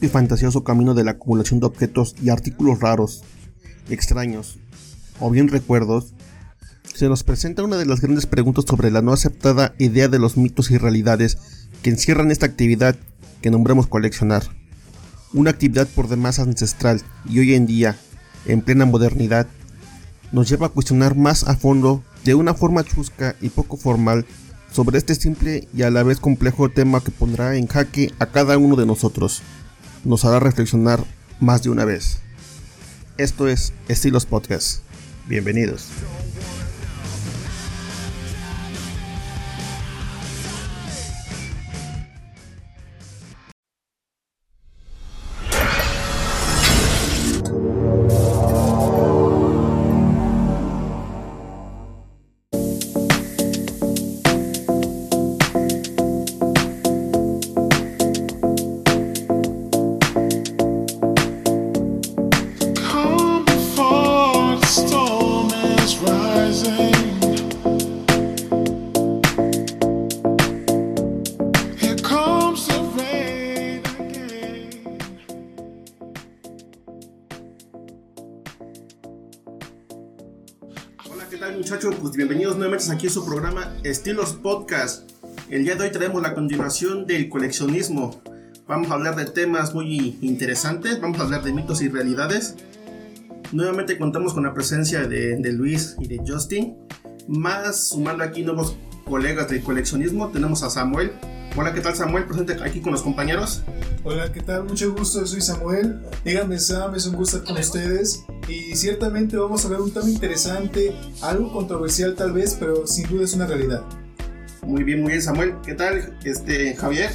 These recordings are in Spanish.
Y fantasioso camino de la acumulación de objetos y artículos raros, extraños o bien recuerdos, se nos presenta una de las grandes preguntas sobre la no aceptada idea de los mitos y realidades que encierran esta actividad que nombramos coleccionar. Una actividad por demás ancestral y hoy en día, en plena modernidad, nos lleva a cuestionar más a fondo, de una forma chusca y poco formal, sobre este simple y a la vez complejo tema que pondrá en jaque a cada uno de nosotros. Nos hará reflexionar más de una vez. Esto es Estilos Podcast. Bienvenidos. Estilos Podcast. El día de hoy traemos la continuación del coleccionismo. Vamos a hablar de temas muy interesantes, vamos a hablar de mitos y realidades. Nuevamente contamos con la presencia de, Luis y de Justin. Más sumando aquí nuevos colegas del coleccionismo, tenemos a Samuel. Hola, ¿qué tal Samuel? Presente aquí con los compañeros. Hola, ¿qué tal? Mucho gusto, yo soy Samuel. Díganme Sam, es un gusto estar con ustedes. Y ciertamente vamos a ver un tema interesante, algo controversial tal vez, pero sin duda es una realidad. Muy bien, muy bien Samuel. ¿Qué tal? Este, Javier,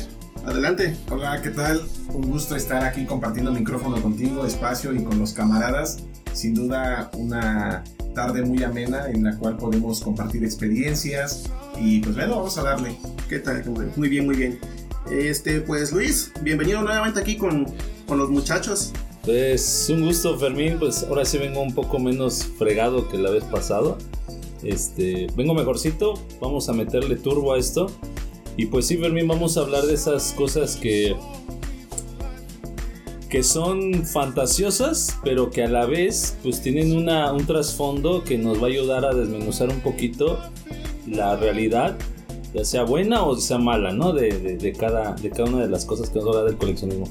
adelante. Hola, ¿qué tal? Un gusto estar aquí compartiendo micrófono contigo, espacio y con los camaradas. Sin duda una tarde muy amena en la cual podemos compartir experiencias y pues bueno, vamos a darle. ¿Qué tal? Muy bien, muy bien. Este, pues Luis, bienvenido nuevamente aquí con, con los muchachos. Pues un gusto, Fermín. Pues ahora sí vengo un poco menos fregado que la vez pasada. Este, vengo mejorcito. Vamos a meterle turbo a esto. Y pues sí, Fermín, vamos a hablar de esas cosas que que son fantasiosas, pero que a la vez pues tienen una, un trasfondo que nos va a ayudar a desmenuzar un poquito la realidad, ya sea buena o sea mala, ¿no? De, de- de cada, de cada una de las cosas que nos habla del coleccionismo.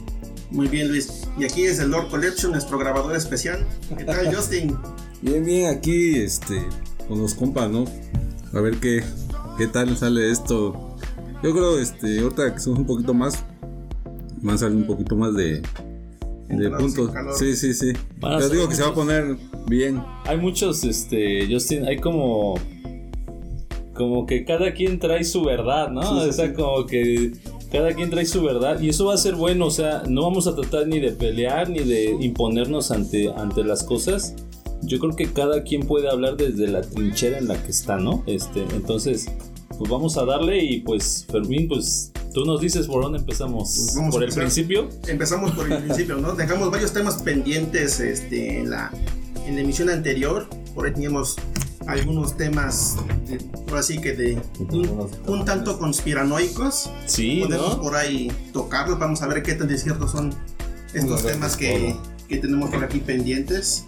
Muy bien, Luis. Y aquí es el Lord Collection, nuestro grabador especial. ¿Qué tal, Justin? Bien, bien, aquí este, con los compas, ¿no? A ver qué, qué tal sale esto. Yo creo, este, ahorita que somos un poquito más, van a salir un poquito más de, de puntos. Sí, sí, sí. A Yo digo que se va a poner bien. Hay muchos, este, Justin, hay como. Como que cada quien trae su verdad, ¿no? Sí, sí, o sea, sí. como que cada quien trae su verdad y eso va a ser bueno, o sea, no vamos a tratar ni de pelear ni de imponernos ante, ante las cosas. Yo creo que cada quien puede hablar desde la trinchera en la que está, ¿no? Este, entonces, pues vamos a darle y pues, Fermín, pues tú nos dices por dónde empezamos. Pues por el principio. Empezamos por el principio, ¿no? Dejamos varios temas pendientes este, en, la, en la emisión anterior. Por ahí teníamos algunos temas, de, ahora sí que de un, un tanto conspiranoicos. Sí, Podemos ¿no? por ahí tocarlos, vamos a ver qué tan de cierto son estos ver temas que, que tenemos por aquí pendientes.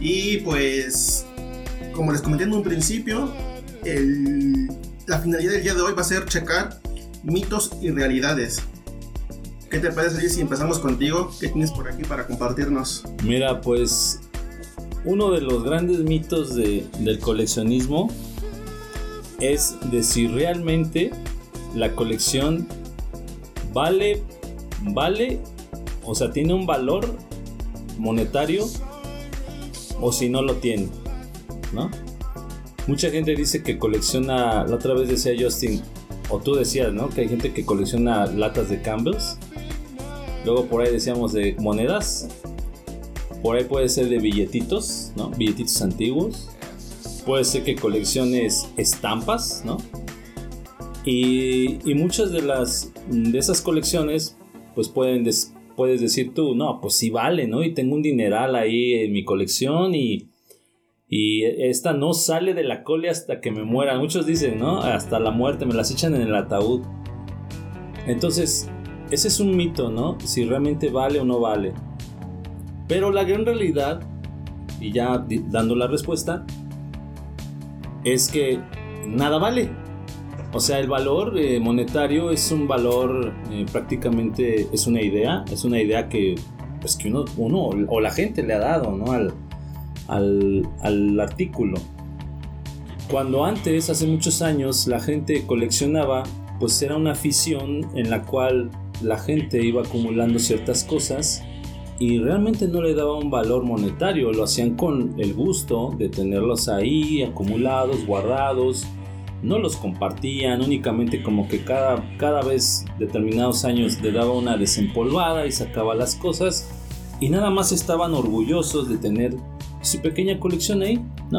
Y pues, como les comenté en un principio, el- la finalidad del día de hoy va a ser checar mitos y realidades. ¿Qué te parece, si empezamos contigo? ¿Qué tienes por aquí para compartirnos? Mira, pues uno de los grandes mitos de- del coleccionismo es de si realmente la colección vale, vale, o sea, tiene un valor monetario o si no lo tiene, ¿no? Mucha gente dice que colecciona, la otra vez decía Justin, o tú decías, ¿no? Que hay gente que colecciona latas de Campbell's. Luego por ahí decíamos de monedas. Por ahí puede ser de billetitos, ¿no? Billetitos antiguos. Puede ser que colecciones estampas, ¿no? Y, y muchas de las de esas colecciones, pues pueden des- puedes decir tú, no, pues sí vale, ¿no? Y tengo un dineral ahí en mi colección y, y esta no sale de la cole hasta que me muera. Muchos dicen, ¿no? Hasta la muerte, me las echan en el ataúd. Entonces, ese es un mito, ¿no? Si realmente vale o no vale. Pero la gran realidad, y ya dando la respuesta, es que nada vale. O sea, el valor eh, monetario es un valor eh, prácticamente, es una idea, es una idea que, pues, que uno, uno o la gente le ha dado ¿no? al, al, al artículo. Cuando antes, hace muchos años, la gente coleccionaba, pues era una afición en la cual la gente iba acumulando ciertas cosas y realmente no le daba un valor monetario, lo hacían con el gusto de tenerlos ahí acumulados, guardados, no los compartían, únicamente como que cada, cada vez determinados años le daba una desempolvada y sacaba las cosas y nada más estaban orgullosos de tener su pequeña colección ahí, ¿no?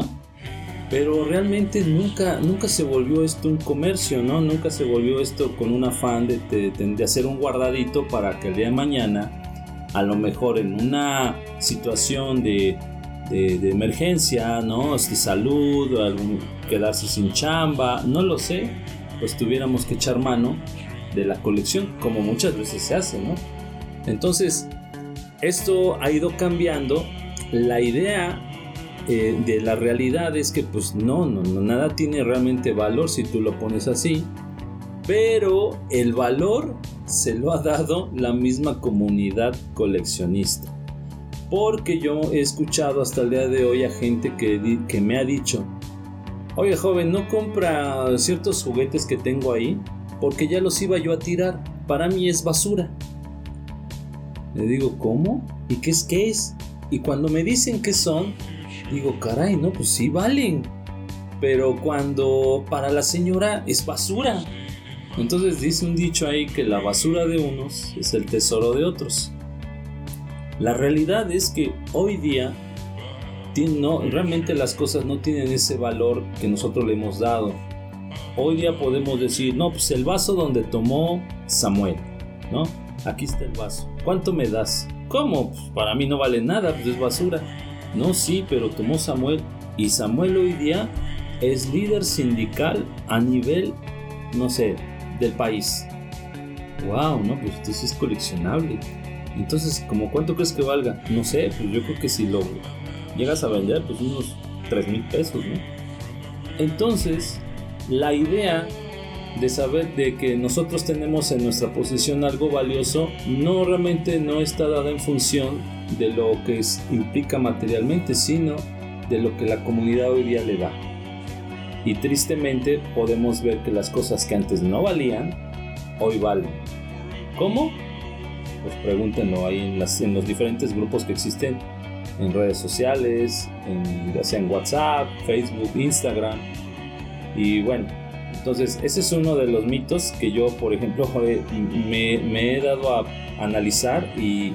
Pero realmente nunca, nunca se volvió esto un comercio, ¿no? Nunca se volvió esto con un afán de, de- de hacer un guardadito para que el día de mañana, a lo mejor en una situación de, de- emergencia, ¿no? De salud, algún- quedarse sin chamba, no lo sé, pues tuviéramos que echar mano de la colección, como muchas veces se hace, ¿no? Entonces, esto ha ido cambiando. La idea eh, de la realidad es que pues no, no, no, nada tiene realmente valor si tú lo pones así. Pero el valor se lo ha dado la misma comunidad coleccionista. Porque yo he escuchado hasta el día de hoy a gente que, me ha dicho, oye joven, no compra ciertos juguetes que tengo ahí porque ya los iba yo a tirar. Para mí es basura. Le digo, ¿cómo? ¿Y qué es qué es? Y cuando me dicen qué son, digo, caray, no, pues sí valen. Pero cuando para la señora es basura. Entonces dice un dicho ahí que la basura de unos es el tesoro de otros. La realidad es que hoy día realmente las cosas no tienen ese valor que nosotros le hemos dado. Hoy día podemos decir, no, pues el vaso donde tomó Samuel, ¿no? Aquí está el vaso. ¿Cuánto me das? ¿Cómo? Pues para mí no vale nada, pues es basura. No, sí, pero tomó Samuel. Y Samuel hoy día es líder sindical a nivel, no sé, del país. Wow, no, pues esto sí es coleccionable. Entonces, ¿como cuánto crees que valga? No sé, pues yo creo que si lo llegas a vender, pues unos 3 mil pesos, ¿no? Entonces, la idea de saber de que nosotros tenemos en nuestra posesión algo valioso no realmente no está dada en función de lo que implica materialmente, sino de lo que la comunidad hoy día le da. Y tristemente podemos ver que las cosas que antes no valían, hoy valen. ¿Cómo? Pues pregúntenlo ahí en, los diferentes grupos que existen en redes sociales, en, ya sea en WhatsApp, Facebook, Instagram. Y bueno, entonces ese es uno de los mitos que yo, por ejemplo, me, me he dado a analizar y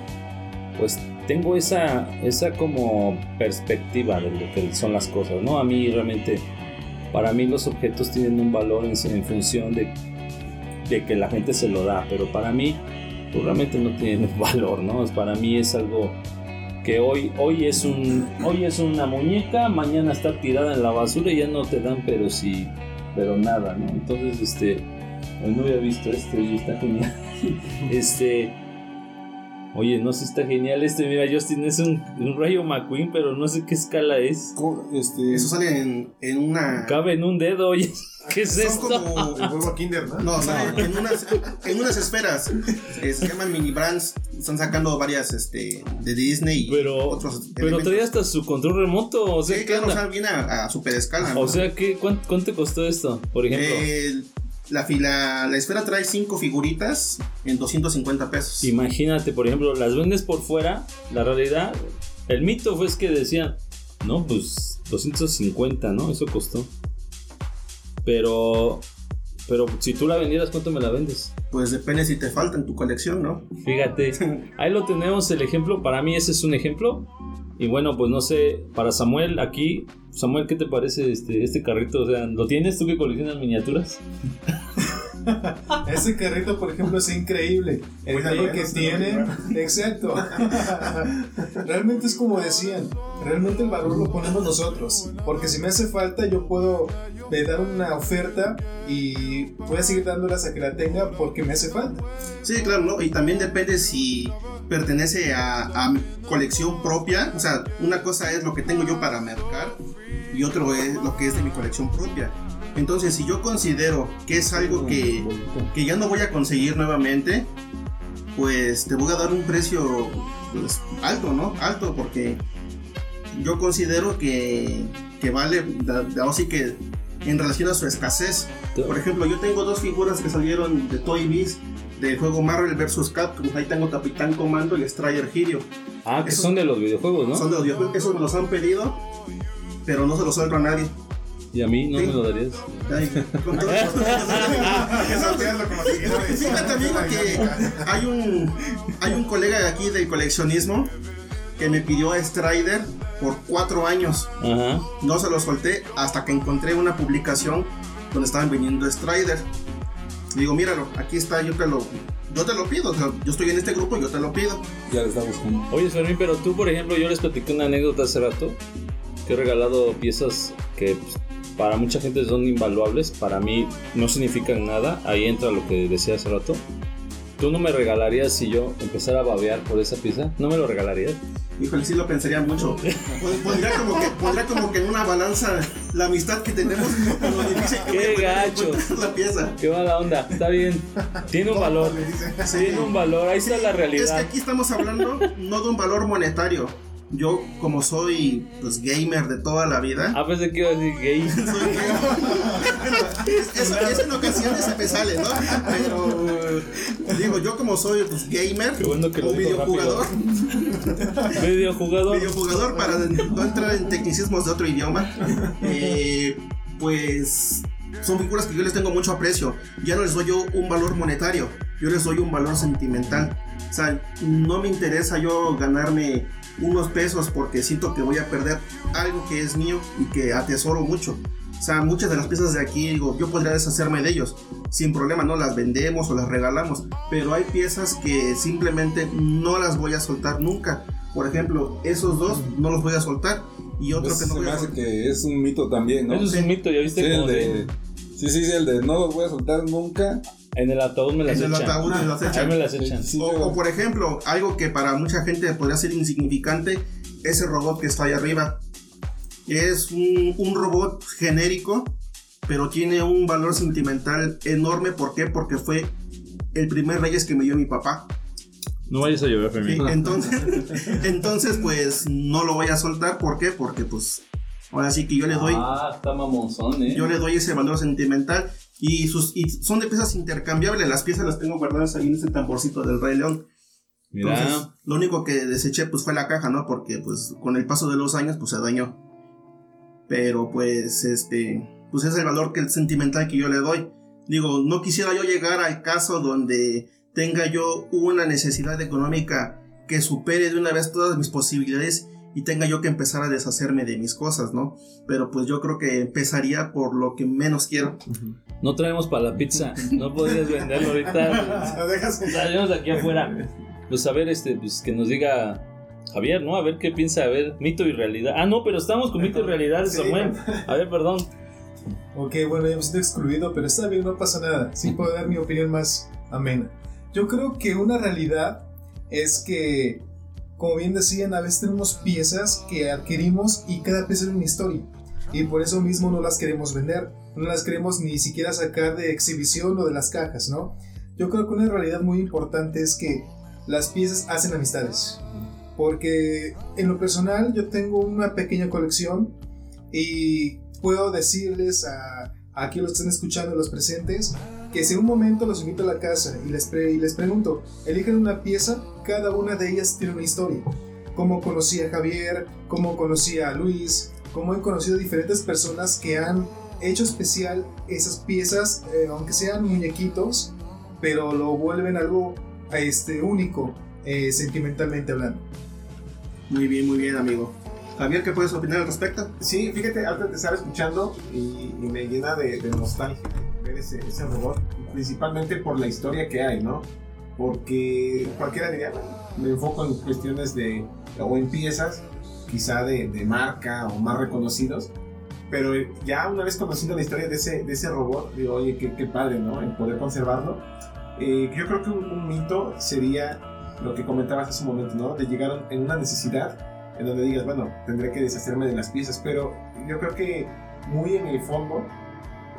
pues tengo esa, esa como perspectiva de lo que son las cosas, ¿no? A mí realmente, para mí los objetos tienen un valor en, función de, que la gente se lo da, pero para mí pues, realmente no tienen valor, ¿no? Para mí es algo que hoy, hoy, es un, hoy es una muñeca, mañana está tirada en la basura y ya no te dan, pero sí, pero nada, ¿no? Entonces, este, hoy no había visto este y está genial. este, oye, no sé, si está genial este, mira, Justin es un, un rayo McQueen, pero no sé qué escala es. Este, Eso sale en, en una. Cabe en un dedo, oye, ¿qué es Son esto? como. El huevo Kinder, ¿no? No, sale en unas, en unas esferas. Se llaman mini brands. Están sacando varias este, de Disney y Pero, otros. pero elementos. traía hasta su control remoto, o sea, Sí, ¿qué claro, o sea, viene a, a super escala. O sea, ¿qué, cuánto, cuánto te costó esto, por ejemplo? El- la, fila, la esfera trae cinco figuritas en 250 pesos. Imagínate, por ejemplo, las vendes por fuera, la realidad, el mito fue es que decían, no, pues 250, ¿no? Eso costó. Pero, pero si tú la vendieras, ¿cuánto me la vendes? Pues depende si te falta en tu colección, ¿no? Fíjate, ahí lo tenemos el ejemplo, para mí ese es un ejemplo. Y bueno, pues no sé, para Samuel aquí, Samuel, ¿qué te parece este, este carrito? O sea, ¿lo tienes tú que coleccionas miniaturas? Ese carrito, por ejemplo, es increíble. El eh, que tiene. Exacto. realmente es como decían. Realmente el valor lo ponemos nosotros. Porque si me hace falta, yo puedo dar una oferta y voy a seguir dándola hasta que la tenga porque me hace falta. Sí, claro, ¿no? Y también depende si pertenece a, a colección propia. O sea, una cosa es lo que tengo yo para mercar y otro es lo que es de mi colección propia. Entonces, si yo considero que es algo que, que ya no voy a conseguir nuevamente, pues te voy a dar un precio pues, alto, ¿no? Alto porque yo considero que, que vale, así que en relación a su escasez. Por ejemplo, yo tengo dos figuras que salieron de Toy Biz del juego Marvel vs. Capcom. Ahí tengo Capitán Comando y Strider Hero. Ah, que Eso- son de los videojuegos, ¿no? Son de los videojuegos, esos me los han pedido, pero no se los suelto a nadie. Y a mí no Sí. me lo darías. Ay, con todo-. Fíjate amigo que hay un hay un colega de aquí del coleccionismo que me pidió a Strider por cuatro años. Ajá. No se lo solté hasta que encontré una publicación donde estaban vendiendo Strider. Digo, míralo, aquí está, yo te lo, yo te lo pido. o sea, yo estoy en este grupo, yo te lo pido. Ya le está buscando. Oye, Fermín, pero tú, por ejemplo, yo les platiqué una anécdota hace rato que he regalado piezas que pues, para mucha gente son invaluables, para mí no significan nada. Ahí entra lo que decía hace rato. ¿Tú no me regalarías si yo empezara a babear por esa pieza? ¿No me lo regalarías? Híjole, sí lo pensaría mucho. Pon- Pondría como que, pondría como que en una balanza la amistad que tenemos lo difícil que ¡Qué gacho! la pieza. Qué mala onda, está bien. Tiene un valor. Tiene un valor, ahí está la Es que realidad. aquí estamos hablando no de un valor monetario. Yo, como soy pues, gamer de toda la vida, A veces que iba a decir gay. soy gamer. eso, eso en ocasiones se me sale, ¿no? Pero digo, yo como soy pues, gamer Qué bueno que o videojugador, Videojugador. videojugador para no entrar en tecnicismos de otro idioma, eh, pues son figuras que yo les tengo mucho aprecio. Ya no les doy yo un valor monetario, yo les doy un valor sentimental. O sea, no me interesa yo ganarme unos pesos porque siento que voy a perder algo que es mío y que atesoro mucho. O sea, muchas de las piezas de aquí, digo, yo podría deshacerme de ellos. Sin problema, no las vendemos o las regalamos. Pero hay piezas que simplemente no las voy a soltar nunca. Por ejemplo, esos dos no los voy a soltar. Y otro Pues que no se voy me a hace soltar. que es un mito también, ¿no? Eso es un mito, ¿ya Sí, viste? el Como de- de, sí, sí, sí, el de no los voy a soltar nunca. En el ataúd me las En el echan. ataúd me las Ahí echan. me las echan. Sí, O, o, por ejemplo, algo que para mucha gente podría ser insignificante, ese robot que está ahí arriba. Es un, un robot genérico, pero tiene un valor sentimental enorme. ¿Por qué? Porque fue el primer Reyes que me dio mi papá. No vayas a llover, ¿sí? Fermín. Entonces, entonces, pues no lo voy a soltar. ¿Por qué? Porque, pues, ahora sí que yo le doy Ah, está mamonzón, ¿eh? yo le doy ese valor sentimental y, sus, y son de piezas intercambiables. Las piezas las tengo guardadas ahí en ese tamborcito del Rey León. Mira, Entonces, lo único que deseché pues fue la caja, ¿no? Porque pues con el paso de los años pues se dañó. Pero pues este, pues es el valor que el sentimental que yo le doy. Digo, no quisiera yo llegar al caso donde tenga yo una necesidad económica que supere de una vez todas mis posibilidades y tenga yo que empezar a deshacerme de mis cosas, ¿no? Pero pues yo creo que empezaría por lo que menos quiero. No traemos para la pizza. No podrías venderlo ahorita. Lo dejas tenemos aquí afuera. Pues a ver, este, pues que nos diga Javier, ¿no? A ver qué piensa, a ver, mito y realidad. Ah, no, pero estamos con mito y realidad, Sí. Samuel. A ver, perdón. Ok, bueno, ya me siento excluido, pero está bien, no pasa nada. Sí puedo dar mi opinión más amena. Yo creo que una realidad es que, como bien decían, a veces tenemos piezas que adquirimos y cada pieza es una historia. Y por eso mismo no las queremos vender, no las queremos ni siquiera sacar de exhibición o de las cajas, ¿no? Yo creo que una realidad muy importante es que las piezas hacen amistades. Porque en lo personal yo tengo una pequeña colección y puedo decirles a, a quienes lo están escuchando, los presentes, que si en un momento los invito a la casa y les, pre- y les pregunto, eligen una pieza, cada una de ellas tiene una historia. Cómo conocí a Javier, cómo conocí a Luis, cómo he conocido diferentes personas que han hecho especial esas piezas, eh, aunque sean muñequitos, pero lo vuelven algo este, único, eh, sentimentalmente hablando. Muy bien, muy bien, amigo. Javier, ¿qué puedes opinar al respecto? Sí, fíjate, ahorita te estaba escuchando y, y me llena de, de nostalgia. Escoger ese, ese robot, principalmente por la historia que hay, ¿no? Porque cualquiera diría, "Bueno, me enfoco en cuestiones de, o en piezas, quizá de, de marca o más reconocidos, pero ya una vez conociendo la historia de ese, de ese robot, digo, oye, qué, qué padre, ¿no? El poder conservarlo. Eh, yo creo que un, un mito sería lo que comentabas hace un momento, ¿no? De llegar en una necesidad en donde digas, bueno, tendré que deshacerme de las piezas, pero yo creo que muy en el fondo,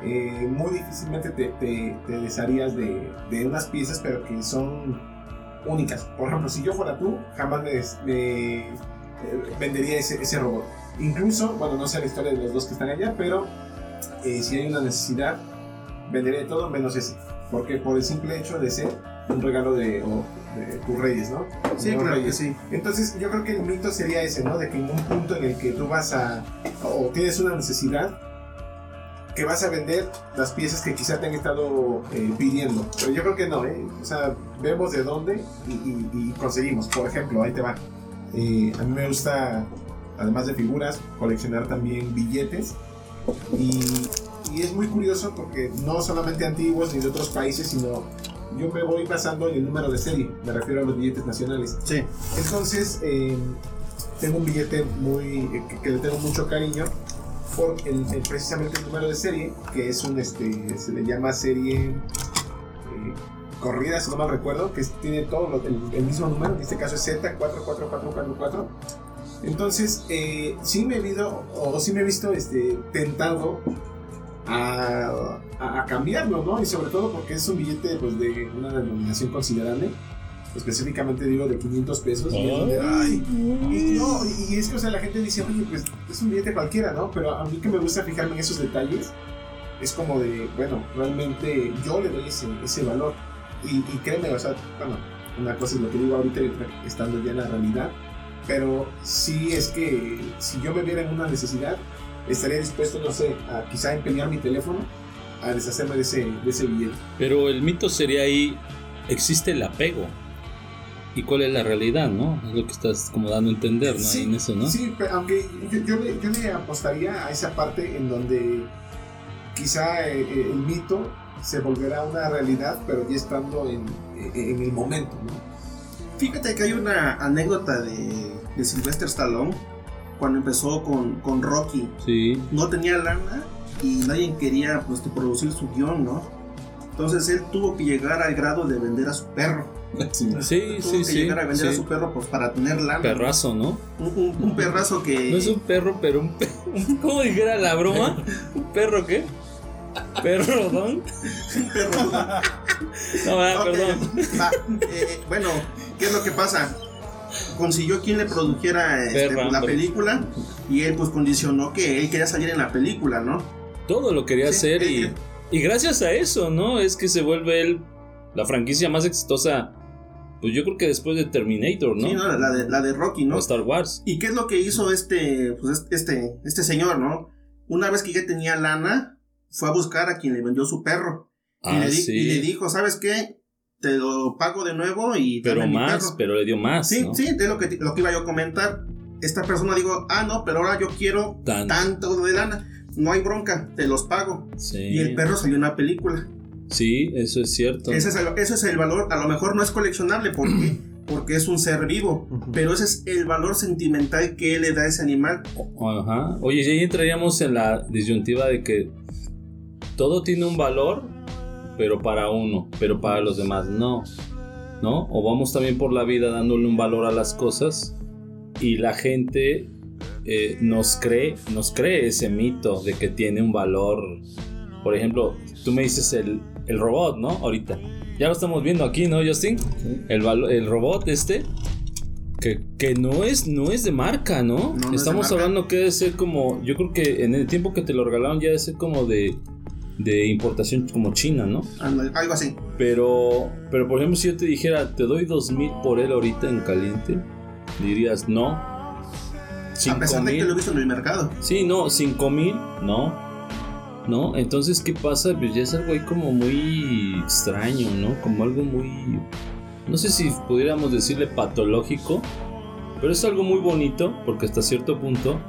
eh, muy difícilmente te, te, te desharías de, de unas piezas, pero que son únicas. Por ejemplo, si yo fuera tú, jamás me, me, eh, vendería ese, ese robot. Incluso, bueno, no sé la historia de los dos que están allá, pero eh, si hay una necesidad, vendería todo menos ese. Porque por el simple hecho de ser un regalo de, o de tus reyes, ¿no? Sí, claro que sí. Entonces, yo creo que el mito sería ese, ¿no? De que en un punto en el que tú vas a. o tienes una necesidad, que vas a vender las piezas que quizá te han estado eh, pidiendo. Pero yo creo que no, ¿eh? O sea, vemos de dónde y, y- y conseguimos. Por ejemplo, ahí te va. Eh, a mí me gusta, además de figuras, coleccionar también billetes. Y, y es muy curioso porque no solamente antiguos ni de otros países, sino yo me voy basando en el número de serie. Me refiero a los billetes nacionales. Sí. Entonces, eh, tengo un billete muy eh, que, que le tengo mucho cariño por el, el- precisamente el número de serie, que es un, este, se le llama serie eh, corrida, si no mal recuerdo, que tiene todo lo- el, el mismo número, en este caso es Z44444. Entonces, eh, sí me he visto, o sí me he visto este, tentado a, a- a cambiarlo, ¿no? Y sobre todo porque es un billete pues, de una denominación considerable, específicamente digo de 500 pesos. y es donde, ay, y, no, y es que, o sea, la gente dice, oye, pues es un billete cualquiera, ¿no? Pero a mí que me gusta fijarme en esos detalles, es como de, bueno, realmente yo le doy ese, ese valor. Y, y créeme, o sea, bueno, una cosa es lo que digo ahorita estando ya en la realidad, pero sí es que si yo me viera en una necesidad, estaría dispuesto, no sé, a quizá empeñar mi teléfono a deshacerme de ese, de ese billete. Pero el mito sería ahí, existe el apego. ¿Y cuál es la realidad, no? Es lo que estás como dando a entender, ¿no? Ahí en eso, ¿no? Sí, pero aunque yo, yo le, yo le apostaría a esa parte en donde quizá eh, eh, el mito se volverá una realidad, pero ya estando en, en el momento, ¿no? Fíjate que hay una anécdota de, de Sylvester Stallone cuando empezó con, con Rocky. Sí. No tenía lana y nadie quería pues, que producir su guion, ¿no? Entonces él tuvo que llegar al grado de vender a su perro. Sí, Tuvo sí, que sí. llegar a vender a su perro pues, para tener lana. Perrazo, ¿no? Un, un- un perrazo que... No es un perro, pero un perro. ¿Cómo dijera la broma? ¿Un perro qué? ¿Perro don? perro. No, ah, Ok, perdón. va. Eh, bueno, ¿qué es lo que pasa? Consiguió quien le produjera este, Perra, la hombre. película y él pues condicionó que él quería salir en la película, ¿no? Todo lo quería Sí, hacer y, y gracias a eso, ¿no? Es que se vuelve él la franquicia más exitosa. Pues yo creo que después de Terminator, ¿no? Sí, ¿no? La, de, la de Rocky, ¿no? O Star Wars. ¿Y qué es lo que hizo este, pues este, este señor, no? Una vez que ya tenía lana, fue a buscar a quien le vendió su perro. y, Ah, le di- sí. y le dijo, ¿sabes qué? Te lo pago de nuevo y pero más, perro". pero le dio más. Sí, ¿no? sí, es lo que, lo que iba yo a comentar. Esta persona dijo, ah, no, pero ahora yo quiero Tan- tanto de lana. No hay bronca, te los pago. sí. Y el perro salió en una película. Sí, eso es cierto. Ese es, el, ese es el valor. A lo mejor no es coleccionable porque, porque es un ser vivo. Pero ese es el valor sentimental que le da a ese animal. Ajá. Oye, y ahí entraríamos en la disyuntiva de que todo tiene un valor, pero para uno, pero para los demás no. ¿No? O vamos también por la vida dándole un valor a las cosas y la gente eh, nos cree, nos cree ese mito de que tiene un valor. Por ejemplo, tú me dices el, el robot, ¿no? Ahorita. Ya lo estamos viendo aquí, ¿no, Justin? El, valo- el robot este. Que, que no es no es de marca, ¿no? No, no es de Estamos marca. hablando que debe ser como. Yo creo que en el tiempo que te lo regalaron ya debe ser como de. De importación como China, ¿no? Algo así. Pero. Pero por ejemplo, si yo te dijera, te doy dos mil por él ahorita en caliente, dirías no. a Cinco pesar de que lo he visto en el mercado. Sí, no, 5 mil, no. ¿No? Entonces, ¿qué pasa? Pues ya es algo ahí como muy extraño, ¿no? Como algo muy. No sé si pudiéramos decirle patológico, pero es algo muy bonito porque hasta cierto punto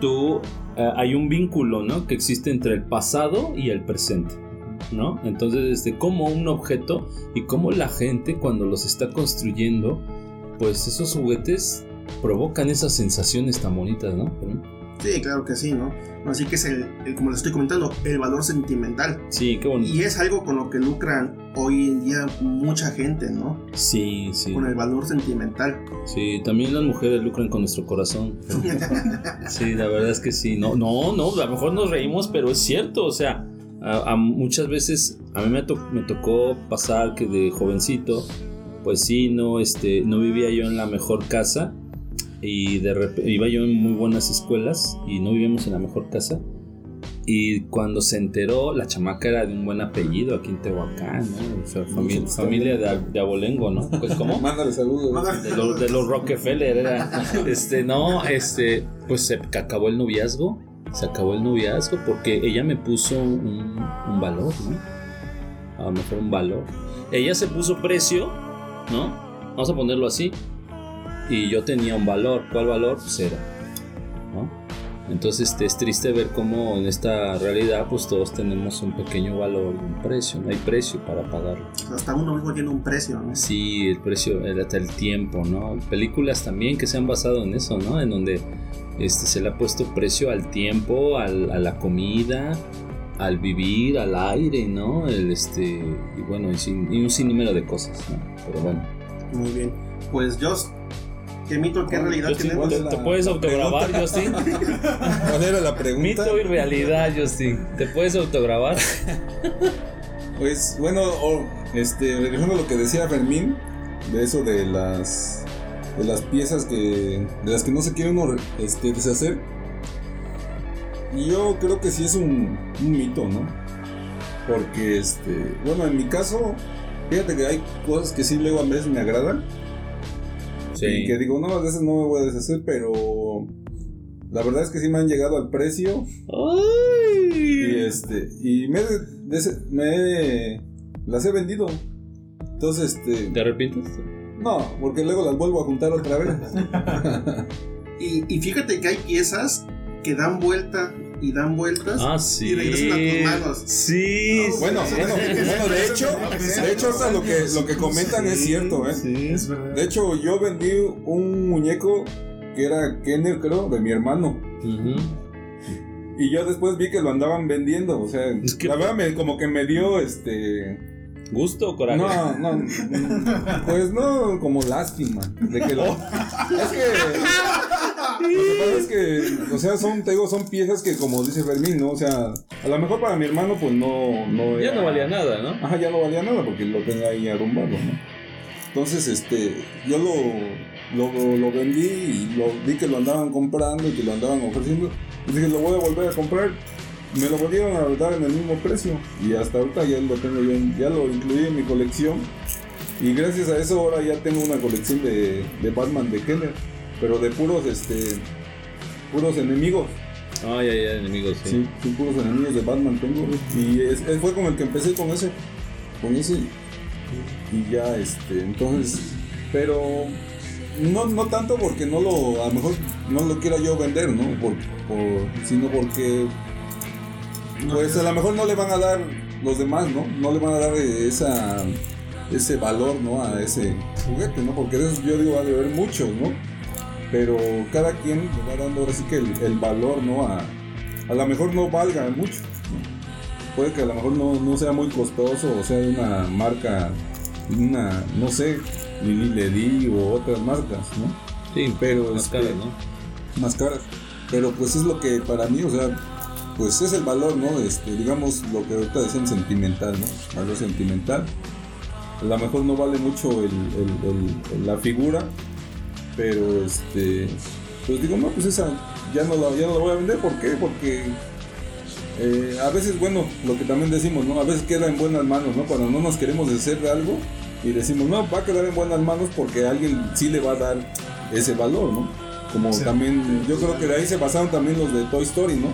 tú. Eh, hay un vínculo, ¿no? Que existe entre el pasado y el presente. ¿no? Entonces, este, como un objeto y como la gente cuando los está construyendo, pues esos juguetes provocan esas sensaciones tan bonitas, ¿no? Sí, claro que sí, ¿no? Así que es el, el- como les estoy comentando, el valor sentimental. Sí, qué bonito. Y es algo con lo que lucran hoy en día mucha gente, ¿no? Sí, sí. Con el valor sentimental. Sí, también las mujeres lucran con nuestro corazón. Sí, la verdad es que sí. No, no, no, a lo mejor nos reímos, pero es cierto. O sea, a, a muchas veces a mí me, to- me tocó pasar que de jovencito, pues sí, no, este, no vivía yo en la mejor casa y de repente iba yo en muy buenas escuelas y no vivíamos en la mejor casa. Y cuando se enteró, la chamaca era de un buen apellido aquí en Tehuacán, ¿no? O sea, fami- gusto. familia de, de abolengo, ¿no? Pues, ¿cómo? Mándale saludos. de los, de los Rockefeller era este no este pues se acabó el noviazgo se acabó el noviazgo porque ella me puso un, un valor no a lo mejor un valor ella se puso precio no vamos a ponerlo así y yo tenía un valor cuál valor pues era no entonces este, es triste ver cómo en esta realidad pues todos tenemos un pequeño valor y un precio no hay precio para pagarlo Hasta uno mismo tiene un precio, ¿no? Sí, el precio, hasta el tiempo, ¿no? Películas también que se han basado en eso, ¿no? En donde este, se le ha puesto precio al tiempo, al- a la comida, al vivir, al aire, ¿no? El, este, y bueno, y, sin- y un sinnúmero de cosas, ¿no? Pero bueno. Muy bien. Pues Joss, ¿qué mito, qué realidad Justin, tenemos? ¿te, te puedes autograbar, Justin? ¿Cuál era la pregunta? Mito y realidad, Justin. ¿Te puedes autograbar? Pues bueno, o- este, regresando a lo que decía Fermín, de eso de las de las piezas que de las que no se quiere uno este, deshacer. Yo creo que sí es un, un mito, ¿no? Porque este, bueno, en mi caso, fíjate que hay cosas que sí luego a veces me agradan y que digo, no, a veces no me voy a deshacer, pero la verdad es que sí me han llegado al precio y este y me, me las he vendido. Entonces, este, ¿Te arrepientes? no, porque luego las vuelvo a juntar otra vez. Y, y fíjate que hay piezas que dan vuelta y dan vueltas. Ah, sí. Y regresan a tus manos. Sí. Bueno, sí. bueno, bueno, de hecho, de hecho hasta lo que lo que comentan es cierto, ¿eh? Sí. Es verdad. De hecho, yo vendí un muñeco que era Kenner, creo, de mi hermano. Ujú. Y yo después vi que lo andaban vendiendo, o sea, Es que- la verdad me, como que me dio este ¿Gusto o coraje? No, no, mm, pues no, como lástima de que lo. Es que. Es que, o sea, son, te digo, son piezas que, como dice Fermín, ¿no? O sea, a lo mejor para mi hermano, pues no. no Ya no valía nada, ¿no? Ajá, ya no valía nada porque lo tenía ahí arrumbado, ¿no? Entonces, este, yo lo, lo, lo vendí y lo, vi que lo andaban comprando y que lo andaban ofreciendo. Y dije, lo voy a volver a comprar. Me lo volvieron a dar en el mismo precio. Y hasta ahorita ya lo tengo yo, ya lo incluí en mi colección. Y gracias a eso ahora ya tengo una colección de, de Batman de Kenner. Pero de puros, este, puros enemigos. Ay, ay, ay, enemigos, sí. Sí, sí, puros enemigos de Batman tengo. Y es- es- fue con el que empecé con ese. Con ese. Y ya, este, entonces. Pero. No, no tanto porque no lo. A lo mejor no lo quiera yo vender, ¿no? Por, por- sino porque. Pues a lo mejor no le van a dar los demás, ¿no? No le van a dar esa. Ese valor, ¿no? A ese juguete, ¿no? Porque de esos yo digo, va a haber muchos, ¿no? Pero cada quien le va dando ahora sí que el, el valor, ¿no? A, a lo mejor no valga mucho. ¿no? Puede que a lo mejor no, no sea muy costoso o sea de una marca, una, no sé, Lili Ledy o otras marcas, ¿no? Sí, Pero más este, caras, ¿no? más caras. Pero pues es lo que para mí, o sea, pues es el valor, ¿no? Este, digamos lo que ahorita decían sentimental, ¿no? Valor sentimental. A lo mejor no vale mucho el- el- la figura, pero este, pues digo, no, pues esa ya no la, ya no la voy a vender, ¿por qué? Porque eh, a veces, bueno, lo que también decimos, ¿no? A veces queda en buenas manos, ¿no? Cuando no nos queremos deshacer de algo y decimos, no, va a quedar en buenas manos porque alguien sí le va a dar ese valor, ¿no? Como Sí. también, yo creo que de ahí se basaron también los de Toy Story, ¿no?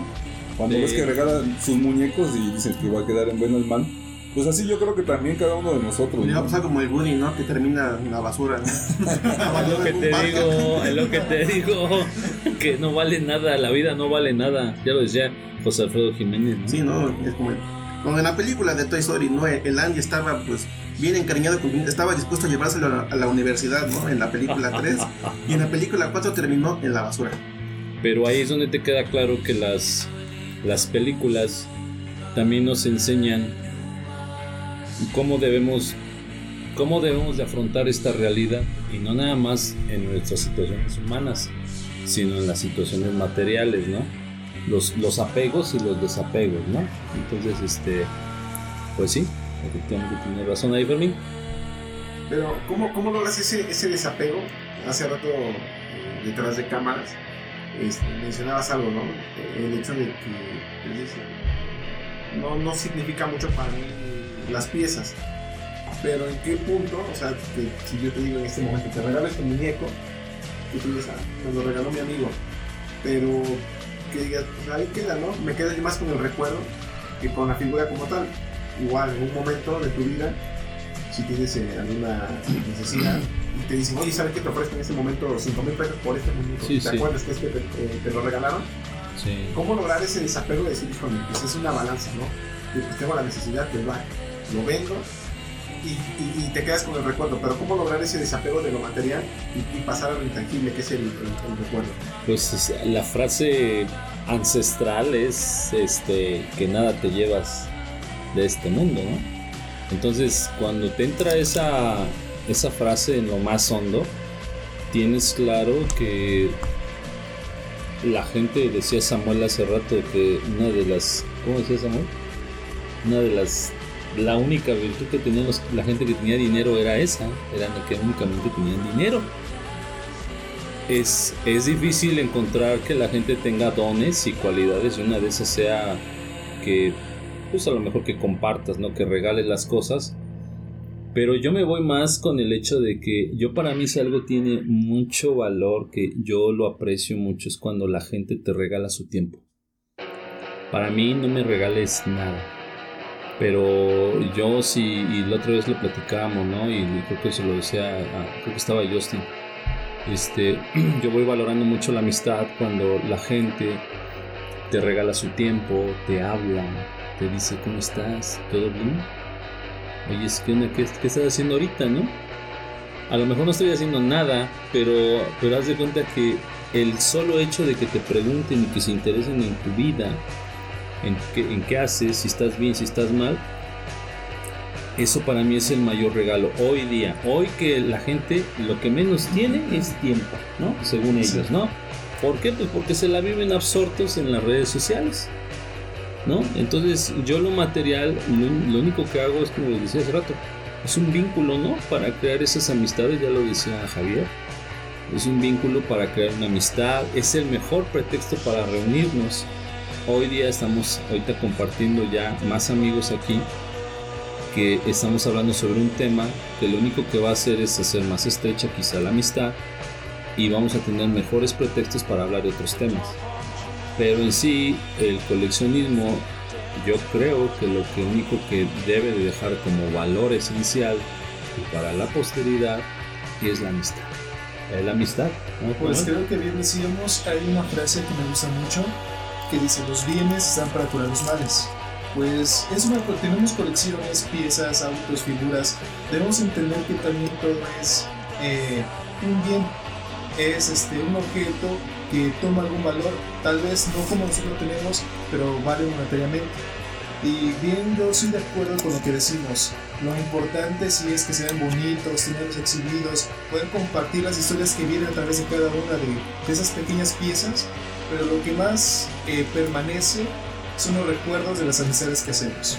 Cuando ves que regalan sus muñecos y dicen que va a quedar en buenas manos. Pues así yo creo que también cada uno de nosotros. Le va a como el Woody, ¿no? Que termina en la basura. ¿no? Es lo que te digo, es lo que te digo, que no vale nada, la vida no vale nada. Ya lo decía José Alfredo Jiménez, ¿no? Sí, ¿no? Es como el, Como en la película de Toy Story, ¿no? El Andy estaba pues bien encariñado con estaba dispuesto a llevárselo a la, a la universidad, ¿no? En la película 3 y en la película 4 terminó en la basura. Pero ahí es donde te queda claro que las, las películas también nos enseñan cómo debemos, cómo debemos de afrontar esta realidad y no nada más en nuestras situaciones humanas, sino en las situaciones materiales, ¿no? Los, los apegos y los desapegos, ¿no? Entonces, este, pues sí, efectivamente tiene razón ahí Fermín. Pero, ¿cómo, cómo logras ese, ese desapego? Hace rato, eh, detrás de cámaras, este, mencionabas algo, ¿no? El hecho de que pues, no, no significa mucho para mí las piezas. Pero en qué punto, o sea, que si yo te digo en este momento, te regalo este muñeco, y tú dices, ah, me lo regaló mi amigo. Pero que digas, pues ahí queda, ¿no? Me queda más con el recuerdo que con la figura como tal. Igual, en un momento de tu vida, si tienes eh, alguna necesidad, y te dicen, oye, ¿sabes qué te ofrezco en este momento 5 mil pesos por este muñeco? Sí, ¿Te sí. acuerdas que es que te, eh, te lo regalaron? Sí. ¿Cómo lograr ese desapego de decir, híjole, pues es una balanza, ¿no? Y pues tengo la necesidad, pues va, lo vendo y, y- y te quedas con el recuerdo, pero ¿cómo lograr ese desapego de lo material y, y pasar a lo intangible, que es el, el- el recuerdo? Pues es- la frase ancestral es este que nada te llevas de este mundo, ¿no? Entonces, cuando te entra esa, esa frase en lo más hondo, tienes claro que la gente, decía Samuel hace rato, que una de las, ¿cómo decía Samuel? Una de las, la única virtud que tenían la gente que tenía dinero era esa, eran que únicamente tenían dinero es, es difícil encontrar que la gente tenga dones y cualidades y una de esas sea que, pues a lo mejor que compartas, ¿no? Que regales las cosas. Pero yo me voy más con el hecho de que yo para mí si algo tiene mucho valor, que yo lo aprecio mucho, es cuando la gente te regala su tiempo. Para mí no me regales nada. Pero yo sí, y la otra vez lo platicábamos, ¿no? Y creo que se lo decía, a- creo que estaba Justin. Este, yo voy valorando mucho la amistad cuando la gente te regala su tiempo, te habla, te dice cómo estás, todo bien. Oye, es que ¿qué, qué estás haciendo ahorita, no? A lo mejor no estoy haciendo nada, pero, pero haz de cuenta que el solo hecho de que te pregunten y que se interesen en tu vida, en qué, en qué haces, si estás bien, si estás mal, eso para mí es el mayor regalo hoy día. Hoy que la gente lo que menos tiene es tiempo, ¿no? Según ellos, ¿no? ¿Por qué? Pues porque se la viven absortos en las redes sociales, ¿no? Entonces yo lo material, lo, lo único que hago es como les decía hace rato, es un vínculo, ¿no? Para crear esas amistades, ya lo decía Javier. Es un vínculo para crear una amistad, es el mejor pretexto para reunirnos. Hoy día estamos ahorita compartiendo ya más amigos aquí que estamos hablando sobre un tema que lo único que va a hacer es hacer más estrecha quizá la amistad y vamos a tener mejores pretextos para hablar de otros temas. Pero en sí, el coleccionismo, yo creo que lo que único que debe de dejar como valor esencial para la posteridad es la amistad. La amistad. ¿no, Pues creo que bien decíamos, hay una frase que me gusta mucho que dice los bienes están para curar los males. Pues es una, tenemos colecciones, piezas, autos, figuras. Debemos entender que también todo es eh, un bien, es este, un objeto que toma algún valor, tal vez no como nosotros tenemos, pero vale monetariamente. Y bien, yo estoy de acuerdo con lo que decimos. Lo importante sí es que sean bonitos, tenerlos exhibidos, poder compartir las historias que vienen a través de cada una de, de esas pequeñas piezas, pero lo que más eh, permanece son los recuerdos de las amistades que hacemos.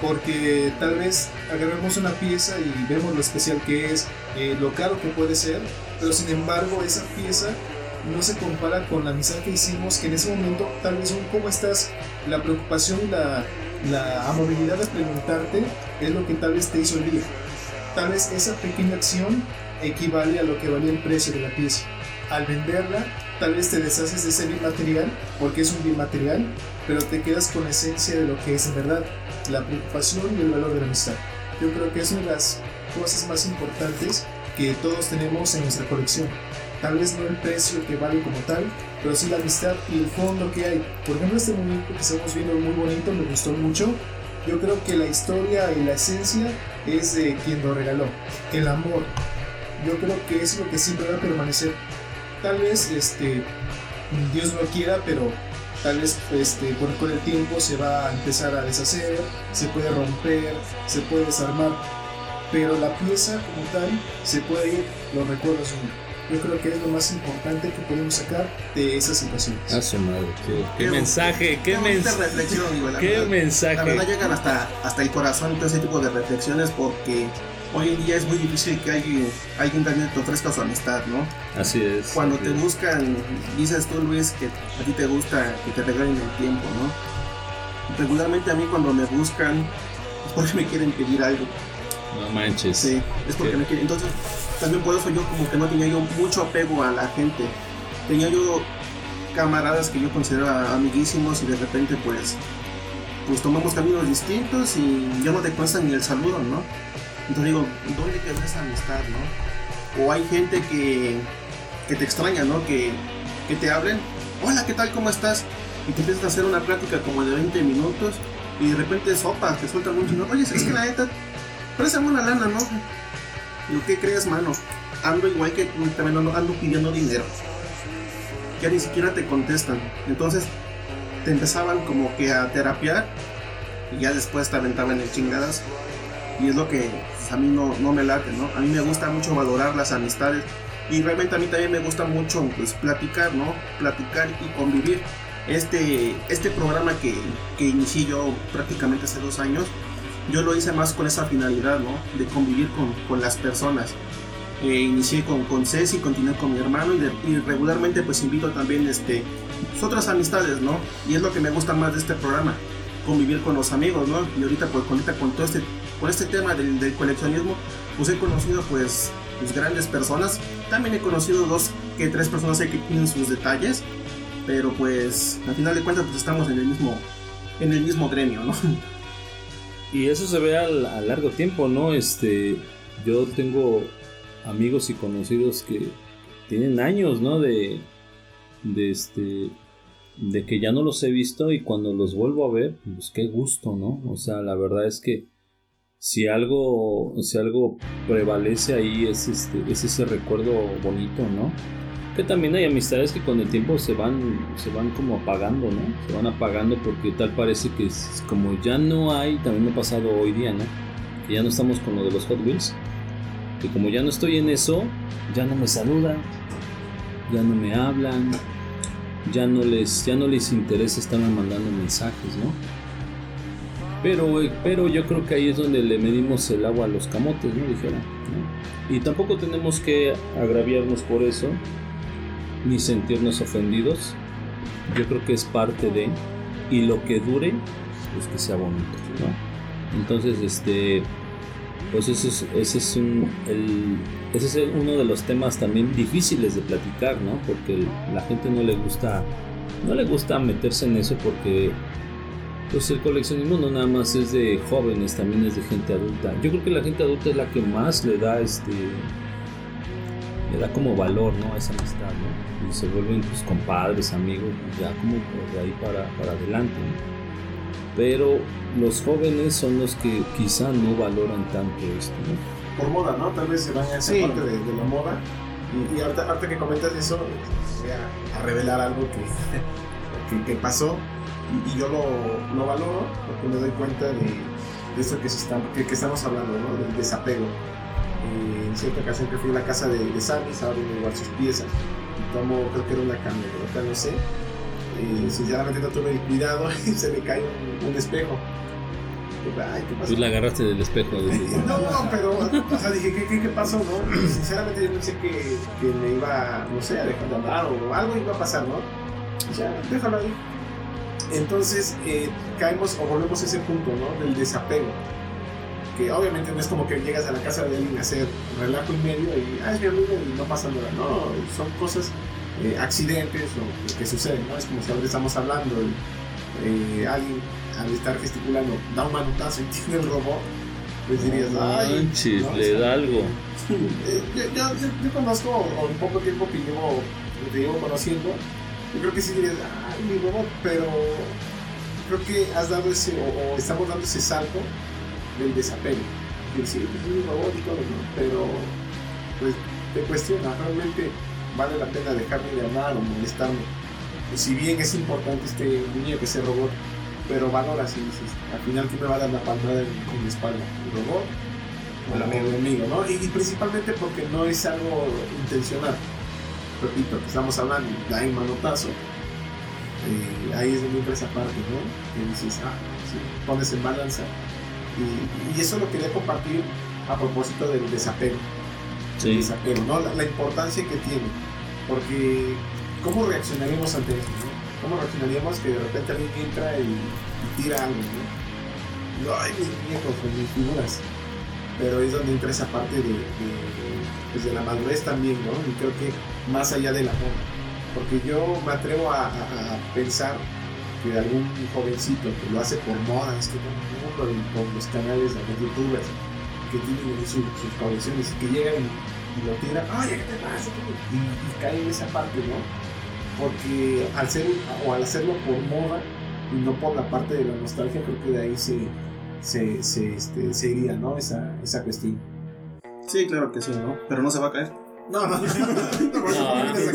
Porque tal vez agarramos una pieza y vemos lo especial que es, eh, lo caro que puede ser, pero sin embargo esa pieza no se compara con la amistad que hicimos, que en ese momento tal vez un cómo estás, la preocupación la, la amabilidad de preguntarte es lo que tal vez te hizo el día. Tal vez esa pequeña acción equivale a lo que valía el precio de la pieza. Al venderla, tal vez te deshaces de ese bien material, porque es un bien material, pero te quedas con la esencia de lo que es en verdad, la preocupación y el valor de la amistad. Yo creo que es una de las cosas más importantes que todos tenemos en nuestra colección. Tal vez no el precio que vale como tal, pero sí la amistad y el fondo que hay. Por ejemplo, este muñeco que estamos viendo muy bonito, me gustó mucho, Yo creo que la historia y la esencia es de quien lo regaló, el amor. Yo creo que es lo que siempre va a permanecer. Tal vez este Dios no lo quiera, pero tal vez este, con, con el tiempo se va a empezar a deshacer, se puede romper, se puede desarmar, pero la pieza como tal se puede ir, los recuerdos uno. Yo creo que es lo más importante que podemos sacar de esa situación. A su madre, qué, qué mensaje, qué, bonita mensaje. reflexión, güey, la qué verdad. mensaje. La verdad llegan hasta, hasta el corazón todo ese tipo de reflexiones porque hoy en día es muy difícil que alguien, alguien también te ofrezca su amistad, ¿no? Así es. Cuando así te es. buscan, dices tú Luis que a ti te gusta que te regalen el tiempo, ¿no? Regularmente a mí cuando me buscan es porque me quieren pedir algo. No manches. Sí, es porque ¿Qué? me quieren. Entonces, también por eso yo como que no tenía yo mucho apego a la gente. Tenía yo camaradas que yo consideraba amiguísimos y de repente pues pues tomamos caminos distintos y ya no te cuesta ni el saludo, ¿no? Entonces digo, ¿dónde quedó esa amistad, no? O hay gente que, que te extraña, ¿no? Que, que te hablen, hola, ¿qué tal? ¿Cómo estás? Y te empiezas a hacer una plática como de 20 minutos y de repente sopas, te sueltan mucho, ¿no? Oye, es que la neta, préstame una lana, ¿no? Digo, ¿qué crees, mano? Ando igual que también ando, ando pidiendo dinero. Ya ni siquiera te contestan. Entonces te empezaban como que a terapiar y ya después te aventaban en chingadas. Y es lo que pues, a mí no, no me late, ¿no? A mí me gusta mucho valorar las amistades y realmente a mí también me gusta mucho pues platicar, ¿no? Platicar y convivir. Este, este programa que, que inicié yo prácticamente hace dos años, yo lo hice más con esa finalidad, ¿no? De convivir con, con las personas. Eh, inicié con, con Ceci, continué con mi hermano y, regularmente pues invito también este, pues, otras amistades, ¿no? Y es lo que me gusta más de este programa, convivir con los amigos, ¿no? Y ahorita pues ahorita con todo este, con este tema del, coleccionismo, pues he conocido pues, pues grandes personas. También he conocido dos que tres personas que tienen sus detalles, pero pues al final de cuentas pues estamos en el mismo, en el mismo gremio, ¿no? Y eso se ve al- a, largo tiempo, ¿no? Este, yo tengo amigos y conocidos que tienen años, ¿no? De, de este, de que ya no los he visto y cuando los vuelvo a ver, pues qué gusto, ¿no? O sea, la verdad es que si algo, si algo prevalece ahí es este, es ese recuerdo bonito, ¿no? Que también hay amistades que con el tiempo se van, se van como apagando, ¿no? Se van apagando porque tal parece que como ya no hay, también me ha pasado hoy día, ¿no? Que ya no estamos con lo de los Hot Wheels. Que como ya no estoy en eso, ya no me saludan, ya no me hablan, ya no les, ya no les interesa estarme mandando mensajes, ¿no? Pero, pero yo creo que ahí es donde le medimos el agua a los camotes, ¿no? Dijera. ¿no? Y tampoco tenemos que agraviarnos por eso, ni sentirnos ofendidos. Yo creo que es parte de, y lo que dure, pues que sea bonito, ¿no? Entonces, este, pues ese es, ese es, uno de los temas también difíciles de platicar, ¿no? Porque la gente no le gusta, no le gusta meterse en eso porque pues el coleccionismo no nada más es de jóvenes, también es de gente adulta. Yo creo que la gente adulta es la que más le da este le da como valor, ¿no? A esa amistad, ¿no? Y se vuelven pues compadres, amigos, ya como de ahí para, para adelante, ¿no? Pero los jóvenes son los que quizá no valoran tanto esto, ¿no? por moda, ¿no? Tal vez se vaya a esa Sí. parte de, de la moda. Y, y ahorita, ahorita que comentas eso, voy a, a revelar algo que, que, que pasó. Y, y yo lo, lo valoro porque me doy cuenta de, de esto que, se está, que, que estamos hablando, ¿no? Del desapego. Eh, en cierta ocasión que fui a la casa de, de Sammy, estaba viendo igual sus piezas. Y tomo, creo que era una camioneta, no sé. Eh, sinceramente no tuve el cuidado y se me cae un, un espejo. Ay, ¿qué pasó? Tú la agarraste del espejo. de- No, pero, o sea, dije, ¿qué, qué, qué pasó, no? Y sinceramente yo pensé que, que me iba, no sé, a dejar de hablar o algo iba a pasar, ¿no? Y ya, déjalo ahí. Entonces, eh, caemos o volvemos a ese punto, ¿no? Del desapego. Que obviamente no es como que llegas a la casa de alguien a hacer relajo y medio y, ah, es mi amigo y no pasa nada. No, son cosas, eh, accidentes o que, que suceden, ¿no? Es como si ahora estamos hablando y eh, alguien al estar gesticulando da un manotazo y tiene el robot, pues dirías, ay, Manches, ¿no? le da algo. Eh, yo, yo- yo- yo conozco, o el poco tiempo que llevo, que llevo conociendo, yo creo que sí dirías, ay, mi robot, pero creo que has dado ese, o, o estamos dando ese salto del desapego. Es decir, pues, es un robot y todo, ¿no? Pero, pues, te cuestiona, realmente vale la pena dejarme de hablar o molestarme. Y si bien es importante este muñeco, ese robot, pero valoras y dices, al final, ¿quién me va a dar la palmada en la espalda? ¿El robot? O el amigo, ¿no? Y, y principalmente porque no es algo intencional. Repito, que estamos hablando, da en manotazo. Eh, ahí es donde entra esa parte, ¿no? Que dices, ah, sí, pones en balanza. Y, y eso lo quería compartir a propósito del desapego. El Sí. desapego, ¿no? La, la importancia que tiene. Porque, ¿cómo reaccionaríamos ante esto, no? ¿Cómo reaccionaríamos que de repente alguien entra y, y tira algo, ¿no? No, ay, mis o mis figuras. Pero es donde entra esa parte de, de- pues de la madurez también, ¿no? Y creo que más allá del amor. Porque yo me atrevo a, pensar que algún jovencito que lo hace por moda, es que como con, los canales de los youtubers que tienen ahí su- sus colecciones y que llegan y, lo tiran, ¡ay, qué te pasa! Y, y cae en esa parte, ¿no? Porque al ser o al hacerlo por moda y no por la parte de la nostalgia, creo que de ahí se, se, se, este, iría, ¿no? Esa, esa cuestión. Sí, claro que sí, ¿no? Pero no se va a caer. No, no, no.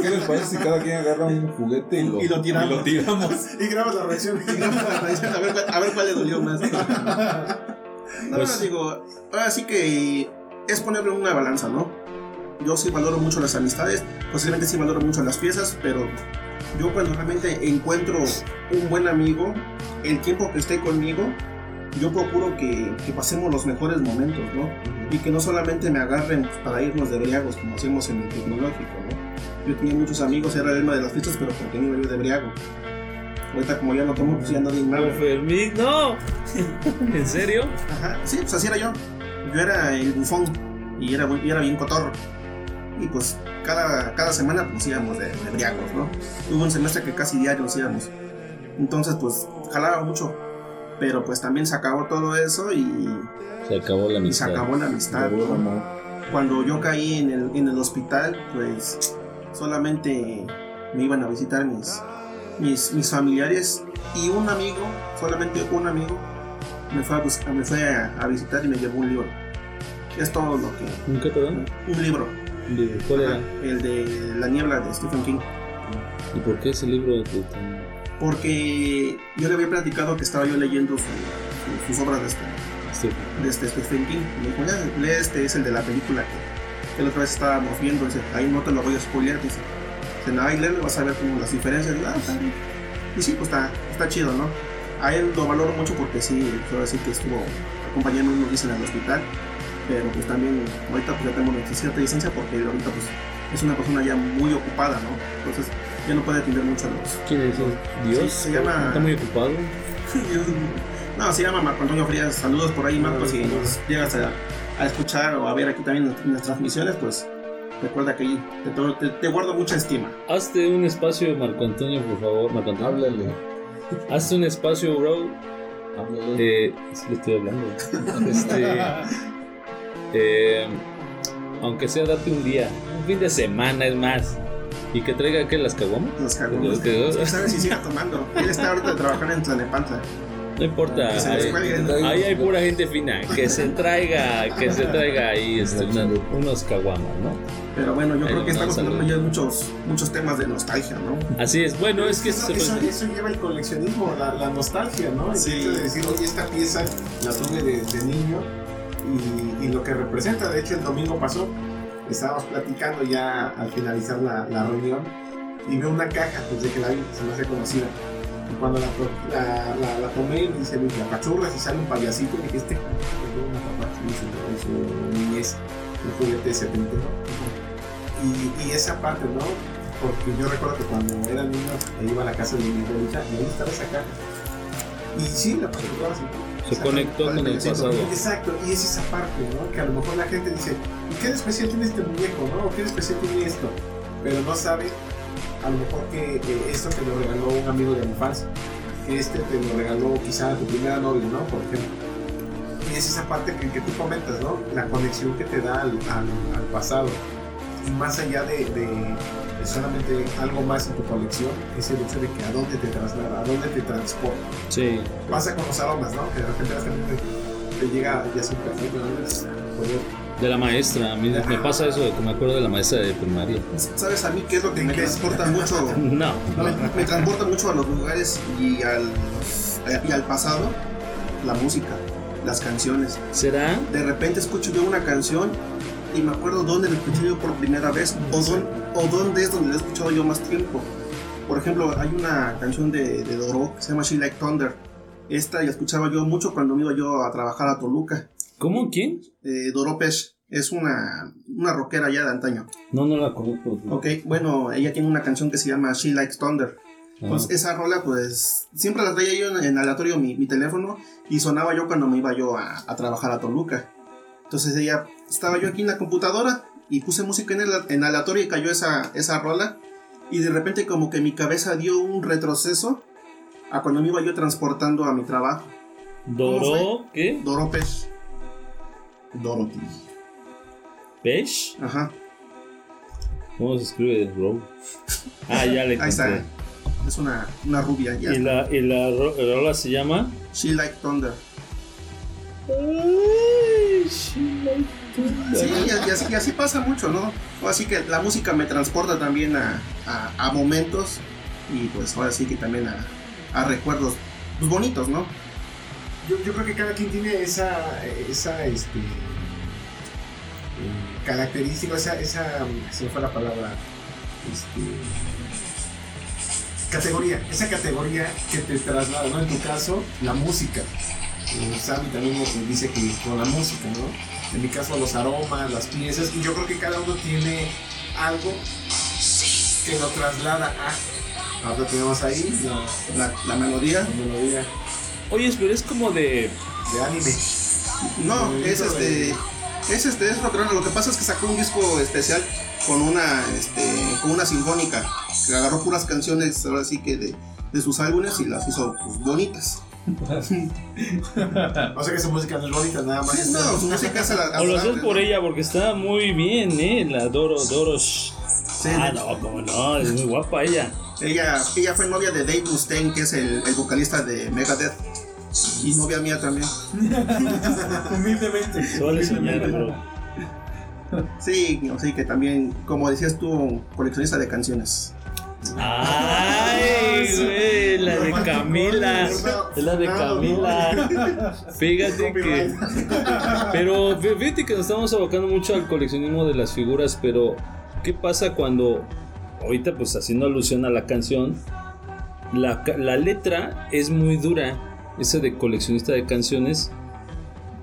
¿Qué parece si cada quien agarra un juguete y lo, Y lo tiramos. y lo tiramos? Y grabas la reacción. a, ver, a ver cuál le dolió más. No, Pues- no, digo, ahora sí que es ponerlo en una balanza, ¿no? Yo sí valoro mucho las amistades, posiblemente sí valoro mucho las piezas, pero yo cuando realmente encuentro un buen amigo, el tiempo que esté conmigo, yo procuro que, que pasemos los mejores momentos, ¿no? Y que no solamente me agarren para irnos de briagos como hacemos en el tecnológico, ¿no? Yo tenía muchos amigos, era el alma de las fiestas, pero porque me iba de briago. Ahorita como ya no tomo, pues ya ando bien mal. Fermín, no. ¿En serio? Ajá, sí, pues así era yo. Yo era el bufón y era, y era bien cotorro. Y pues cada, cada semana pues íbamos de, de briagos, ¿no? Hubo un semestre que casi diarios íbamos. Entonces pues jalaba mucho. Pero pues también se acabó todo eso y, Se acabó la y se amistad. acabó la amistad. ¿no? Cuando yo caí en el, en el hospital, pues solamente me iban a visitar mis, mis, mis familiares y un amigo, solamente un amigo, me fue, a, bus- me fue a, a visitar y me llevó un libro. Es todo lo que... ¿Un qué, perdón? Un libro. Un libro. ¿Cuál Ajá, era? el de La niebla de Stephen King. ¿Y por qué ese libro de tan- Porque yo le había platicado que estaba yo leyendo su- su- sus obras de este, Stephen? de este Stephen King. Me dijo, ya, lee este, es el de la película que, que la otra vez estábamos viendo. Dice, ahí no te lo voy a spoilear. Dice, dice ahí léelo, vas a ver como las diferencias. Ah, está bien. Y sí, pues está, está chido, ¿no? A él lo valoro mucho porque sí, quiero decir que estuvo acompañando unos días en el hospital. Pero pues también, ahorita pues ya tengo una cierta distancia porque ahorita pues es una persona ya muy ocupada, ¿no? Entonces ya no puede atender mucho a los, ¿Quién es? ¿Dios? Sí, se llama- ¿Está muy ocupado? No, se llama Marco Antonio Frías. Saludos por ahí, Marco. Si nos llegas a, a escuchar o a ver aquí también en las transmisiones, pues recuerda que ahí te, te- te guardo mucha estima. Hazte un espacio, Marco Antonio, por favor. Marco Antonio. Háblale. Hazte un espacio, bro. Háblale. Eh, sí le estoy hablando. Este, eh, aunque sea date un día, un fin de semana es más. Y que traiga que las caguamas. Los cagones. Los cagones. ¿Quién sabe si sigue tomando? Él está ahorita trabajando en Tlanepantla. No importa. Les Ahí, hay pura gente fina. Que se traiga, que se traiga ahí este, una- unos caguamas, ¿no? Pero bueno, yo Ahí creo que estamos hablando ya de muchos, muchos temas de nostalgia, ¿no? Así es. Bueno, es que eso, eso, puede- eso lleva el coleccionismo, la, la nostalgia, ¿no? El Sí. hecho de decir, oye, esta pieza la tuve de, de niño y, y lo que representa, de hecho, el domingo pasó, estábamos platicando ya al finalizar la, la reunión y veo una caja, pues de que la vi, se me hace conocida. Y cuando la, la, la, la tomé, dice, "Luis, la pachurras y sale un payasito, y dije, este en su, niñez, un juguete setentero. Y, y esa parte, ¿no? Porque yo recuerdo que cuando era niño e iba a la casa de mi abuelita y ahí estaba esa caja. Y sí, la pachurraba así. Se conectó con el pasado. Exacto, y es esa parte, ¿no? Que a lo mejor la gente dice, ¿y qué de especial tiene este muñeco, no? ¿O ¿Qué de especial tiene esto? Pero no sabe, a lo mejor que eh, esto te lo regaló un amigo de la infancia, que este te lo regaló quizá tu primera novia, ¿no? Por ejemplo. Y es esa parte que, que tú comentas, ¿no? La conexión que te da al, al- al pasado. y más allá de, de- de solamente algo más en tu colección, es el hecho de que a dónde te traslada, a dónde te transporta. Sí. Pasa con los aromas, ¿no? Que de repente la gente te, llega ya sin perfume, ¿no? De la maestra. A mí me pasa eso de que me acuerdo de la maestra de primaria. ¿Sabes a mí qué es lo que me transporta mucho? No. Me, me transporta mucho a los lugares y al, y al pasado, la música, las canciones. ¿Será? De repente escucho yo una canción y me acuerdo dónde la escuché yo por primera vez o, dónde, o dónde es donde la he escuchado yo más tiempo. Por ejemplo, hay una canción de, de Doro que se llama She Like Thunder. Esta la escuchaba yo mucho cuando me iba yo a trabajar a Toluca. ¿Cómo? ¿Quién? Eh, Doro Pesh es una, una rockera ya de antaño. No, no la conozco. Ok, bueno, ella tiene una canción que se llama She Likes Thunder. Ah. Pues esa rola, pues siempre la traía yo en, en aleatorio mi, mi teléfono y sonaba yo cuando me iba yo a, a trabajar a Toluca. Entonces ella, estaba yo aquí en la computadora y puse música en, el, en aleatorio y cayó esa, esa rola. Y de repente como que mi cabeza dio un retroceso a cuando me iba yo transportando a mi trabajo. ¿Doró? ¿Qué? Doropesh. Dorothy. ¿Pesh? Ajá, ¿Cómo se escribe Row? Ah, ya le ahí está. Es una, una rubia. Ya ¿Y la, y la ro- la rola se llama? She Like Thunder. Sí, y, así, pasa mucho, ¿no? Así que la música me transporta también a, momentos y pues ahora sí que también a, a recuerdos pues, bonitos, ¿no? Yo, yo creo que cada quien tiene esa, esa este, eh, característica, esa, esa, se me fue la palabra, este, categoría, esa categoría que te traslada, ¿no? En tu caso, la música. Eh, Sammy también nos dice que con la música, ¿no? En mi caso, los aromas, las piezas, y yo creo que cada uno tiene algo que lo traslada a. Ahora tenemos ahí la, La, la melodía. la melodía Oye, pero es como de. de anime. No, es este. Es este, es rockero. Lo que pasa es que sacó un disco especial con una, este, con una sinfónica. Que agarró puras canciones, ahora sí que de, de sus álbumes y las hizo pues, bonitas. O sea que su música no es bonita, nada más. No, su música es la. O lo haces por ella porque está muy bien, ¿eh? La Doro, Dorosh. Sí, Ah, no, como no, es muy guapa ella. Ella, ella fue novia de Dave Mustaine, que es el, el vocalista de Megadeth. Y novia mía también. Humildemente. Suele soñar, bro. Sí, sí, que también, como decías tú, coleccionista de canciones. Ay, güey, la de Camila. Es la de Camila. Fíjate que. Pero fíjate que nos estamos abocando mucho al coleccionismo de las figuras, pero ¿qué pasa cuando, ahorita pues haciendo alusión a la canción, la, la letra es muy dura, esa de coleccionista de canciones,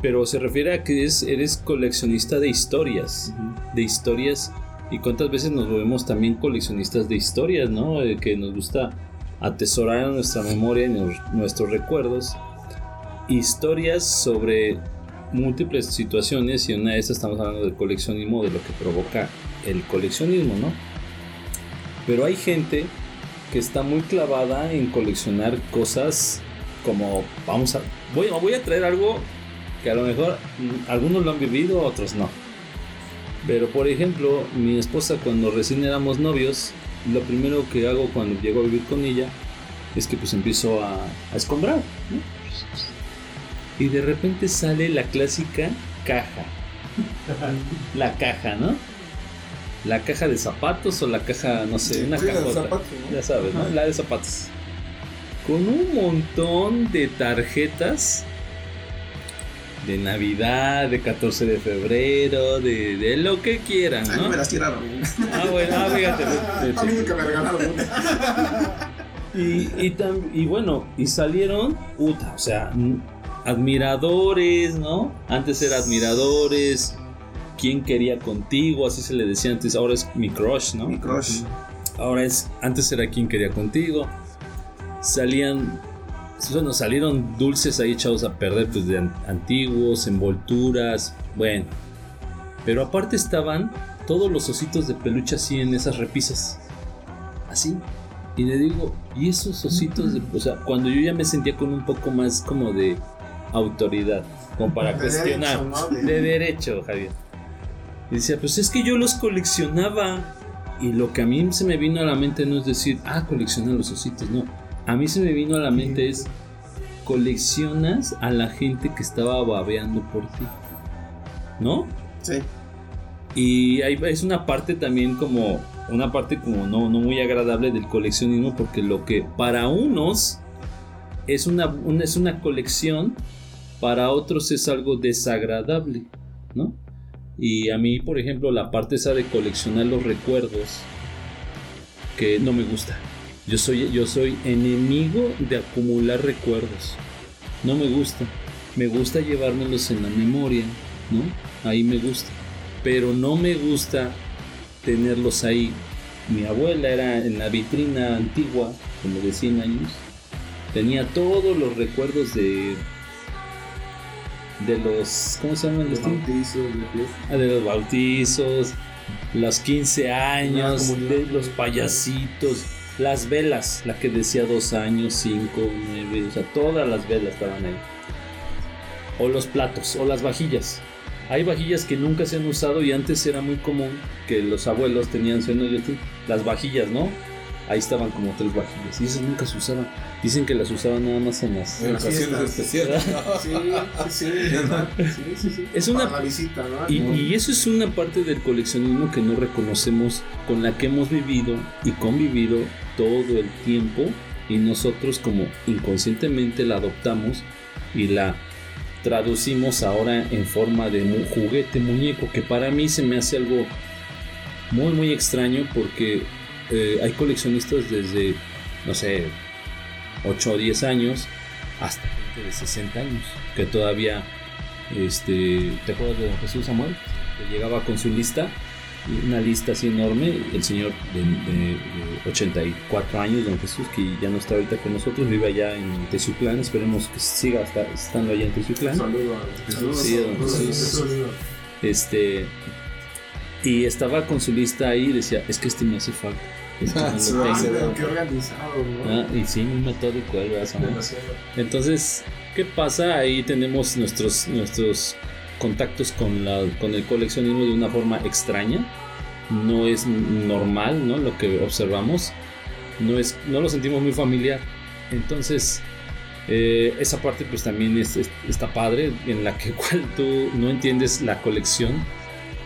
pero se refiere a que es, eres coleccionista de historias, de historias, y cuántas veces nos volvemos también coleccionistas de historias, ¿no? Eh, que nos gusta atesorar en nuestra memoria, nos- nuestros recuerdos, historias sobre múltiples situaciones y en una de estas estamos hablando del coleccionismo, de lo que provoca el coleccionismo, ¿no? Pero hay gente que está muy clavada en coleccionar cosas como, vamos a, voy, voy a traer algo que a lo mejor mm, algunos lo han vivido, otros no. Pero por ejemplo, mi esposa cuando recién éramos novios, lo primero que hago cuando llego a vivir con ella es que pues empiezo a, a escombrar. ¿no? Y de repente sale la clásica caja. La caja, ¿no? La caja de zapatos o la caja, no sé, una Sí, de cajota. zapatos, ¿no? Ya sabes, ¿no? La de zapatos. Con un montón de tarjetas de Navidad, de 14 de febrero, de, de lo que quieran, A mí ¿no? me las tiraron. Ah, bueno, ah, fíjate. A mí nunca me regalaron. Y, y, tam- y bueno, y salieron, puta, o sea, admiradores, ¿no? Antes era admiradores, quién quería contigo, así se le decía antes, ahora es mi crush, ¿no? Mi crush. Ahora es, antes era quien quería contigo. Salían, bueno, salieron dulces ahí echados a perder, pues de an- antiguos, envolturas, bueno. Pero aparte estaban todos los ositos de peluche así en esas repisas. Así. Y le digo, ¿y esos ositos de.? O sea, cuando yo ya me sentía con un poco más como de autoridad, como para De cuestionar. derecho, ¿no? De- De derecho, Javier. Y decía, pues es que yo los coleccionaba. Y lo que a mí se me vino a la mente no es decir, ah, colecciona los ositos, no. A mí se me vino a la mente es, coleccionas a la gente que estaba babeando por ti. ¿No? Sí. Y ahí es una parte también como, una parte como no, no muy agradable del coleccionismo porque lo que para unos es una, una- es una colección, para otros es algo desagradable, ¿no? Y a mí, por ejemplo, la parte esa de coleccionar los recuerdos, que no me gusta. Yo soy, yo soy enemigo de acumular recuerdos. No me gusta. Me gusta llevármelos en la memoria, ¿no? Ahí me gusta. Pero no me gusta tenerlos ahí. Mi abuela era en la vitrina antigua, como de 100 años. Tenía todos los recuerdos de. De los. ¿Cómo se llaman? los Ah, de los bautizos, los 15 años, de los payasitos, las velas, la que decía dos años, cinco, nueve, o sea, todas las velas estaban ahí. O los platos, o las vajillas. Hay vajillas que nunca se han usado y antes era muy común que los abuelos tenían sueño yo las vajillas, ¿no? Ahí estaban como tres vajillas y esas nunca se usaban. Dicen que las usaban nada más en las... En ocasiones especiales. Sí, sí, sí, sí, sí. Es una- Para la visita, ¿no? Y, y eso es una parte del coleccionismo que no reconocemos, con la que hemos vivido y convivido todo el tiempo y nosotros como inconscientemente la adoptamos y la traducimos ahora en forma de mu- juguete, muñeco, que para mí se me hace algo muy muy extraño porque eh, hay coleccionistas desde, no sé, 8 o 10 años hasta gente de 60 años que todavía este, ¿te acuerdas de don Jesús Samuel? Que llegaba con su lista, una lista así enorme, el señor de, de- de 84 años, don Jesús, que ya no está ahorita con nosotros, vive allá en Teciutlán, esperemos que siga hasta- estando allá en Teciutlán. Saludo a Jesús. Sí, don Jesús. Este, y estaba con su lista ahí y decía, es que este me hace falta. Es que no lo Sí, tengo". sí, Pero qué organizado, ¿no? Ah, y sí, muy metódico. Entonces, ¿qué pasa? Ahí tenemos nuestros, nuestros contactos con, la, con el coleccionismo de una forma extraña. No es normal, ¿no? Lo que observamos. No, es, no lo sentimos muy familiar. Entonces, eh, esa parte pues también es, es- está padre, en la que cual tú no entiendes la colección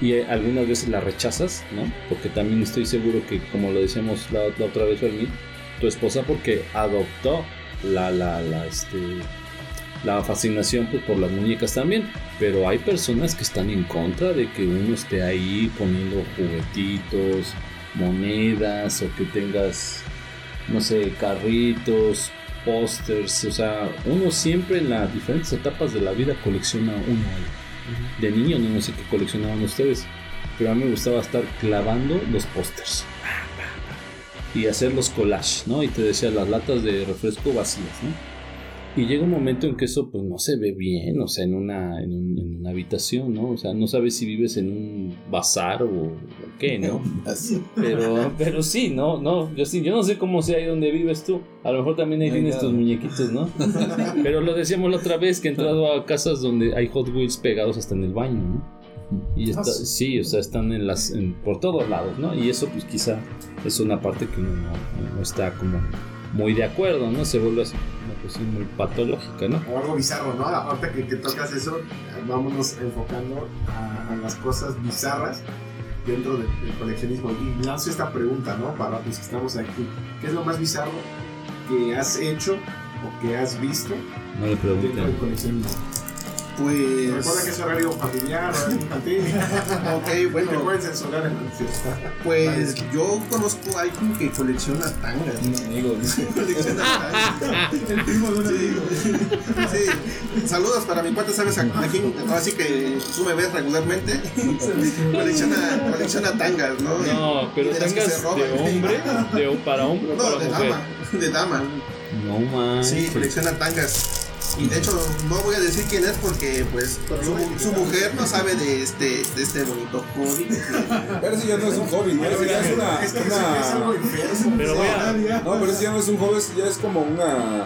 y eh, algunas veces la rechazas, ¿no? Porque también estoy seguro que, como lo decíamos la, otra vez, Fermín, tu esposa porque adoptó la, la, la, este, la fascinación pues, por las muñecas también. Pero hay personas que están en contra de que uno esté ahí poniendo juguetitos, monedas o que tengas, no sé, carritos, pósters. O sea, uno siempre en las diferentes etapas de la vida colecciona uno. De niño no, sé qué coleccionaban ustedes, pero a mí me gustaba estar clavando los pósters y hacer los collages, ¿no? Y te decía las latas de refresco vacías. Y llega un momento en que eso pues no se ve bien, o sea, en una, en, un- en una habitación, ¿no? O sea, no sabes si vives en un bazar o, o qué, ¿no? Pero, pero sí, no, no, yo sí, yo no sé cómo sea ahí donde vives tú. A lo mejor también ahí tienes tus muñequitos, ¿no? Pero lo decíamos la otra vez que he entrado a casas donde hay Hot Wheels pegados hasta en el baño, ¿no? Y está, Ah, sí. sí, o sea, están en las, en- por todos lados, ¿no? Y eso pues quizá es una parte que uno no, no está como muy de acuerdo, ¿no? Se vuelve así una cuestión muy patológica, ¿no? O algo bizarro, ¿no? Ahorita que, que tocas eso, vámonos enfocando a, a las cosas bizarras dentro de- del coleccionismo. Y lanzo esta pregunta, ¿no? Para los que estamos aquí. ¿Qué es lo más bizarro que has hecho o que has visto No le dentro del pregunten. Coleccionismo? Recuerda que Pues, es horario familiar, horario infantil. ok, Te bueno, pueden censurar en la pues yo conozco a alguien que colecciona tangas. Un amigo, dice. Colecciona tangas. El primo de un amigo. Sí. Saludos para mi cuate, ¿sabes? A, a quien así que tú me ves regularmente. colecciona, colecciona tangas, ¿no? No, pero De roban. de hombre, de, para hombre o No, para de mujer. dama, de dama. No manches. Sí, colecciona tangas. Y de hecho no voy a decir quién es porque pues su, su mujer no sabe de este, de este bonito hobby. Pero eso ya no es un hobby, ¿no? Eso ya es una. Es que eso es algo una... Pero No, pero eso ya no es un hobby, ya es como una.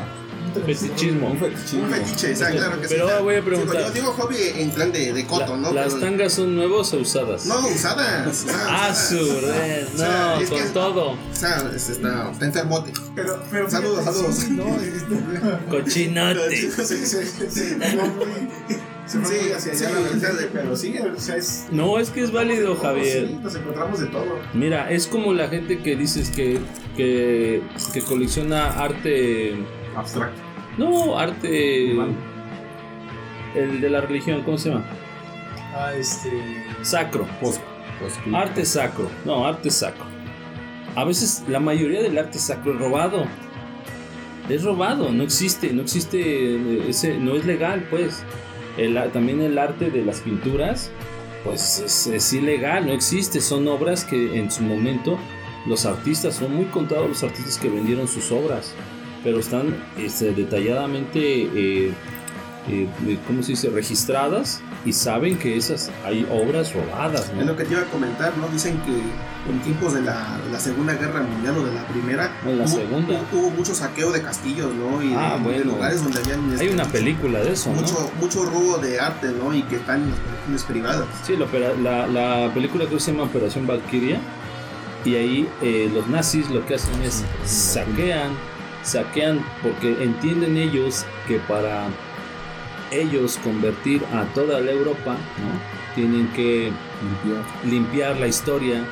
Fetichismo. Un fetichismo. Un fetiche, o sea, claro que sí. Pero ahora voy a Sí, preguntar. yo digo hobby en plan de, de coto, La- ¿no? ¿Las Pero- tangas son nuevas o usadas? No, usadas. Ah, su red. O sea, No, es con que- todo. O sea, es- está, está enfermote. Pero, pero Saludos, saludos. sí, no, este, Cochinote. sí, sí, sí, se fue Sí, muy hacia allá sí, la sí. pero sí, o sea, es. No, es que es válido, Javier. Sí, nos encontramos de todo. Mira, es como la gente que dices que, que, que colecciona arte. Abstracto. No, arte. El de la religión, ¿cómo se llama? Ah, este. Sacro. Arte sacro. No, arte sacro. A veces la mayoría del arte sacro es robado. Es robado, no existe, no existe, ese, no es legal, pues. El también el arte de las pinturas, pues es, es ilegal, no existe. Son obras que en su momento los artistas, son muy contados los artistas que vendieron sus obras, pero están este, detalladamente, eh, eh, ¿cómo se dice?, registradas y saben que esas hay obras robadas, ¿no? Es lo que te iba a comentar, ¿no? Dicen que en tiempos de la, de la Segunda Guerra Mundial o de la Primera, En la hubo, segunda. hubo mucho saqueo de castillos, ¿no? Y de- Ah, de, bueno. lugares donde habían Hay este, una película de eso, ¿no? mucho, mucho robo de arte, ¿no? Y que están en las colecciones privadas. Sí, la, la, la película que se llama Operación Valkyria. Y ahí eh, los nazis lo que hacen es saquean, saquean porque entienden ellos que para ellos convertir a toda la Europa, ¿no? Tienen que limpiar. limpiar la historia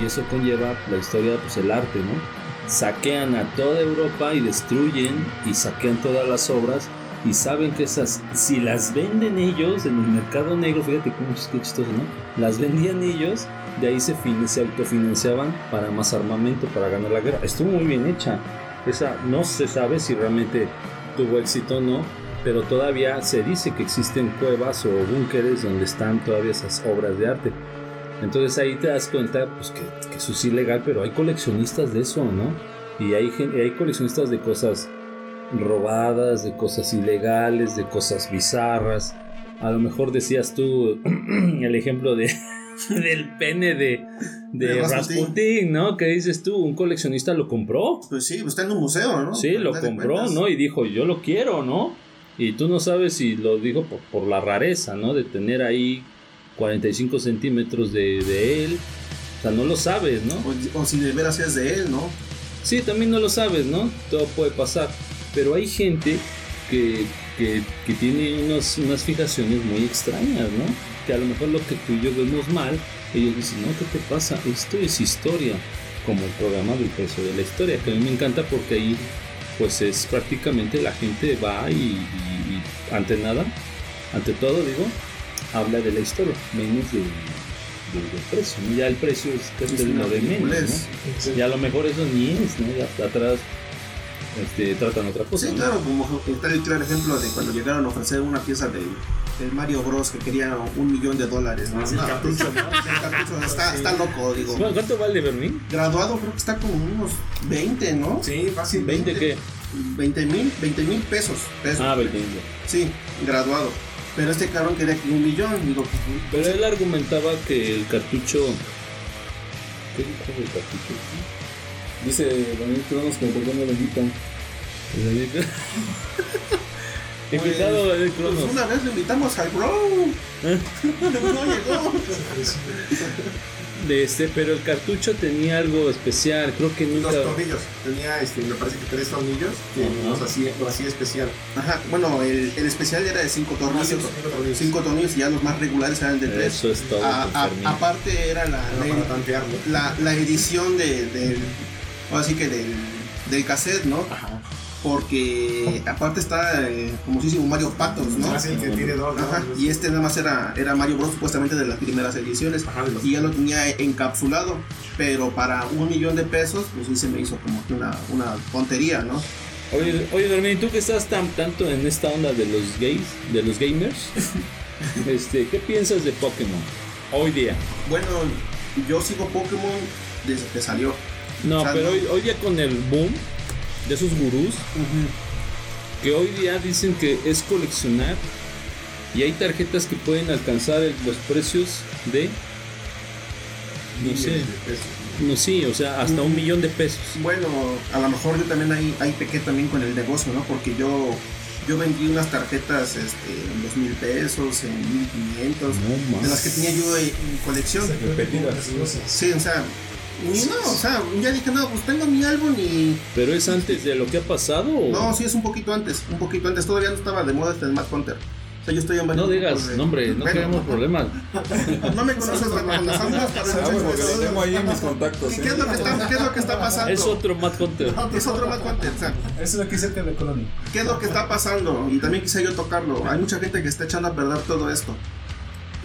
y eso conlleva la historia, pues el arte, ¿no? Saquean a toda Europa y destruyen y saquean todas las obras y saben que esas, si las venden ellos en el mercado negro, fíjate cómo es que chistoso, ¿no? Las vendían ellos, de ahí se, fin- se autofinanciaban para más armamento, para ganar la guerra. Estuvo muy bien hecha. Esa no se sabe si realmente tuvo éxito o no, pero todavía se dice que existen cuevas o búnkeres donde están todavía esas obras de arte. Entonces ahí te das cuenta pues, que, que eso es ilegal, pero hay coleccionistas de eso, ¿no? Y hay, hay coleccionistas de cosas robadas, de cosas ilegales, de cosas bizarras. A lo mejor decías tú el ejemplo de, del pene de, de ¿no? Que dices tú, un coleccionista lo compró. Pues sí, pues está en un museo, ¿no? Sí, lo compró. ¿no? Y dijo, yo lo quiero, ¿no? Y tú no sabes si lo dijo por, por la rareza, ¿no? De tener ahí 45 centímetros de, de él. O sea, no lo sabes, ¿no? O, o si de veras es de él, ¿no? Sí, también no lo sabes, ¿no? Todo puede pasar. Pero hay gente que, que, que tiene unos- unas fijaciones muy extrañas, ¿no? Que a lo mejor lo que tú y yo vemos mal, ellos dicen, no, ¿qué te pasa? Esto es historia, como el programa del precio de la historia, que a mí me encanta porque ahí, pues es prácticamente la gente va y, y- y ante nada, ante todo, digo, habla de la historia, menos de, de- del precio, ¿no? Ya el precio es, es Es lo de menos, ¿no? a lo mejor eso ni es, ¿no? Ya atrás este, tratan otra cosa. Sí, ¿no? claro, como está el claro ejemplo de cuando llegaron a ofrecer una pieza del, del Mario Bros. que quería un millón de dólares. ¿no? Ah, sí, el No, cartucho, pues, el cartucho está, está loco, digo. ¿Cu- ¿Cuánto vale Berlín? Graduado creo que está como unos 20, ¿no? Sí, fácil. ¿20 qué? 20 mil, 20 mil pesos. pesos. Ah, 20. Sí, graduado. Pero este cabrón quería que un millón. Digo, Pero él argumentaba que el cartucho. ¿Qué dijo del cartucho? Dice Daniel que por qué no lo invitan. Invitado a Daniel pues Cronos. una vez le invitamos al bro. no llegó. De este, pero el cartucho tenía algo especial. Creo que nunca. Los tornillos. Tenía, este, me parece que tres tornillos que Ajá. los hacía, lo hacía especial. Ajá, bueno, el, el especial era de 5 tornillos. cinco- cinco tornillos. 5 tornillos y ya los más regulares eran de 3. Eso es todo. Fermín. aparte era la, Era tantearlo. la, la edición de, del. Ahora sí que del, del cassette, ¿no? Ajá. Porque aparte está eh, famosísimo Mario Patos, ¿no? Así que tiene dos. ¿no? Ajá, y este nada más era, era Mario Bros. supuestamente de las primeras ediciones. Ajá, de los- Y ya lo tenía encapsulado. Pero para un millón de pesos, pues sí se me hizo como que una, una tontería, ¿no? Oye, oye, Fermín, tú que estás tan tanto en esta onda de los gays, de los gamers, este, ¿qué piensas de Pokémon hoy día? Bueno, yo sigo Pokémon desde que salió. No, O sea, pero no. Hoy, hoy día con el boom de esos gurús, que hoy día dicen que es coleccionar y hay tarjetas que pueden alcanzar el- los precios de No sé. de pesos. No, sí, o sea, hasta un millón de pesos. Bueno, a lo mejor yo también ahí, ahí pequé también con el negocio, ¿no? Porque yo, yo vendí unas tarjetas este, en dos mil pesos, en mil quinientos, No de las que tenía yo en, en colección. Repetidas. Sí, o sea, y no, o sea, ya dije, no, pues tengo mi álbum y... ¿Pero es antes de lo que ha pasado? o- No, sí, es un poquito antes, un poquito antes, todavía no estaba de moda este Mad Hunter. O sea, yo estoy en No digas, de- no, hombre, no Bueno, queremos problemas. No me conoces, con bueno, porque lo tengo ahí en mis contactos. ¿Qué, qué es lo que está, ¿Qué es lo que está pasando? Es otro Mad Hunter. Es otro Mad Hunter, o sea, es aquí cerca de Colonia. ¿Qué es lo que está pasando? Y también quise yo tocarlo. Hay mucha gente que está echando a perder todo esto.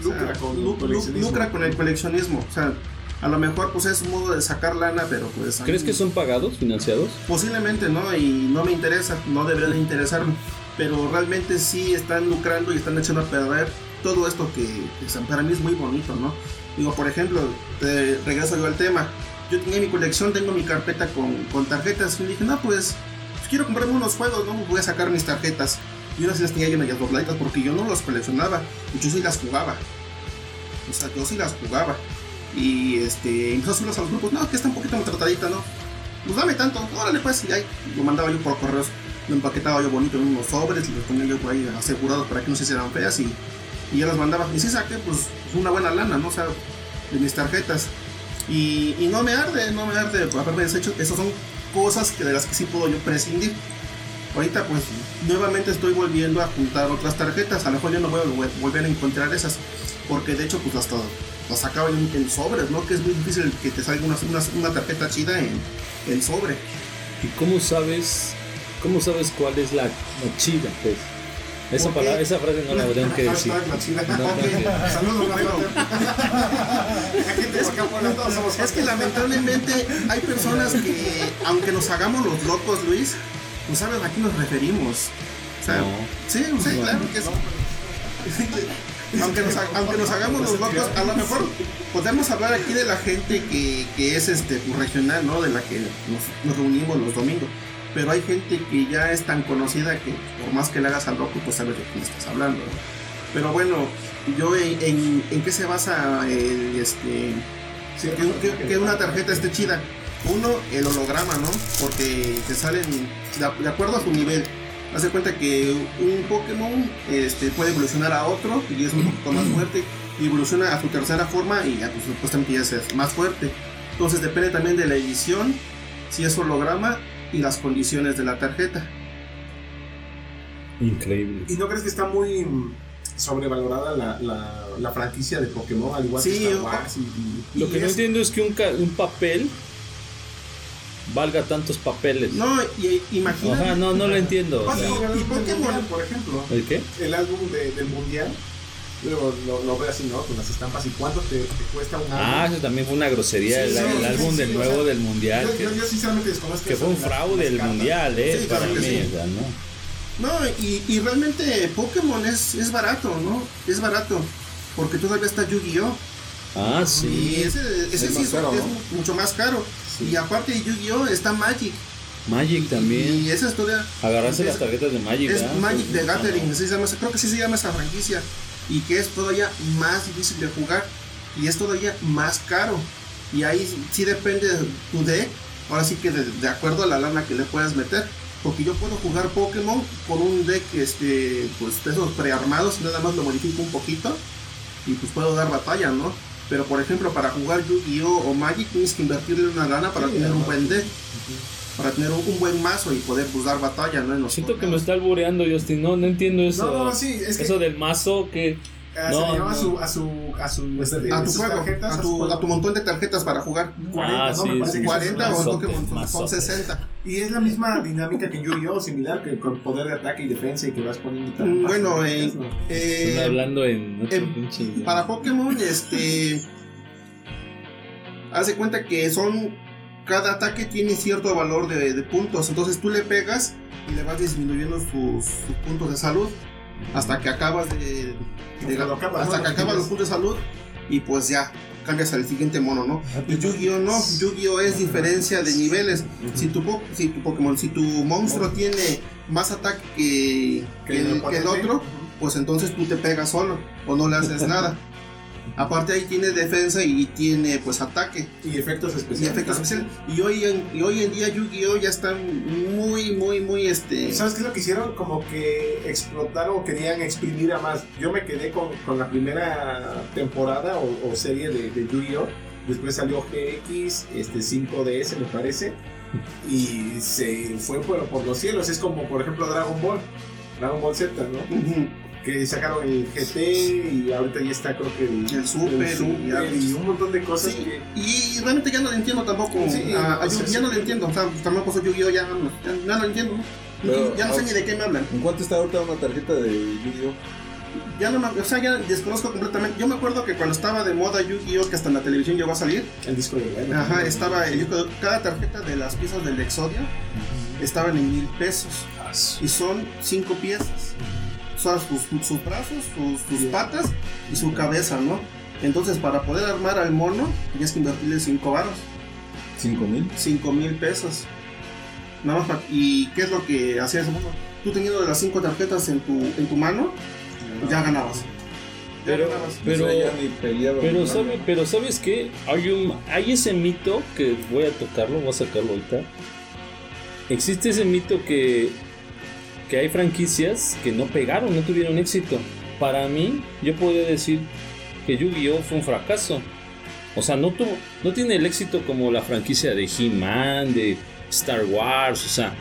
Lucra O sea, con lu- el coleccionismo. lu- lucra con el coleccionismo. O sea, a lo mejor pues es un modo de sacar lana, pero pues... ¿Crees mí- que son pagados, financiados? Posiblemente, ¿no? Y no me interesa, no debería de interesarme. Pero realmente sí están lucrando y están echando a perder todo esto que, que para mí es muy bonito, ¿no? Digo, por ejemplo, te regreso yo al tema. Yo tenía mi colección, tengo mi carpeta con, con tarjetas y dije, no, pues, pues quiero comprarme unos juegos, ¿no? Voy a sacar mis tarjetas. Y unas las tenía yo medias dobladitas porque yo no los coleccionaba, yo sí las jugaba. O sea, yo sí las jugaba. Y este, empezó a subirlas a los grupos, no, que está un poquito maltratadita, ¿no? Pues dame tanto, órale pues, y ahí lo mandaba yo por correos, lo empaquetaba yo bonito en unos sobres, y los ponía yo por ahí asegurados para que no se hicieran feas y, y ya las mandaba. Y sí saqué pues una buena lana, ¿no? O sea, de mis tarjetas. Y, y no me arde, no me arde haberme deshecho. Esas son cosas que de las que sí puedo yo prescindir. Ahorita pues nuevamente estoy volviendo a juntar otras tarjetas. A lo mejor yo no voy a vol- volver a encontrar esas. Porque de hecho pues hasta las sacaba en, en sobres, ¿no? Que es muy difícil que te salga una, una, una tarjeta chida en, en sobre. ¿Y cómo sabes, cómo sabes cuál es la, la chida, pues? Esa, ¿Por qué? palabra, esa frase no la tengo que decir. La. No, Saludos, somos Es que lamentablemente hay personas que, aunque nos hagamos los locos, Luis, tú sabes a quién nos referimos. O sea, No. sí, sí, claro que sí. Aunque nos, aunque nos hagamos los locos, a lo mejor podemos hablar aquí de la gente que, que es este pues, regional, ¿no? De la que nos, reunimos los domingos. Pero hay gente que ya es tan conocida que por más que le hagas al loco, pues sabes de quién estás hablando. Pero bueno, yo en, en, qué se basa este Sí, que, una tarjeta esté chida. Uno, el holograma, ¿no? Porque te salen de, de acuerdo a su nivel. Hace cuenta que un Pokémon este, puede evolucionar a otro y es un poquito más fuerte. Y evoluciona a su tercera forma y ya pues, supuestamente ya es más fuerte. Entonces depende también de la edición, si es holograma y las condiciones de la tarjeta. Increíble. ¿Y no crees que está muy mm, sobrevalorada la, la, la franquicia de Pokémon, al igual Sí, que Star Wars? Y, y- Lo que Y no es- entiendo es que un, un papel valga tantos papeles. No, y imagínate. Ajá, no, no lo entiendo. o sea, y álbum del Pokémon- Mundial, por ejemplo. ¿El qué? El álbum de- del Mundial. Luego lo, lo veo así, ¿no? Con las estampas. ¿Y cuánto te, te cuesta un álbum? Ah, eso también fue una grosería. Sí, el, sí, el sí, álbum sí, del sí, o nuevo sea, del mundial. yo, que, yo, yo sinceramente desconozco que fue un fraude el mundial, ¿eh? Sí, para claro mí, no. No, y, y realmente Pokémon es, es barato, ¿no? Es barato. Porque todavía está Yu-Gi-Oh! Ah, Y sí. ese, ese Es sí es, caro, es ¿no? mucho más caro. Y aparte de Yu-Gi-Oh! está Magic. Magic también. Y esa es todavía. Agarraste es- las tarjetas de Magic, Es ¿verdad? Magic de Ah, Gathering, no. se llama, creo que sí se llama esa franquicia. Y que es todavía más difícil de jugar. Y es todavía más caro. Y ahí sí depende de tu deck. Ahora sí que de, de acuerdo a la lana que le puedas meter. Porque yo puedo jugar Pokémon con un deck este, pues, de esos prearmados. Nada más lo modifico un poquito. Y pues puedo dar batalla, ¿no? Pero por ejemplo, para jugar Yu-Gi-Oh! o Magic tienes que invertirle una lana para tener un buen deck. Para tener un, un buen mazo y poder pues dar batalla, ¿no? En los Siento que me está albureando, Justin. No, no entiendo eso. No, no, sí, es que Eso del mazo que. Ah, no, se le llama no. a su a su a su este, a tu juego, tarjetas, a su tu, juego. a tu montón de tarjetas para jugar. 40, Ah, ¿no? sí, Me parece sí, que 40 o en Pokémon son- son mazote. 60. Y es la misma dinámica que Yu-Gi-Oh! similar, que con poder de ataque y defensa y que vas poniendo Mm, Bueno, ¿no? eh, Están eh, hablando en. otro pinche para Pokémon, este. Haz de cuenta que son. Cada ataque tiene cierto valor de, de puntos. Entonces tú le pegas y le vas disminuyendo sus, sus puntos de salud. Hasta que acabas de. de- Hasta que acabas los puntos de salud. Y pues ya. Cambias al siguiente mono, ¿no? Y Yu-Gi-Oh no, Yu-Gi-Oh es diferencia de niveles. Si tu, po- si tu Pokémon, si tu monstruo tiene más ataque que, que el, que el otro, pues entonces tú te pegas solo o no le haces nada. Aparte ahí tiene defensa y tiene pues ataque Y efectos y especiales. efectos especiales. Y hoy en, y hoy en día Yu-Gi-Oh ya están muy, muy, muy este... ¿Sabes qué es lo que hicieron? Como que explotaron o querían exprimir a más. Yo me quedé con, con la primera temporada o, o serie de, de Yu-Gi-Oh! Después salió GX, este 5DS me parece. Y se fue por, por los cielos. Es como por ejemplo Dragon Ball. Dragon Ball Z, ¿no? Que sacaron el GT y ahorita ya está creo que el, El Super, Super y- y, un montón de cosas Sí, que... y realmente ya no le entiendo tampoco. Sí, a- a o sea, Yu- ya sí. no le entiendo. O sea, también puso Yu-Gi-Oh! Ya, no- ya, ya no lo entiendo. ya no sé ah, ni de qué me hablan. ¿En cuánto está ahorita una tarjeta de Yu-Gi-Oh? Ya no me, o sea, ya desconozco completamente. Yo me acuerdo que cuando estaba de moda Yu-Gi-Oh! que hasta en la televisión llegó a salir, El disco de Guerra. ajá, estaba el Yu-Gi-Oh! cada tarjeta de las piezas del Exodia estaban en mil pesos y son cinco piezas. Sus, sus brazos, sus, sus patas y su cabeza, ¿no? Entonces, para poder armar al mono, tenías que invertirle cinco varos. ¿Cinco mil? 5 mil pesos. Nada más para- ¿Y qué es lo que hacía ese mono? Tú teniendo las cinco tarjetas en tu, en tu mano, ya ganabas. Ya Pero, ganabas. pero, O sea, ya ni peleaba pero, sabe, pero ¿sabes qué? Hay, un, hay ese mito que voy a tocarlo, voy a sacarlo ahorita. Existe ese mito que, que hay franquicias que no pegaron, no tuvieron éxito. Para mí, yo podría decir que Yu-Gi-Oh! fue un fracaso. O sea, no, tuvo, no tiene el éxito como la franquicia de He-Man, de Star Wars, o sea.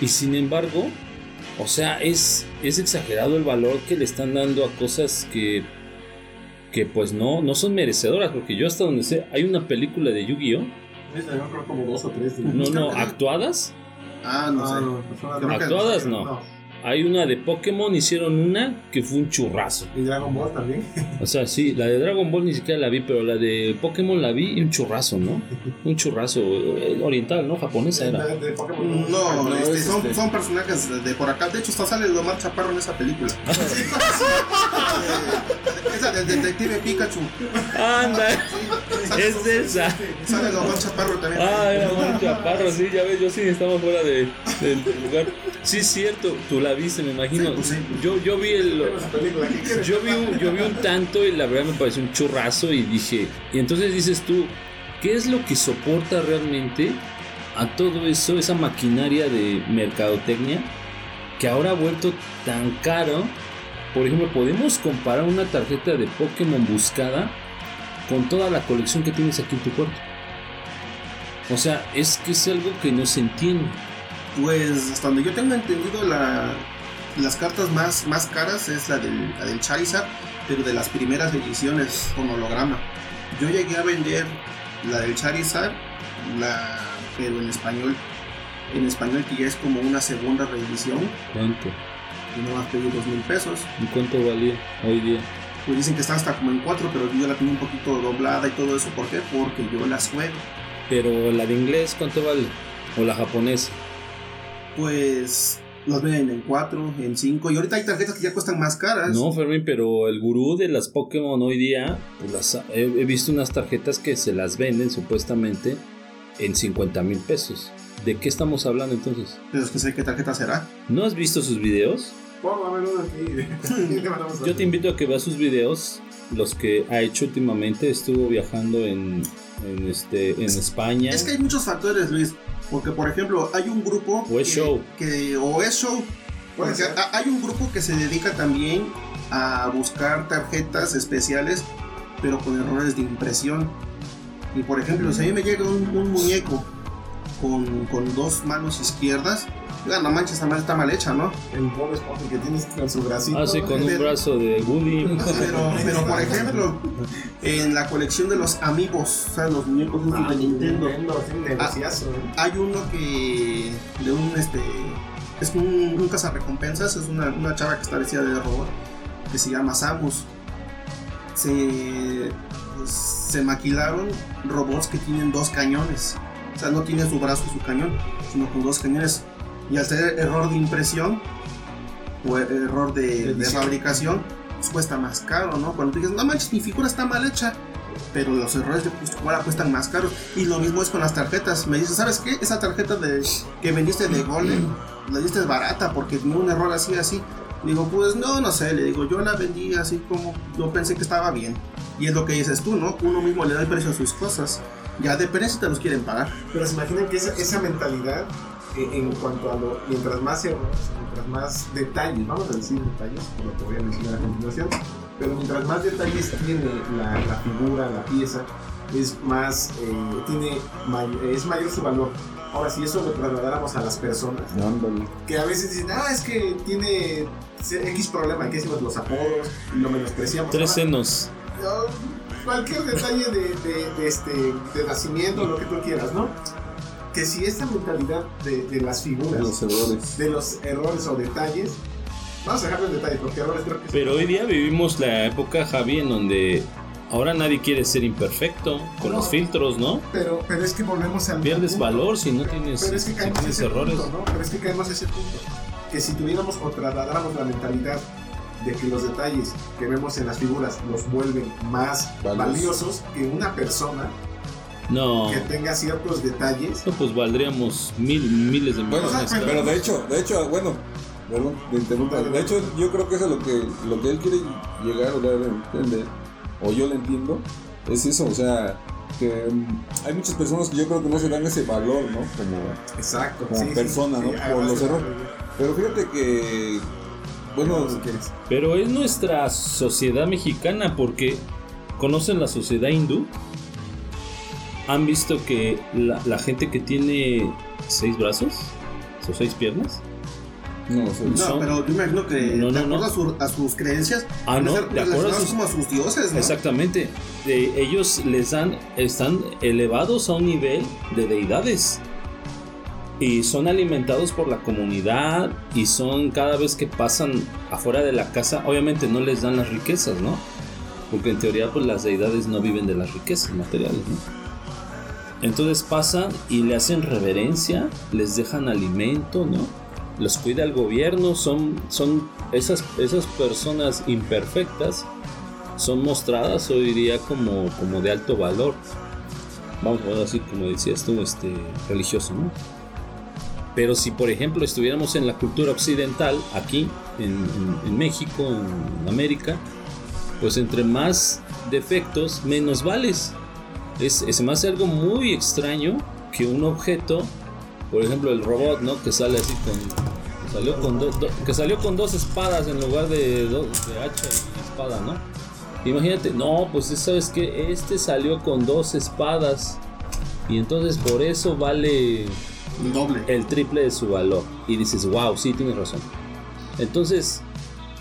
Y sin embargo, o sea, es, es exagerado el valor que le están dando a cosas que que pues no, no son merecedoras, porque yo hasta donde sé, hay una película de Yu-Gi-Oh! Yo creo como dos o tres. de- No, no, actuadas, Ah, no sé. No, no, que- actuadas no. Hay una de Pokémon, hicieron una que fue un churrazo. Y Dragon Ball también. O sea, sí, la de Dragon Ball ni siquiera la vi, pero la de Pokémon la vi y un churrazo, ¿no? Un churrazo eh, oriental, ¿no? Japonesa era. De, de Pokémon. No, No, este, es son, este. son personajes de, de por acá. De hecho, hasta sale Lomar Chaparro en esa película. esa del detective Pikachu. ¡Anda! Es esa. Sale Chaparro también. Ah, era un chaparro, sí, ya ves, yo sí estaba fuera de, del lugar. Sí, es cierto, tú la viste, me imagino. Sí, pues sí. Yo, yo vi el, yo vi, un, yo vi un tanto y la verdad me pareció un churrazo y dije, y entonces dices tú, ¿qué es lo que soporta realmente a todo eso, esa maquinaria de mercadotecnia que ahora ha vuelto tan caro? Por ejemplo, podemos comparar una tarjeta de Pokémon buscada con toda la colección que tienes aquí en tu cuarto. O sea, es que es algo que no se entiende. Pues hasta donde yo tengo entendido, la, las cartas más, más caras es la del, la del Charizard, pero de las primeras ediciones con holograma. Yo llegué a vender la del Charizard, la, pero en español. En español que ya es como una segunda reedición ¿Cuánto? y no más pedí dos mil pesos. ¿Y cuánto valía hoy día? Pues dicen que está hasta como en cuatro, pero yo la tengo un poquito doblada y todo eso. ¿Por qué? Porque yo las juego. Pero la de inglés, ¿cuánto vale? O la japonesa. Pues las venden en cuatro, en cinco. Y ahorita hay tarjetas que ya cuestan más caras. No, Fermín, pero el gurú de las Pokémon hoy día, pues las, he, he visto unas tarjetas que se las venden supuestamente en 50 mil pesos. ¿De qué estamos hablando entonces? Pero es que sé qué tarjeta será. ¿No has visto sus videos? Pongo a ver uno aquí. Le mandamos a- Yo te invito a que veas sus videos, los que ha hecho últimamente. Estuvo viajando en, en, este, en España. Es que hay muchos factores, Luis. Porque, por ejemplo, hay un grupo. O es que- show. Que, o es show. Porque hay un grupo que se dedica también a buscar tarjetas especiales, pero con errores de impresión. Y por ejemplo, si a mí me llega un, un muñeco con, con dos manos izquierdas, ya no manches, esta madre está mal hecha, ¿no? El Bob Esponja que tienes con su bracito. Ah, sí, con un brazo de Woody. Pero, pero por ejemplo, en la colección de los amigos, o sea, los muñecos Ah, de Nintendo, Nintendo, sí, negociazo, ¿eh? hay uno que de un este es un, un cazarrecompensas, es una, una chava que está vestida de robot que se llama Samus. Se, pues, se maquilaron robots que tienen dos cañones. O sea, no tiene su brazo y su cañón, sino con dos cañones. Y al tener error de impresión o er- error de, de fabricación, pues cuesta más caro, ¿no? Cuando tú dices, no manches, mi figura está mal hecha, pero los errores de postura cuestan más caros. Y lo mismo es con las tarjetas. Me dices, ¿sabes qué? Esa tarjeta de, que vendiste de Golden, la diste barata porque tenía un error así, así. Digo, pues no, no sé, le digo, yo la vendí así como yo pensé que estaba bien. Y es lo que dices tú, ¿no? Uno mismo le da el precio a sus cosas. Ya depende si te los quieren pagar. Pero se imaginan que esa, esa mentalidad, en cuanto a lo, mientras más errores, mientras más detalles, vamos a decir detalles, por lo que voy a mencionar a continuación, pero mientras más detalles tiene la, la figura, la pieza, es más, eh, tiene, may- es mayor su valor. Ahora, si eso lo trasladáramos a las personas, que a veces dicen, ah, es que tiene X problema, que decimos los apodos, y lo menospreciamos. Tres senos. no, cualquier detalle de, de- de este, de nacimiento, lo que tú quieras, ¿no? Que si esta mentalidad de, de las figuras, De los errores. de los errores o detalles, vamos a dejarlo en detalles, porque errores creo que. Pero hoy día vivimos la época, Javi, en donde ahora nadie quiere ser imperfecto con los filtros, ¿no? Pero, pero es que volvemos al Pierdes punto. valor si no tienes, Pero es que si tienes errores. punto, ¿no? Pero es que caemos en ese punto. Que si tuviéramos o trasladáramos la mentalidad de que los detalles que vemos en las figuras los vuelven más Valiosos. valiosos que una persona No, que tenga ciertos detalles. no, pues valdríamos mil, miles de Bueno, millones. pero- pero de hecho, de hecho, bueno, perdón, te interrumpo. De hecho, yo creo que eso es lo que, lo que él quiere llegar o dar a entender, o yo lo entiendo, es eso, o sea, que mm, hay muchas personas que yo creo que no se dan ese valor, ¿no? Como, Exacto. Como persona, ¿no? Por los de- errores. pero fíjate que, bueno. Pero es nuestra sociedad mexicana porque conocen la sociedad hindú. Han visto que la, la gente que tiene seis brazos o seis piernas. no, sea, No, Son- pero yo imagino que No, de no, no. acuerdo A, su- a sus creencias, Ah, no, de acuerdo a sus- como a sus dioses, ¿no? Exactamente. Eh, ellos les dan, están elevados a un nivel de deidades. Y son alimentados por la comunidad y son cada vez que pasan afuera de la casa, obviamente no les dan las riquezas, ¿no? Porque en teoría pues las deidades no viven de las riquezas materiales, ¿no? Entonces pasan y le hacen reverencia, les dejan alimento, ¿no? Los cuida el gobierno, son, son esas, esas personas imperfectas son mostradas hoy día como, como de alto valor. Vamos a así como decías tú, este, religioso, ¿no? Pero si por ejemplo estuviéramos en la cultura occidental, aquí en, en- en México, en América, pues entre más defectos, menos vales. Es, es más algo muy extraño que un objeto, por ejemplo el robot, ¿no? Que sale así con... salió con, do- do- que salió con dos espadas en lugar de, do- de hacha y espada, ¿no? Imagínate, no, pues sabes que este salió con dos espadas y entonces por eso vale El doble. el triple de su valor. Y dices, wow, sí, tienes razón. Entonces,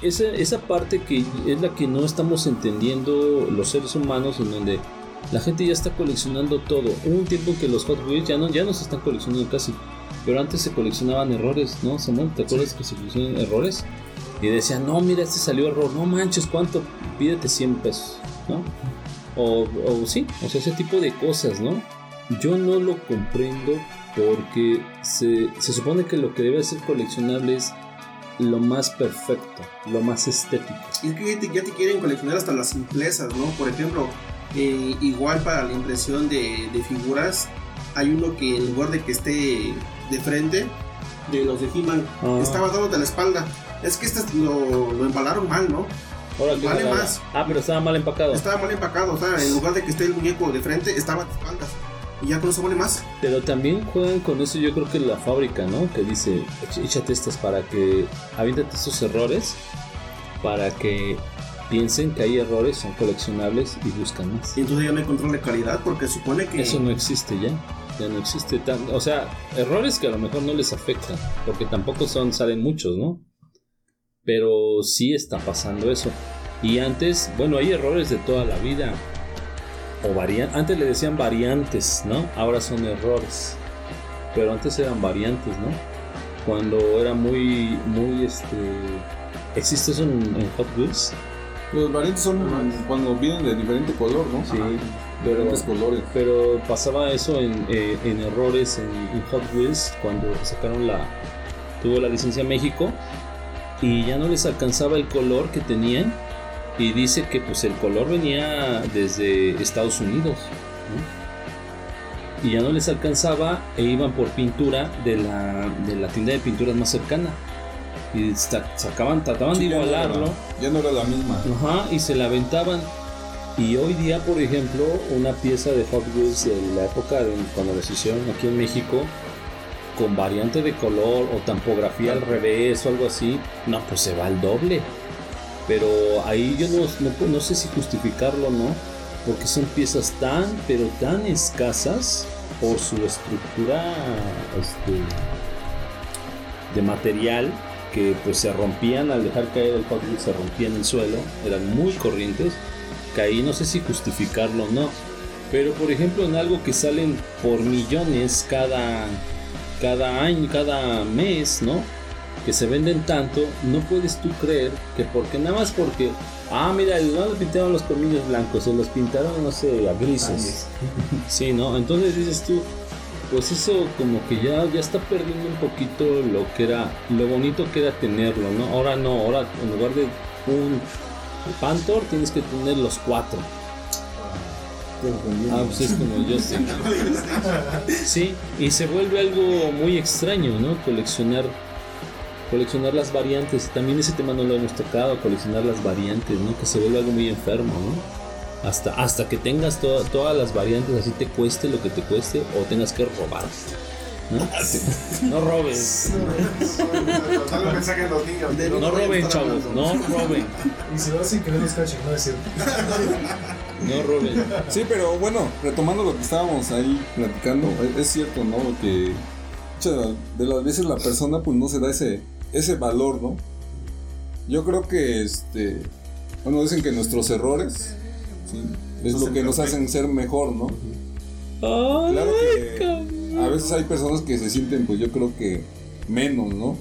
esa, esa parte que es la que no estamos entendiendo los seres humanos, en donde la gente ya está coleccionando todo. Hubo un tiempo que los Hot Wheels ya no, ya no se están coleccionando casi. Pero antes se coleccionaban errores, ¿no, Samuel? ¿Te acuerdas que se coleccionaban errores? Y decían, no, mira, este salió error. No manches, ¿cuánto? Pídete 100 pesos, ¿no? O, o sí, o sea, ese tipo de cosas, ¿no? Yo no lo comprendo porque se, se supone que lo que debe ser coleccionable es lo más perfecto, lo más estético. Y es que ya te, ya te quieren coleccionar hasta las simplezas, ¿no? Por ejemplo, eh, igual para la impresión de, de figuras, hay uno que en lugar de que esté de frente, de los de He-Man, Ah. estaba dándote la espalda. Es que este lo, lo embalaron mal, ¿no? Ahora, ¿qué Vale más. Ah, pero estaba mal empacado. Estaba mal empacado, o sea, en lugar de que esté el muñeco de frente, estaba de espaldas. Y ya con eso vale más. Pero también juegan con eso, yo creo que la fábrica, ¿no? Que dice, "Ech- échate estas para que, aviéntate esos errores, para que piensen que hay errores, son coleccionables y buscan más. Y entonces ya no hay control de calidad porque supone que... Eso no existe ya. Ya no existe tan. O sea, errores que a lo mejor no les afectan. Porque tampoco son, salen muchos, ¿no? Pero sí está pasando eso. Y antes, bueno, hay errores de toda la vida. O variantes. Antes le decían variantes, ¿no? Ahora son errores. Pero antes eran variantes, ¿no? Cuando era muy, muy, este... ¿Existe eso en, en Hot Wheels? Los variantes son cuando vienen de diferente color, ¿no? Sí, diferentes colores. Pero pasaba eso en, eh, en errores en, en Hot Wheels cuando sacaron la. tuvo la licencia México y ya no les alcanzaba el color que tenían. Y dice que pues el color venía desde Estados Unidos. ¿no? Y ya no les alcanzaba e iban por pintura de la, de la tienda de pinturas más cercana. Y sa- sacaban, trataban de Sí, ya no era- igualarlo. Ya no era la misma. Ajá, y se la aventaban. Y hoy día, por ejemplo, una pieza de Hot Wheels de la época de cuando las hicieron aquí en México, con variante de color o tampografía al revés o algo así, no, pues se va al doble. Pero ahí yo no, no, no sé si justificarlo o no, porque son piezas tan, pero tan escasas por su estructura este, de material que pues se rompían al dejar caer el Wheels, se rompían en el suelo, eran muy corrientes, ahí no sé si justificarlo o no. Pero por ejemplo en algo que salen por millones cada, cada año, cada mes, ¿no? Que se venden tanto, no puedes tú creer que porque nada más porque, ah, mira, no le pintaron los colmillos blancos, se los pintaron, no sé, a grises. Sí, ¿no? Entonces dices tú, pues eso como que ya, ya está perdiendo un poquito lo que era, lo bonito que era tenerlo, ¿no? Ahora no, ahora en lugar de un Panther tienes que tener los cuatro. Ah, pues es como yo sé. Sí, y se vuelve algo muy extraño, ¿no? Coleccionar coleccionar las variantes. También ese tema no lo hemos tocado, coleccionar las variantes, ¿no? Que se vuelve algo muy enfermo, ¿no? Hasta, hasta que tengas to- todas las variantes, así te cueste lo que te cueste, o tengas que robar. ¿no? No robes, un mensaje los niños. no roben, chavos, no roben, Y si lo hacen, que no los cachen, no es cierto. no roben. Sí, pero bueno, retomando lo que estábamos ahí platicando, es- es cierto, ¿no? Que muchas de las veces la persona pues no se da ese, ese valor, ¿no? Yo creo que, este, bueno, dicen que nuestros errores ¿sí? es lo que nos hacen ser mejor, ¿no? Ay, Claro que a veces hay personas que se sienten, pues yo creo que menos, ¿no?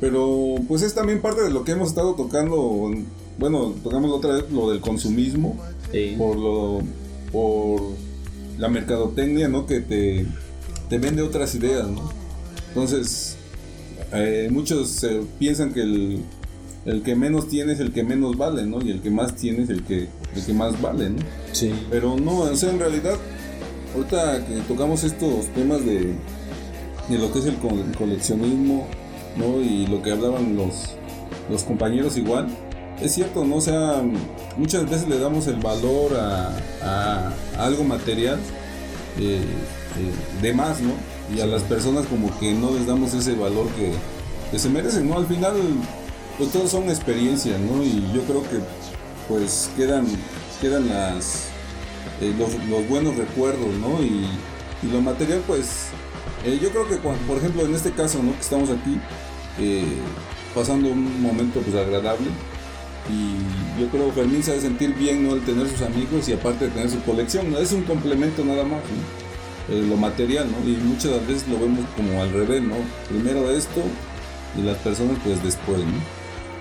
Pero pues es también parte de lo que hemos estado tocando, bueno, tocamos otra vez lo del consumismo, Sí. por lo por la mercadotecnia no que te, te vende otras ideas no entonces eh, muchos eh, piensan que el, el que menos tiene es el que menos vale no y el que más tiene es el que el que más vale no Sí. pero no o sea en realidad ahorita que tocamos estos temas de de lo que es el co- coleccionismo no y lo que hablaban los los compañeros igual es cierto, ¿no? O sea, muchas veces le damos el valor a, a- a algo material eh, eh, de más, ¿no? Y a las personas como que no les damos ese valor que, que se merecen, ¿no? Al final, pues todos son experiencias, ¿no? Y yo creo que pues quedan, quedan las, eh, los, buenos recuerdos, ¿no? Y, lo material, pues, eh, yo creo que, por ejemplo, en este caso, ¿no? Que estamos aquí eh, pasando un momento pues agradable, y yo creo que Fermín se ha de sentir bien no el tener sus amigos y aparte de tener su colección ¿no? es un complemento nada más ¿no? Lo material ¿no? y muchas veces lo vemos como al revés no primero esto y las personas pues después ¿no?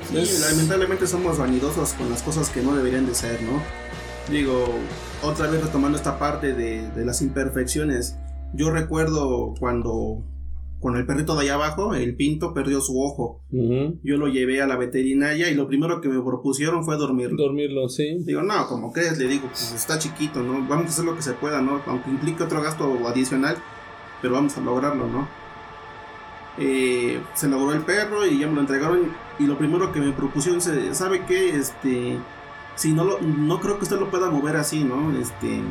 Sí, Es- lamentablemente somos vanidosos con las cosas que no deberían de ser, ¿no? Digo, otra vez retomando esta parte de, de las imperfecciones. Yo recuerdo cuando con el perrito de allá abajo, el pinto perdió su ojo. Yo lo llevé a la veterinaria y lo primero que me propusieron fue dormirlo. Dormirlo, sí. Digo, no, como crees, le digo, pues está chiquito, ¿no? Vamos a hacer lo que se pueda, ¿no? Aunque implique otro gasto adicional, pero vamos a lograrlo, ¿no? Eh, se logró el perro y ya me lo entregaron y lo primero que me propusieron, se- ¿sabe qué? Este, si no lo, no creo que usted lo pueda mover así, ¿no? Este,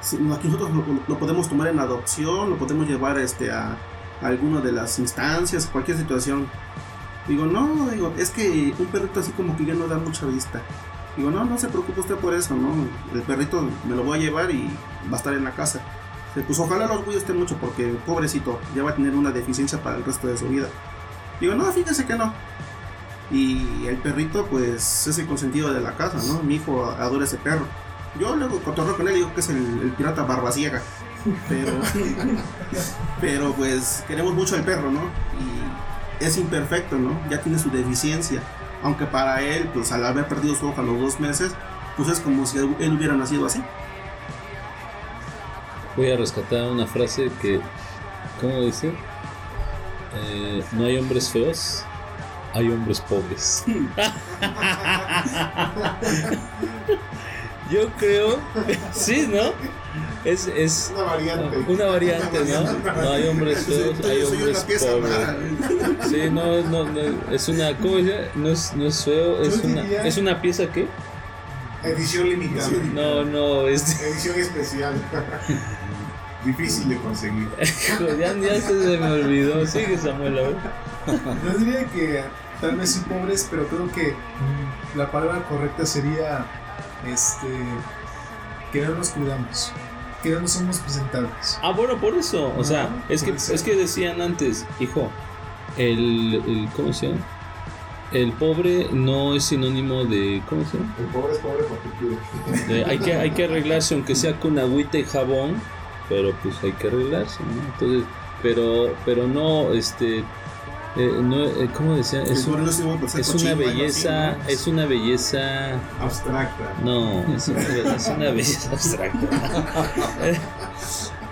si- aquí nosotros lo, podemos tomar en adopción, lo podemos llevar este, a, a alguna de las instancias, cualquier situación. Digo, no, digo, es que un perrito así como que ya no da mucha vista. Digo, no, no se preocupe usted por eso, ¿no? El perrito me lo voy a llevar y va a estar en la casa. Dice, Pues ojalá lo cuide usted mucho porque pobrecito ya va a tener una deficiencia para el resto de su vida. Digo, no, fíjese que no. Y el perrito, pues, es el consentido de la casa, ¿no? Mi hijo adora ese perro. Yo luego cotorreo con él y digo que es el, el pirata barbaciega. Pero, pero pues queremos mucho al perro, ¿no? Y es imperfecto, ¿no? Ya tiene su deficiencia. Aunque para él, pues al haber perdido su ojo a los dos meses, pues es como si él hubiera nacido así. Voy a rescatar una frase que, ¿cómo dice? Eh, no hay hombres feos, hay hombres pobres. Yo creo, sí, ¿no? Es, es Una variante. una variante, ¿no? No hay hombres feos, hay hombres pobres. Sí, no, no, no, es una, ¿cómo dice? No es, no es feo, es una, es una pieza qué? Edición limitada. No, no, es, Edición especial. Difícil de conseguir. ya, ya se me olvidó, sigue Samuel, a ver. Yo diría que tal vez sí pobres, pero creo que la palabra correcta sería este que no nos cuidamos, que no nos somos presentables. Ah, bueno, por eso, o sea, es que, es que decían antes, hijo, el, el, ¿cómo se llama? El pobre no es sinónimo de, ¿cómo se llama? El pobre es pobre porque quiere. Hay, que, hay que arreglarse, aunque sea con agüita y jabón, pero pues hay que arreglarse, ¿no? Entonces, pero, pero no, este, eh, no, eh, ¿cómo decía? Es, un- una belleza, ¿no? es una belleza, Abstracta. no, es una, be- es una belleza abstracta.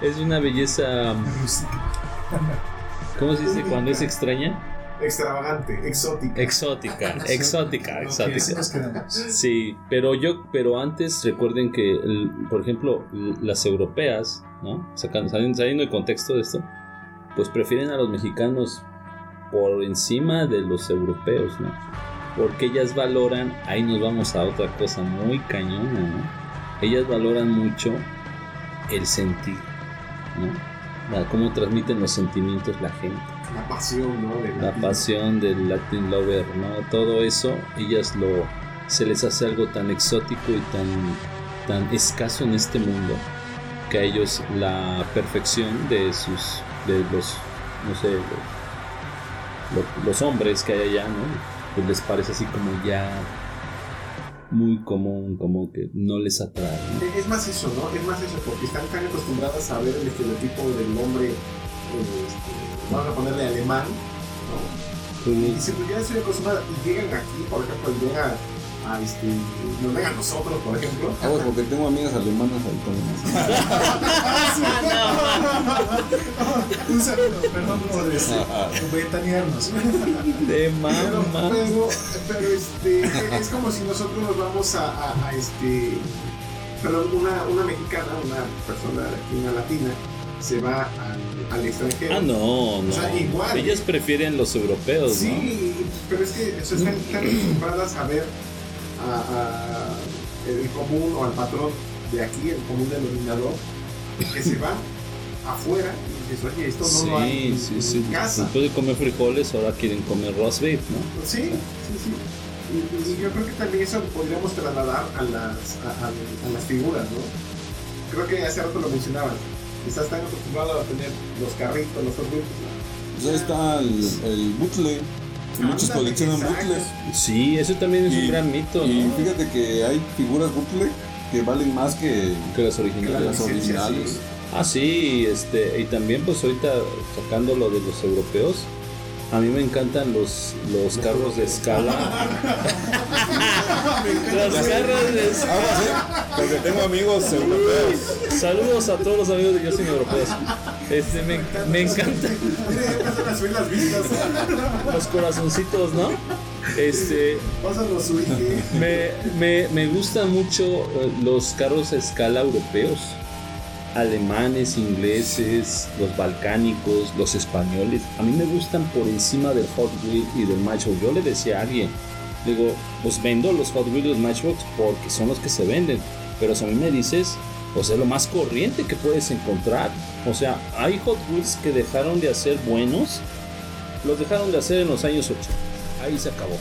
es una belleza, ¿cómo se dice cuando es extraña? Extravagante, exótica. Exótica, exótica, exótica. Sí, pero yo, pero antes recuerden que, el- por ejemplo, las europeas, ¿no? Sacando, saliendo, del contexto de esto, pues prefieren a los mexicanos por encima de los europeos, ¿no? Porque ellas valoran, ahí nos vamos a otra cosa muy cañona, ¿no? Ellas valoran mucho el sentir, ¿no? La- cómo transmiten los sentimientos la gente La pasión, ¿no? De la pasión del Latin Lover, ¿no? Todo eso, ellas lo se les hace algo tan exótico y tan tan escaso en este mundo que a ellos la perfección de sus de los no sé los, hombres que hay allá, ¿no? Pues les parece así como ya muy común, como que no les atrae. ¿no? Es más eso, ¿no? Es más eso, porque están tan acostumbradas a ver el estereotipo del hombre, eh, este, vamos a ponerle alemán, ¿no? Y dicen, pues ya estoy acostumbrada, y llegan aquí, por ejemplo, y a, este, nos ven a nosotros, por ejemplo, Vamos, porque tengo amigas alemanas ahí con Un saludo, perdón por este, ventanearnos. De mamá. pero, pero, este, es como si nosotros nos vamos a, a- a, este, perdón, una, una mexicana, una persona una latina, se va al, al extranjero. Ah, no, no. O sea, igual. Ellas prefieren los europeos, ¿no? Sí, pero es que o sea, están, están acostumbradas a ver a, a el común o al patrón de aquí, el común denominador, que se va afuera y dices, oye, esto no lo hay Sí, en, sí, en sí. casa. Después de comer frijoles, ahora quieren comer roast beef, ¿no? Sí, sí, sí. Y, y yo creo que también eso podríamos trasladar a las, a, a- a las figuras, ¿no? Creo que hace rato lo mencionaban. Estás tan acostumbrado a tener los carritos, los Wheels, ¿no? Pues está el, el bootleg. Muchos coleccionan bootleg. Sí, eso también es un Y- gran mito, Y ¿no? fíjate que hay figuras bootleg que valen más que Que las que originales. las licencia, originales. sí. Ah, sí, este, y también pues ahorita sacando lo de los europeos, a mí me encantan los, los carros de escala. los carros de escala. ¿eh? Porque tengo amigos europeos. Saludos a todos los amigos de Yo Soy Europeos. Este, me, me encantan Mira, ya empiezan a subir las vistas. los corazoncitos, ¿no? Este, Me, me, me gustan mucho eh, los carros a escala europeos. Alemanes, ingleses, los balcánicos, los españoles. A mí me gustan por encima del Hot Wheel y del Matchbox. Yo le decía a alguien, digo, pues vendo los Hot Wheels y los Matchbox porque son los que se venden. Pero si a mí me dices, pues es lo más corriente que puedes encontrar. O sea, hay Hot Wheels que dejaron de hacer buenos. Los dejaron de hacer en los años 80. Ahí se acabó.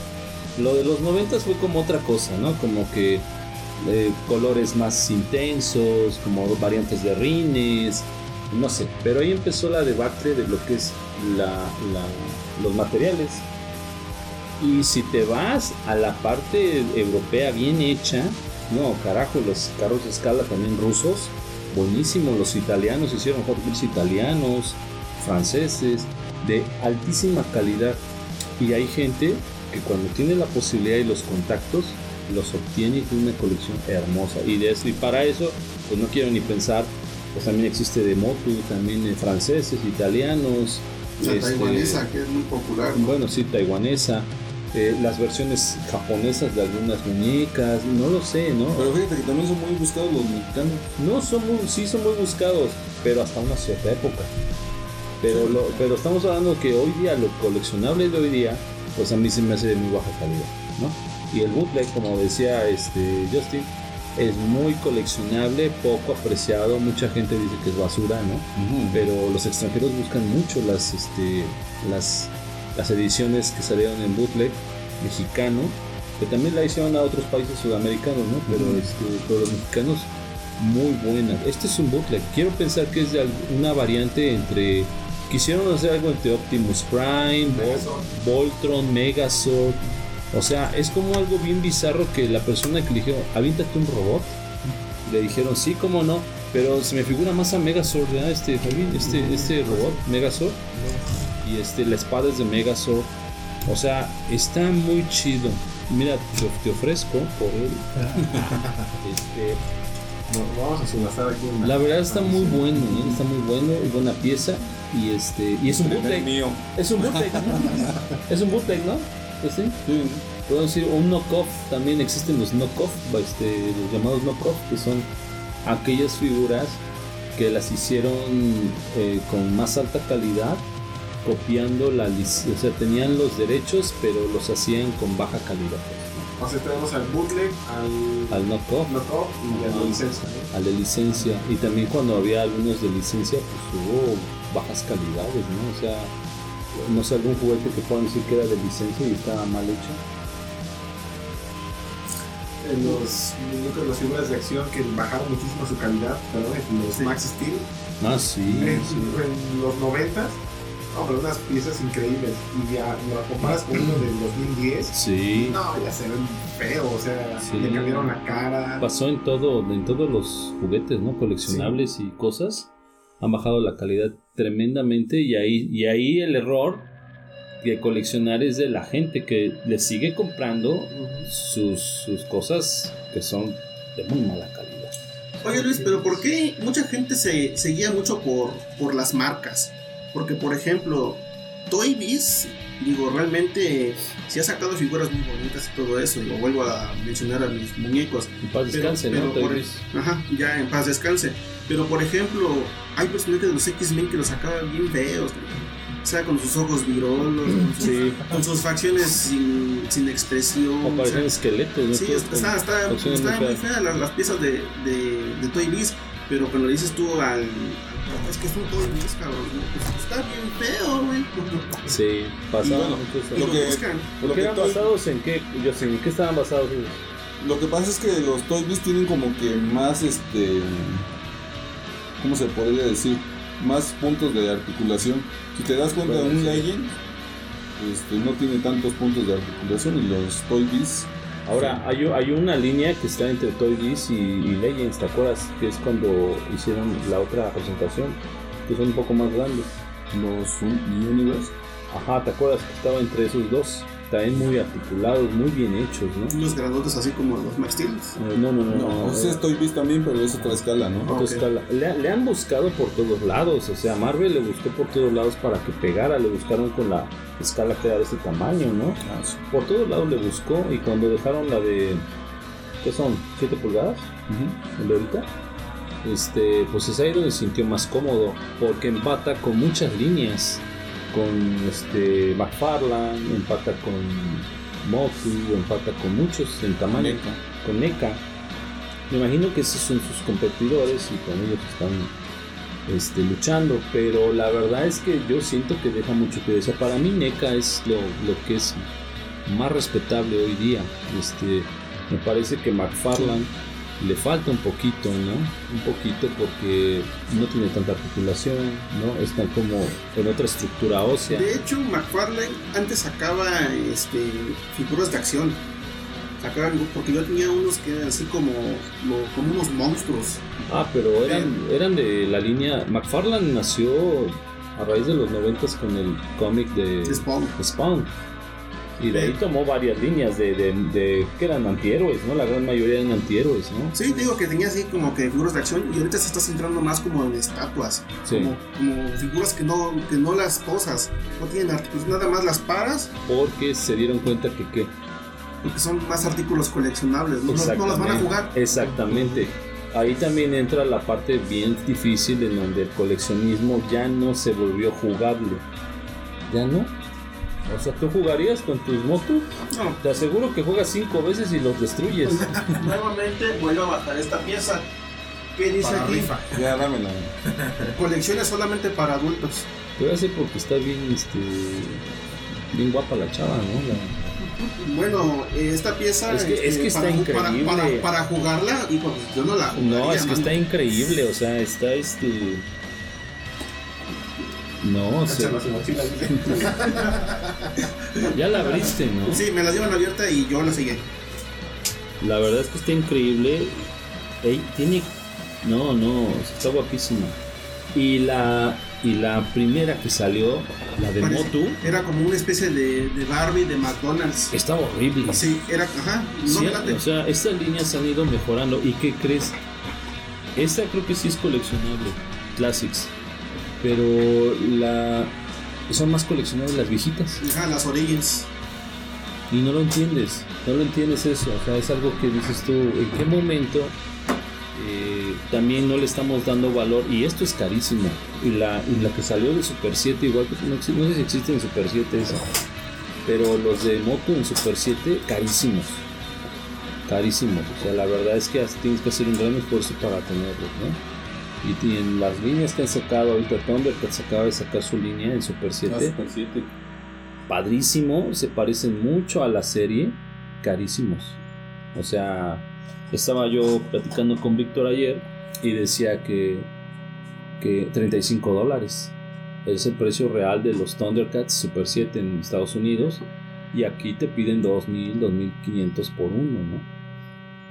Lo de los 90 fue como otra cosa, ¿no? Como que eh, colores más intensos, como variantes de rines, no sé. Pero ahí empezó la debacle de lo que es la, la- los materiales. Y si te vas a la parte europea bien hecha, no, carajo, los carros de escala también rusos, buenísimos. Los italianos hicieron Hot Wheels italianos, franceses, de altísima calidad. Y hay gente que cuando tiene la posibilidad y los contactos, los obtiene y tiene una colección hermosa. Y, de eso, y para eso, pues no quiero ni pensar, pues también existe de moto, también de franceses, italianos. La este, taiwanesa, que es muy popular. ¿no? bueno, sí, taiwanesa. Eh, las versiones japonesas de algunas muñecas, no lo sé, ¿no? Pero fíjate que también son muy buscados los mexicanos. No son muy, sí son muy buscados, pero hasta una cierta época. Pero, lo- pero estamos hablando que hoy día, lo coleccionable de hoy día, pues a mí se me hace de muy baja calidad, ¿no? Y el bootleg, como decía este Justin, es muy coleccionable, poco apreciado, mucha gente dice que es basura, ¿no? Pero los extranjeros buscan mucho las, este, las, las ediciones que salieron en bootleg mexicano, que también la hicieron a otros países sudamericanos, ¿no? Pero, este, pero los mexicanos muy buena. Este es un bootleg. Quiero pensar que es de una variante entre. Quisieron hacer algo entre Optimus Prime, Vol- Voltron, Megazord. O sea, es como algo bien bizarro que la persona que le dijeron, aviéntate un robot. Le dijeron, sí, cómo no. Pero se me figura más a Megazord, ¿verdad? Este, este, este robot, Megazord. Y este, la espada es de Megazord. O sea, está muy chido. Mira, te, te ofrezco por él. este, No, vamos a subastar aquí una- la verdad está muy bueno, ¿eh? está muy bueno y buena pieza. Y este y es un bootleg. mío. Es un bootleg, ¿no? es un bootleg, ¿no? Este, Sí. Puedo decir un knockoff. También existen los knockoff, este, los llamados knockoff, que son aquellas figuras que las hicieron eh, con más alta calidad, copiando la lic- o sea, tenían los derechos, pero los hacían con baja calidad. O sea, tenemos al bootleg, al Al knockoff. knockoff y a la licencia. ¿no? a la licencia y también cuando había algunos de licencia pues hubo bajas calidades no o sea no sé algún juguete que puedan decir que era de licencia y estaba mal hecho En los muñecos, las figuras de acción que bajaron muchísimo su calidad, perdón, en los Max Steel, ah sí, en, sí. en los 90, no, pero unas piezas increíbles. Y ya lo comparas con uno del 2010, sí no, ya se ven feo, o sea, Sí. le cambiaron la cara. pasó en todo en todos los juguetes no coleccionables y cosas han bajado la calidad tremendamente y ahí y ahí el error de coleccionar es de la gente que le sigue comprando sus, sus cosas que son de muy mala calidad Oye Luis, pero ¿por qué mucha gente se, se guía mucho por, por las marcas? Porque, por ejemplo, Toy Biz, digo, realmente si ha sacado figuras muy bonitas y todo eso, lo vuelvo a mencionar a mis muñecos. en paz Pero- descanse pero no por-? Ajá, ya en paz descanse. Pero, por ejemplo, hay personajes de los X-Men que los sacaban bien feos. O sea, con sus ojos virolos, con sus, Sí. con sus facciones sin, sin expresión. O o parecen sea, esqueletos, ¿no? Sí, está, está, está muy fea las, las piezas de, de, de Toy Biz, pero cuando le dices tú al. Es que es un Toy Biz, cabrón. Pues está bien feo, güey. Sí, pasaba bueno, mucho lo que- buscan. Lo ¿Qué que, eran basados en qué? Yo sé, ¿en qué estaban basados ellos? lo que pasa es que los Toy Biz tienen como que más este. ¿Cómo se podría decir? Más puntos de articulación. Si te das cuenta, Bueno, un sí. Legend este, no tiene tantos puntos de articulación y los Toy Biz. Ahora, hay, una línea que está entre Toy Biz y, y Legends, ¿te acuerdas? Que es cuando hicieron la otra presentación, que son un poco más grandes. Los Un- Universe. Ajá, ¿te acuerdas que estaba entre esos dos? También muy articulados, muy bien hechos, ¿no? Los grandotes así como los Max. Eh, no, no, no. No, no, ese eh, es Toy Biz también, pero es otra escala, ¿no? otra escala. Le, le han buscado por todos lados, o sea, Marvel le buscó por todos lados para que pegara, le buscaron con la escala que era de este tamaño, ¿no? Ah, sí. Por todos lados le buscó y cuando dejaron la de... ¿Qué son? ¿7 pulgadas? El de ahorita, este, pues es ahí donde se sintió más cómodo, porque empata con muchas líneas, con este McFarlane, empata con Motu, empata con muchos en tamaño, NECA. con NECA. Me imagino que esos son sus competidores y con ellos están este, luchando, pero la verdad es que yo siento que deja mucho que desear. Para mí NECA es lo, lo que es más respetable hoy día. Este, me parece que McFarlane le falta un poquito, ¿no? Un poquito porque no tiene tanta articulación, ¿no? Está como en otra estructura ósea. De hecho, McFarlane antes sacaba este, figuras de acción. Sacaban, porque yo tenía unos que eran así como, como unos monstruos. Ah, pero eran, eran de la línea. McFarlane nació a raíz de los noventas con el cómic de de Spawn. Spawn. Y de ahí tomó varias líneas de, de, de- que eran antihéroes, ¿no? La gran mayoría eran antihéroes, ¿no? Sí, te digo que tenía así como que figuras de acción y ahorita se está centrando más como en estatuas. Sí. Como, como figuras que no, que no las posas, no tienen artículos, nada más las paras Porque se dieron cuenta que qué. y que son más artículos coleccionables, no las van a jugar. Exactamente. Ahí también entra la parte bien difícil en donde el coleccionismo ya no se volvió jugable. ¿Ya no? O sea, ¿tú jugarías con tus motos? No, Te aseguro que juegas cinco veces y los destruyes. nuevamente vuelvo a bajar esta pieza. ¿Qué dice Para aquí? rifa. Ya, dámela. Colecciones solamente para adultos. Voy a hacer porque está bien, este, bien guapa la chava, ¿no? La- Bueno, eh, esta pieza Es que- este, es que está para, increíble. Para, para, para jugarla, y pues yo no la jugaría. No, es que mano. está increíble, o sea, está este. No, su mochila, ya la abriste, ¿no? Sí, me la dieron abierta y yo la seguí. La verdad es que está increíble. Ey, tiene. No, no, está guapísima. Y la. Y la primera que salió, la de Parece- Motu, Era como una especie de, de Barbie de McDonald's. estaba horrible. Sí, era, ajá, no Sí, o sea, estas líneas han ido mejorando. ¿Y qué crees? Esta creo que sí es coleccionable, Classics. Pero la son más coleccionables las viejitas. Ajá, las Origins. Y no lo entiendes, no lo entiendes eso. O sea, es algo que dices tú, ¿en qué momento eh, también no le estamos dando valor? Y esto es carísimo. Y la, y la que salió de Super 7, igual que no, no sé si existe en Super 7 esa. Pero los de Moto en Super 7, carísimos. Carísimos. O sea, la verdad es que tienes que hacer un gran esfuerzo para tenerlos, ¿no? Y, y en las líneas que han sacado ahorita, Thundercats acaba de sacar su línea en Super 7 Ah, Super 7. padrísimo, se parecen mucho a la serie, carísimos. O sea, estaba yo platicando con Víctor ayer y decía que, que 35 dólares es el precio real de los Thundercats Super 7 en Estados Unidos y aquí te piden 2.000, 2.500 por uno, ¿no?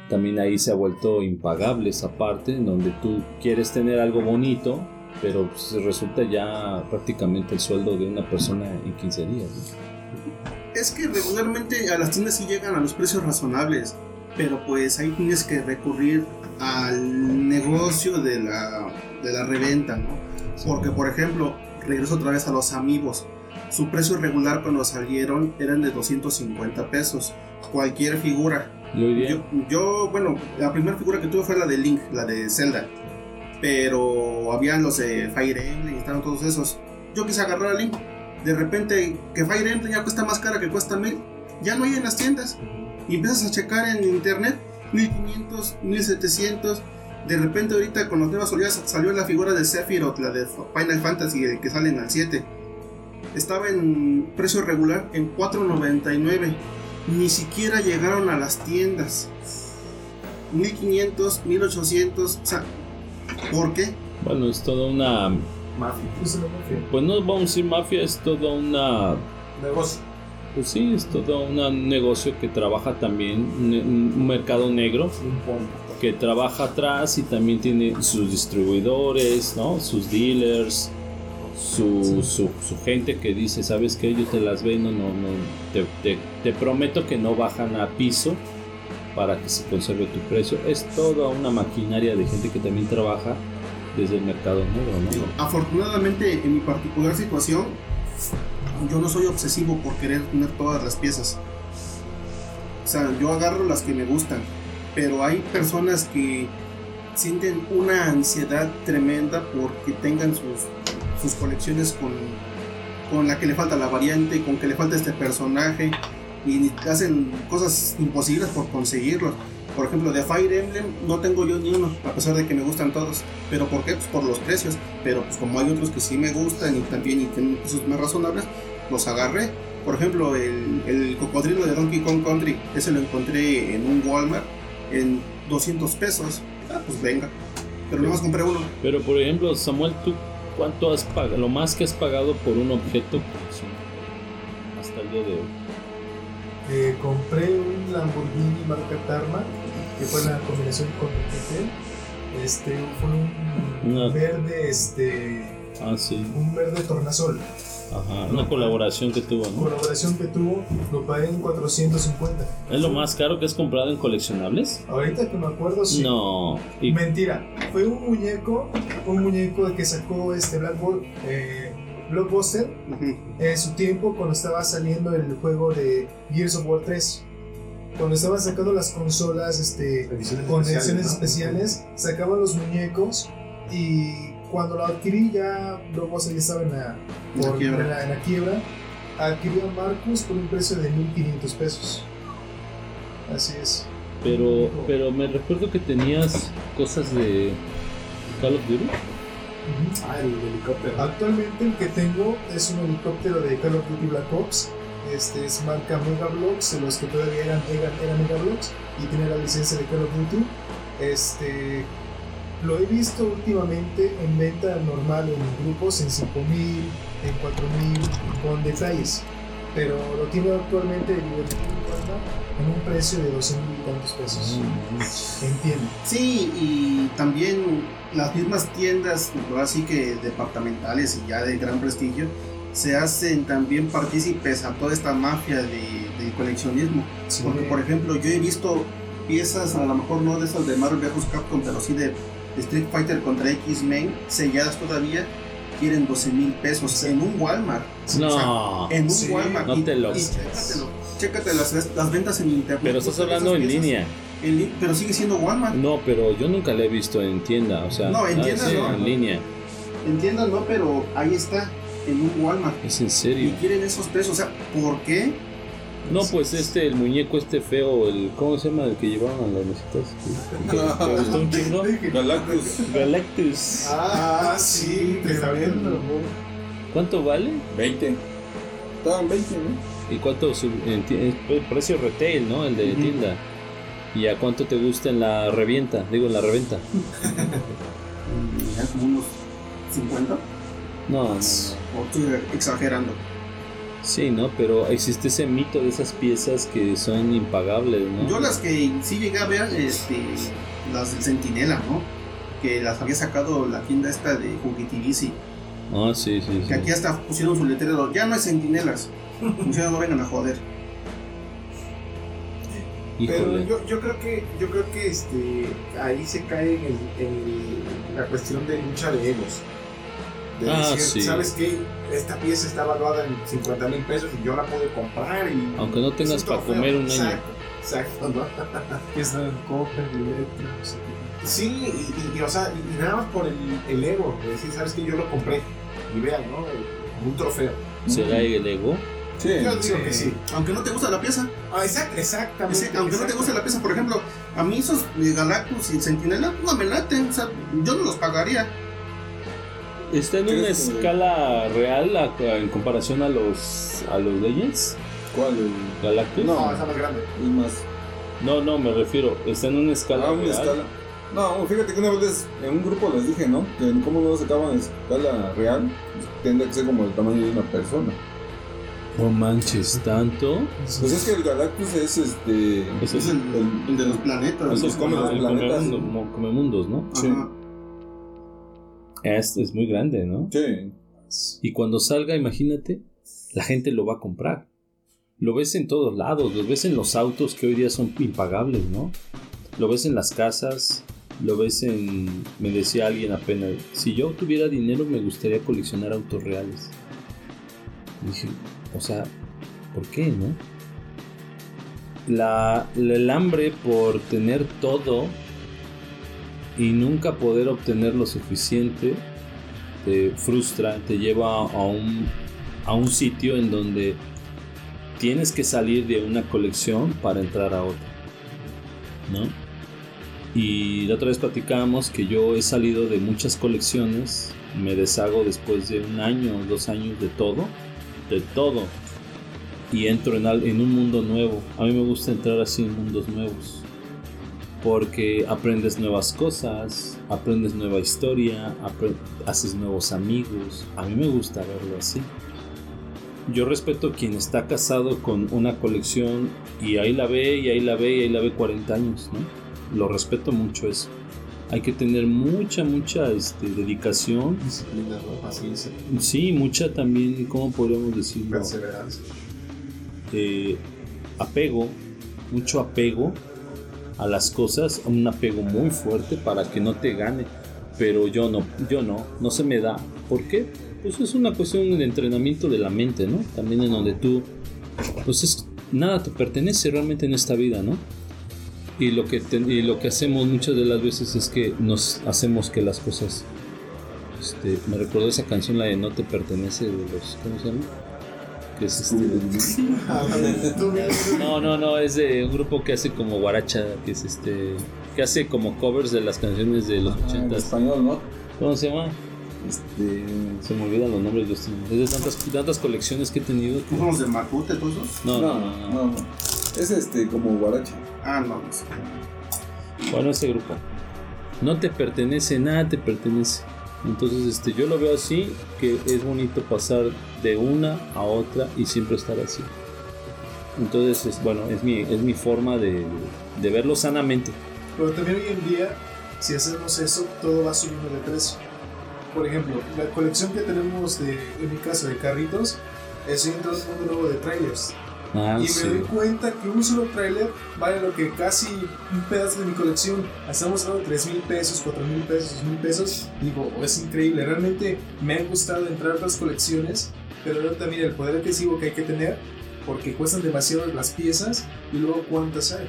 También ahí se ha vuelto impagable esa parte en donde tú quieres tener algo bonito, pero pues, resulta ya prácticamente el sueldo de una persona en 15 días. ¿no? Es que regularmente a las tiendas sí llegan a los precios razonables, pero pues ahí tienes que recurrir al negocio de la, de la reventa, ¿no? Porque, por ejemplo, regreso otra vez a los amigos. Su precio regular cuando salieron eran de 250 pesos. Cualquier figura. Yo, bueno, la primera figura que tuve fue la de Link, la de Zelda. Pero habían los de Fire Emblem y estaban todos esos. Yo quise agarrar a Link. De repente, que Fire Emblem ya cuesta más cara que cuesta 1000. Ya no hay en las tiendas. Y empiezas a checar en internet 1500, 1700. De repente, ahorita con las nuevas oleadas salió la figura de Sephiroth, la de Final Fantasy, que sale en el 7. Estaba en precio regular en 4.99 ni siquiera llegaron a las tiendas. 1500, 1800, o sea, ¿por qué? bueno, es toda una. Mafia. Es una mafia. Pues no vamos a decir mafia, es toda una. Negocio. Pues sí, es todo un negocio que trabaja también, un, un mercado negro que trabaja atrás y también tiene sus distribuidores, ¿no? Sus dealers, su, su, su gente que dice, ¿sabes qué? Yo te las vendo, no, no, te, te- te prometo que no bajan a piso para que se conserve tu precio. Es toda una maquinaria de gente que también trabaja desde el mercado negro, ¿no? afortunadamente en mi particular situación, yo no soy obsesivo por querer tener todas las piezas. O sea, yo agarro las que me gustan, pero hay personas que sienten una ansiedad tremenda porque tengan sus, sus colecciones con, con la que le falta la variante, con que le falta este personaje, y hacen cosas imposibles por conseguirlos. Por ejemplo, de Fire Emblem no tengo yo ni uno, a pesar de que me gustan todos. ¿Pero por qué? Pues por los precios. Pero pues como hay otros que sí me gustan y también y tienen precios más razonables, los agarré. Por ejemplo, el, el cocodrilo de Donkey Kong Country, ese lo encontré en un Walmart en 200 pesos. Ah, pues venga. Pero nomás compré uno. Pero por ejemplo, Samuel, ¿tú cuánto has pagado? Lo más que has pagado por un objeto hasta el día de hoy. Eh, compré un Lamborghini marca Tarma, que fue la combinación con el GT. Este fue un Una- verde, este, Ah, sí. un verde tornasol. Ajá, una colaboración que tuvo, ¿no? Colaboración que tuvo, lo pagué en 450. ¿Es lo más caro que has comprado en coleccionables? Ahorita que me acuerdo, sí. No. Y- Mentira, fue un muñeco, un muñeco que sacó este Blackboard, eh, Blockbuster Ujú. en su tiempo cuando estaba saliendo el juego de Gears of War 3. Cuando estaban sacando las consolas este, Ediciones con especiales, ediciones ¿no? especiales, sacaban los muñecos y cuando lo adquirí ya Blockbuster ya estaba en la, En la por- quiebra. en la- en la quiebra. Adquirí a Marcus por un precio de 1500 pesos. Así es. Pero, pero me recuerdo que tenías cosas de Call of Duty. Ah, el helicóptero. Actualmente el que tengo es un helicóptero de Call of Duty Black Ops. Este es marca Megablocks, los que todavía eran, eran, eran Megablocks y tiene la licencia de Call of Duty. Este lo he visto últimamente en venta normal en grupos en 5000, en 4000, con detalles. Pero lo tiene actualmente en en un precio de 12 mil y tantos pesos. Entiendo. Sí, y también las mismas tiendas, ahora sí que departamentales y ya de gran prestigio, se hacen también partícipes a toda esta mafia de, del coleccionismo. Porque, por ejemplo, yo he visto piezas, a lo mejor no de esas de Marvel vs. Capcom, pero sí de, de Street Fighter contra X-Men, selladas todavía, quieren 12 mil pesos en un Walmart. No. En un Sí, Walmart. no Y- te lo y chécatelo, chécate las, las ventas en internet. Pero estás hablando en piezas. línea. En pero sigue siendo Walmart. No, pero yo nunca la he visto en tienda. O sea, No, en ah, tienda sí, no. en línea. En tiendas no, pero ahí está, en un Walmart. Es en Y serio. quieren esos pesos. O sea, ¿por qué? No, pues este, el muñeco este feo, el ¿cómo se llama? El que llevaban a las mesitas. ¿Te, te gustó un chingo? Galactus. Galactus. Ah, sí, tremendo. ¿Cuánto vale? 20. Estaban 20, ¿no? ¿Y cuánto su- en ti- es pre- precio retail, ¿no? El de Ujú. tienda. ¿Y a cuánto te gusta en la revienta? Digo, en la reventa. Ya como unos 50. No, no, no. O estoy exagerando. Sí, ¿no? Pero existe ese mito de esas piezas que son impagables, ¿no? Yo las que sí llegué a ver, este, las del Centinela, ¿no? Que las había sacado la tienda esta de Juguetivici. Ah, sí, sí, sí. Que aquí hasta pusieron su letrero. Ya no hay Centinelas. Pusieron, no vengan a joder. Pero yo, yo creo que yo creo que este ahí se cae en, el- en el- la cuestión de lucha de egos. De Ah, decir, sí. ¿sabes qué? Esta pieza está valuada en 50 mil pesos y yo la puedo comprar y... Aunque no tengas para comer un año. Exacto, exacto, ¿no? Que es la Copa, no sé qué. Sí, y, y- y, o sea, y nada más por el, el ego, de decir, ¿sabes qué? Yo lo compré. Y vean, ¿no? Como un trofeo. ¿Será el ego? Sí. Yo digo que sí. Aunque no te gusta la pieza. Ah, exact- exactamente. Ese- aunque no te guste la pieza, por ejemplo, a mí esos de Galactus y Centinela no me laten. O sea, yo no los pagaría. ¿Está en una ¿Crees que- escala real a- en comparación a los a los Legends? ¿Cuál? El- ¿Galactus? No, está más grande. Es más. No, no, me refiero, ¿está en una escala Ah, una real? escala. No, fíjate que una vez les- en un grupo les dije, ¿no? Que como no sacaban en escala real, tendría que ser como el tamaño de una persona. No manches, ¿tanto? Pues es que el Galactus es este. Es el, el- el de los planetas. Esos ¿no? comen los el planetas. Comemundos, ¿no? Sí. Es, es muy grande, ¿no? Sí. Y cuando salga, imagínate, la gente lo va a comprar. Lo ves en todos lados, lo ves en los autos que hoy día son impagables, ¿no? Lo ves en las casas, lo ves en... Me decía alguien apenas, si yo tuviera dinero me gustaría coleccionar autos reales. Y dije, o sea, ¿por qué, no? La, el hambre por tener todo y nunca poder obtener lo suficiente te frustra, te lleva a un, a un sitio en donde tienes que salir de una colección para entrar a otra. ¿No? Y la otra vez platicábamos que yo he salido de muchas colecciones, me deshago después de un año o dos años de todo, de todo, y entro en, en un mundo nuevo. A mí me gusta entrar así en mundos nuevos porque aprendes nuevas cosas, aprendes nueva historia, haces nuevos amigos. A mí me gusta verlo así. Yo respeto quien está casado con una colección y ahí la ve y ahí la ve y ahí la ve 40 años, ¿no? Lo respeto mucho eso. hay que tener mucha, mucha este, dedicación. Disciplina. Paciencia, Sí, mucha también, ¿cómo podríamos decirlo? perseverancia. Eh, apego, mucho apego a las cosas, un apego muy fuerte para que no te gane. Pero yo no, yo no, no se me da. ¿Por qué? Pues es una cuestión de entrenamiento de la mente, ¿no? También en donde tú, pues es, nada te pertenece realmente en esta vida, ¿no? Y lo que te- y lo que hacemos muchas de las veces es que nos hacemos que las cosas, este, me recordó esa canción la de No te pertenece de los, ¿cómo se llama? Que es este, no, no, no, es de un grupo que hace como guaracha, que es este, que hace como covers de las canciones de los Ah, en ochentas. español, ¿no? ¿Cómo se llama? Este. Se me olvidan los nombres de los Es de tantas, tantas colecciones que he tenido. que- ¿No son los de Macute todos esos? No, no, no, no. no, no. Es este, como guaracha. Ah, no, no sé. Bueno, ese grupo. No te pertenece, nada te pertenece. Entonces, este, yo lo veo así, que es bonito pasar de una a otra y siempre estar así. Entonces, es, bueno, es mi, es mi forma de, de verlo sanamente. Pero también hoy en día, si hacemos eso, todo va subiendo de precio. Por ejemplo, la colección que tenemos de, en mi caso, de carritos, en un nuevo de trailers. Ah, y sí. me doy cuenta que un solo trailer vale lo que casi un pedazo de mi colección. Estamos hablando de 3 mil pesos, 4 mil pesos, 2 mil pesos. Digo, oh, es increíble. Realmente me han gustado entrar a otras colecciones, pero luego también el poder adquisitivo que hay que tener, porque cuestan demasiado las piezas y luego cuántas hay.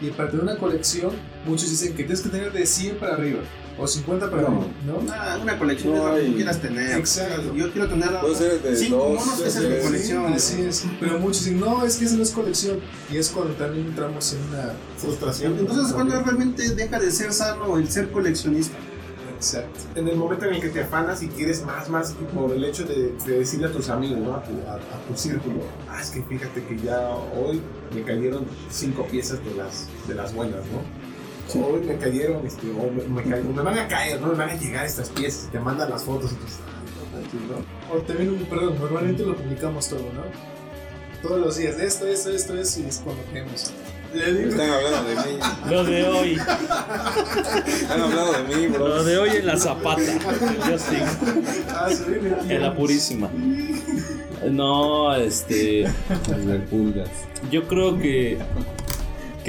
Y para tener una colección, muchos dicen que tienes que tener de 100 para arriba o 50 para No. arriba, ¿no? Ah, una colección No es lo que hay- quieras tener. Exacto. Yo quiero tener Puede ser de cinco dos, monos, esa es mi colección. Así es. Pero muchos dicen, no, es que esa no es colección. Y es cuando también entramos en una Frustración. Entonces, cuando realmente deja de ser sano el ser coleccionista? Exacto. en el momento en el que te afanas y quieres más, más, y por el hecho de, de decirle a tus amigos, ¿no? a, tu, a- a tu círculo, ah, es que fíjate que ya hoy me cayeron cinco piezas de las, de las buenas, ¿no? Hoy me cayeron, este, o me, me ca- me van a caer, ¿no? Me van a llegar estas piezas, y te mandan las fotos y "Ay, no. O también, perdón, normalmente lo publicamos todo, ¿no? Todos los días, esto, esto, esto, esto, y es cuando queremos. Le digo, Están hablando de mí. Lo de hoy, Están hablando de mí, bro. lo de hoy en la zapata. ah, en la purísima. No, este. Las pulgas. Yo creo que,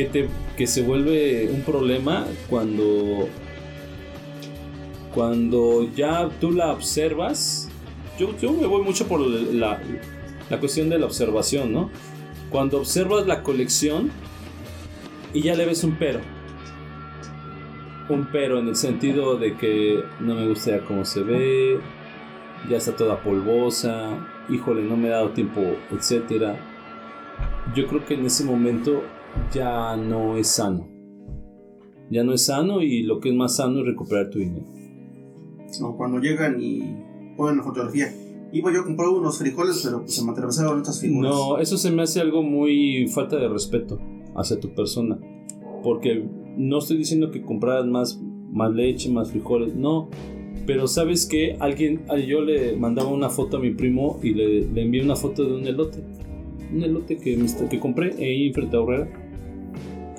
que, se vuelve un problema cuando, cuando ya tú la observas. Yo, yo me voy mucho por la, la cuestión de la observación, ¿no? Cuando observas la colección y ya le ves un pero. Un pero en el sentido de que no me gusta ya cómo se ve, ya está toda polvosa, híjole, no me he dado tiempo, etcétera yo creo que en ese momento ya no es sano. Ya no es sano y lo que es más sano es recuperar tu dinero. Cuando llegan y ponen la fotografía. Iba yo a comprar unos frijoles, pero pues se me atravesaron estas figuras. No, eso se me hace algo muy falta de respeto hacia tu persona. Porque no estoy diciendo que compraras más, más leche, más frijoles, no. Pero sabes que alguien, yo le mandaba una foto a mi primo y le, le envié una foto de un elote. Un elote que, que compré ahí frente a.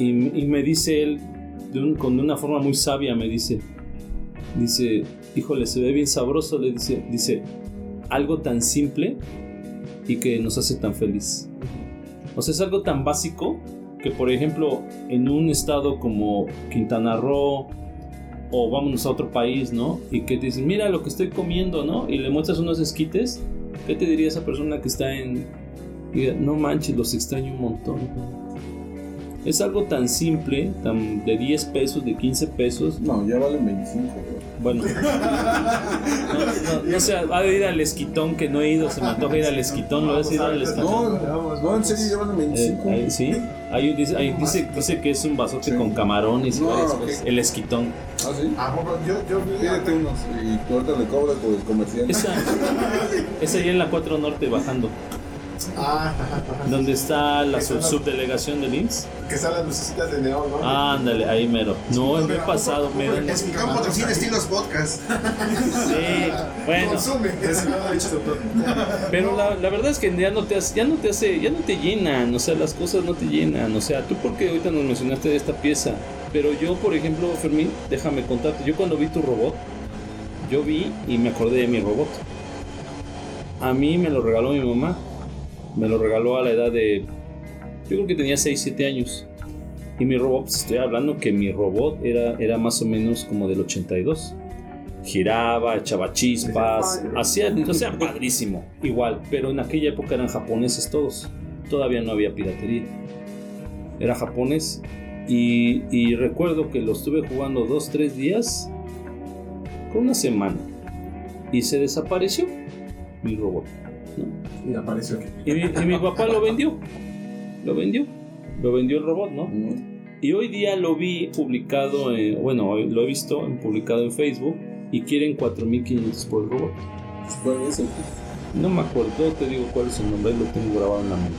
Y, y me dice él, de un- con una forma muy sabia, me dice, dice, híjole, se ve bien sabroso, le dice, dice, algo tan simple y que nos hace tan feliz. O sea, es algo tan básico que, por ejemplo, en un estado como Quintana Roo o vámonos a otro país, ¿no? Y que te dicen, mira lo que estoy comiendo, ¿no? Y le muestras unos esquites, ¿qué te diría esa persona que está en... y no manches, los extraño un montón. Es algo tan simple, tan de 10 pesos, de 15 pesos. No, ya valen 25, bro. Bueno, no, no, no sé, ha de ir al esquitón que no he ido, se me antoja ir al esquitón, ¿lo has ido al esquitón? No, no, en serio, ya valen Eh, 25. ahí, sí, ahí dice, ahí dice, dice que es un vasote Sí. con camarones y No, varias ok. cosas. El esquitón. Ah, sí. ¿A poco? Yo, yo vi Pídete unos y tú ahorita le cobras por el comercial. Esa, esa ahí en la 4 Norte bajando. Ah, ajá, ajá. donde está la la- subdelegación del IMSS. Que están las lucecitas de neón, ¿no? Ándale, ahí mero. No, me he pasado, me dan. Es un campo de cine estilos podcast. Sí, bueno. Consume. Pero la, la verdad es que ya no te hace, ya no te hace, ya no te llenan, o sea, las cosas no te llenan, o sea, tú porque ahorita nos mencionaste de esta pieza, pero yo, por ejemplo, Fermín, déjame contarte, yo cuando vi tu robot, yo vi y me acordé de mi robot. A mí me lo regaló mi mamá, me lo regaló a la edad de, yo creo que tenía 6, 7 años. Y mi robot, pues, estoy hablando que mi robot era, era más o menos como del 82 giraba, echaba chispas, hacía, o sea, padrísimo, igual, pero en aquella época eran japoneses todos, todavía no había piratería, era japonés. Y, y recuerdo que lo estuve jugando dos, tres días, con una semana, y se desapareció mi robot. Y apareció aquí. Y mi, y mi papá lo vendió, lo vendió, lo vendió el robot, ¿no? Y hoy día lo vi publicado, en- bueno, lo he visto publicado en Facebook y quieren 4.500 por el robot. ¿Cuál es el? No me acuerdo, te digo cuál es el nombre, lo tengo grabado en la mente.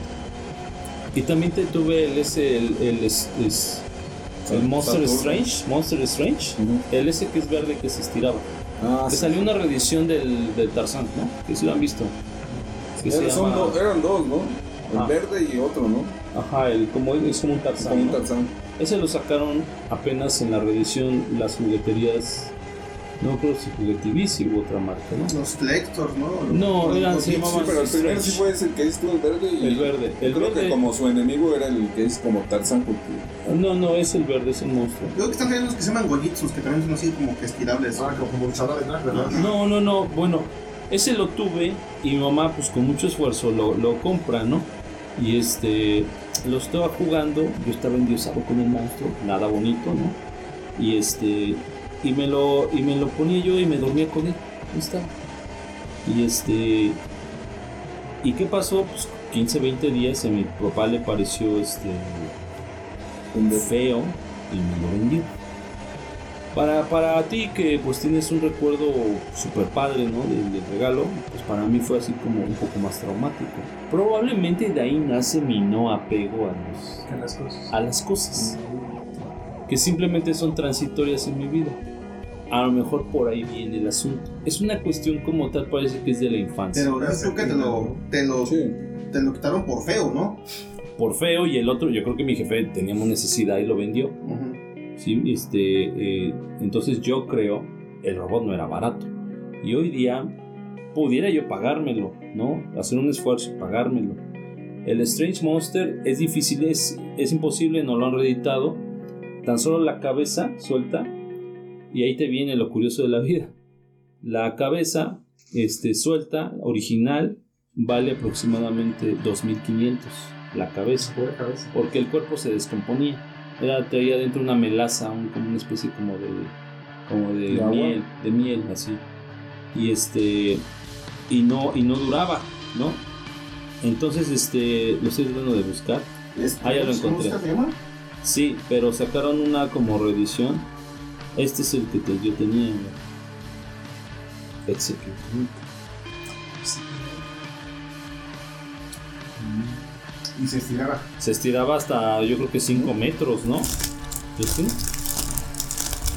Y también te tuve el ese, el, el, el Monster. Strange, Monster Strange, el ese que es verde que se estiraba. Ah, Que sí. salió una reedición del, del Tarzán, ¿no? Que sí lo han visto. Que se son llama- dos- eran dos, ¿no? El Ah. verde y otro, ¿no? Ajá, el, como, es como un Tarzán. Como un ¿no? Tarzán. Ese lo sacaron apenas en la reedición las jugueterías. No creo si juguetivici u otra marca, ¿no? Los Lectors, ¿no? No, Los- eran- los llamaban- Sí, pero el primero sí fue ese que es todo el verde y El verde. El creo verde. que como su enemigo era el que es como Tarzán porque No, no, es el verde, es el monstruo. Creo que están teniendo unos que se llaman Gojitsus, que también son así como que estirables. Ah, como luchadores, ¿no? ¿Verdad? No, no, no, bueno, ese lo tuve y mi mamá pues con mucho esfuerzo lo, lo compra, ¿no? Y este, lo estaba jugando, yo estaba endiosado con el monstruo, nada bonito, ¿no? Y este, y me lo, y me lo ponía yo y me dormía con él, ahí estaba. Y este, ¿y qué pasó? Pues 15, 20 días a mi papá le pareció este, feo y me lo vendió. Para, para ti que pues tienes un recuerdo super padre ¿no? del, del regalo, pues para mí fue así como un poco más traumático. Probablemente de ahí nace mi no apego a, los, Que las cosas. a las cosas, que simplemente son transitorias en mi vida. A lo mejor por ahí viene el asunto. Es una cuestión como tal, parece que es de la infancia. Pero creo que te lo, te lo, sí. te lo quitaron por feo, ¿no? por feo y el otro, yo creo que mi jefe teníamos necesidad y lo vendió. Ujú. ¿Sí? Este, eh, entonces yo creo, el robot no era barato. Y hoy día pudiera yo pagármelo, ¿no? Hacer un esfuerzo y pagármelo. El Strange Monster es difícil, es, es imposible, no lo han reeditado. Tan solo la cabeza suelta y ahí te viene lo curioso de la vida. La cabeza este, suelta, original, vale aproximadamente 2.500. La cabeza. porque el cuerpo se descomponía. Era, traía dentro una melaza, un- como una especie como de, como de ¿De agua? miel, de miel así. Y este, y no, y no duraba, ¿no? Entonces, este, lo estoy tratando de buscar. Este, Ah, ya lo ¿cómo encontré. Sí, pero sacaron una como reedición. Este es el que te- yo tenía. ¿no? Y se estiraba. Se estiraba hasta yo creo que 5 metros, ¿no? ¿Sí?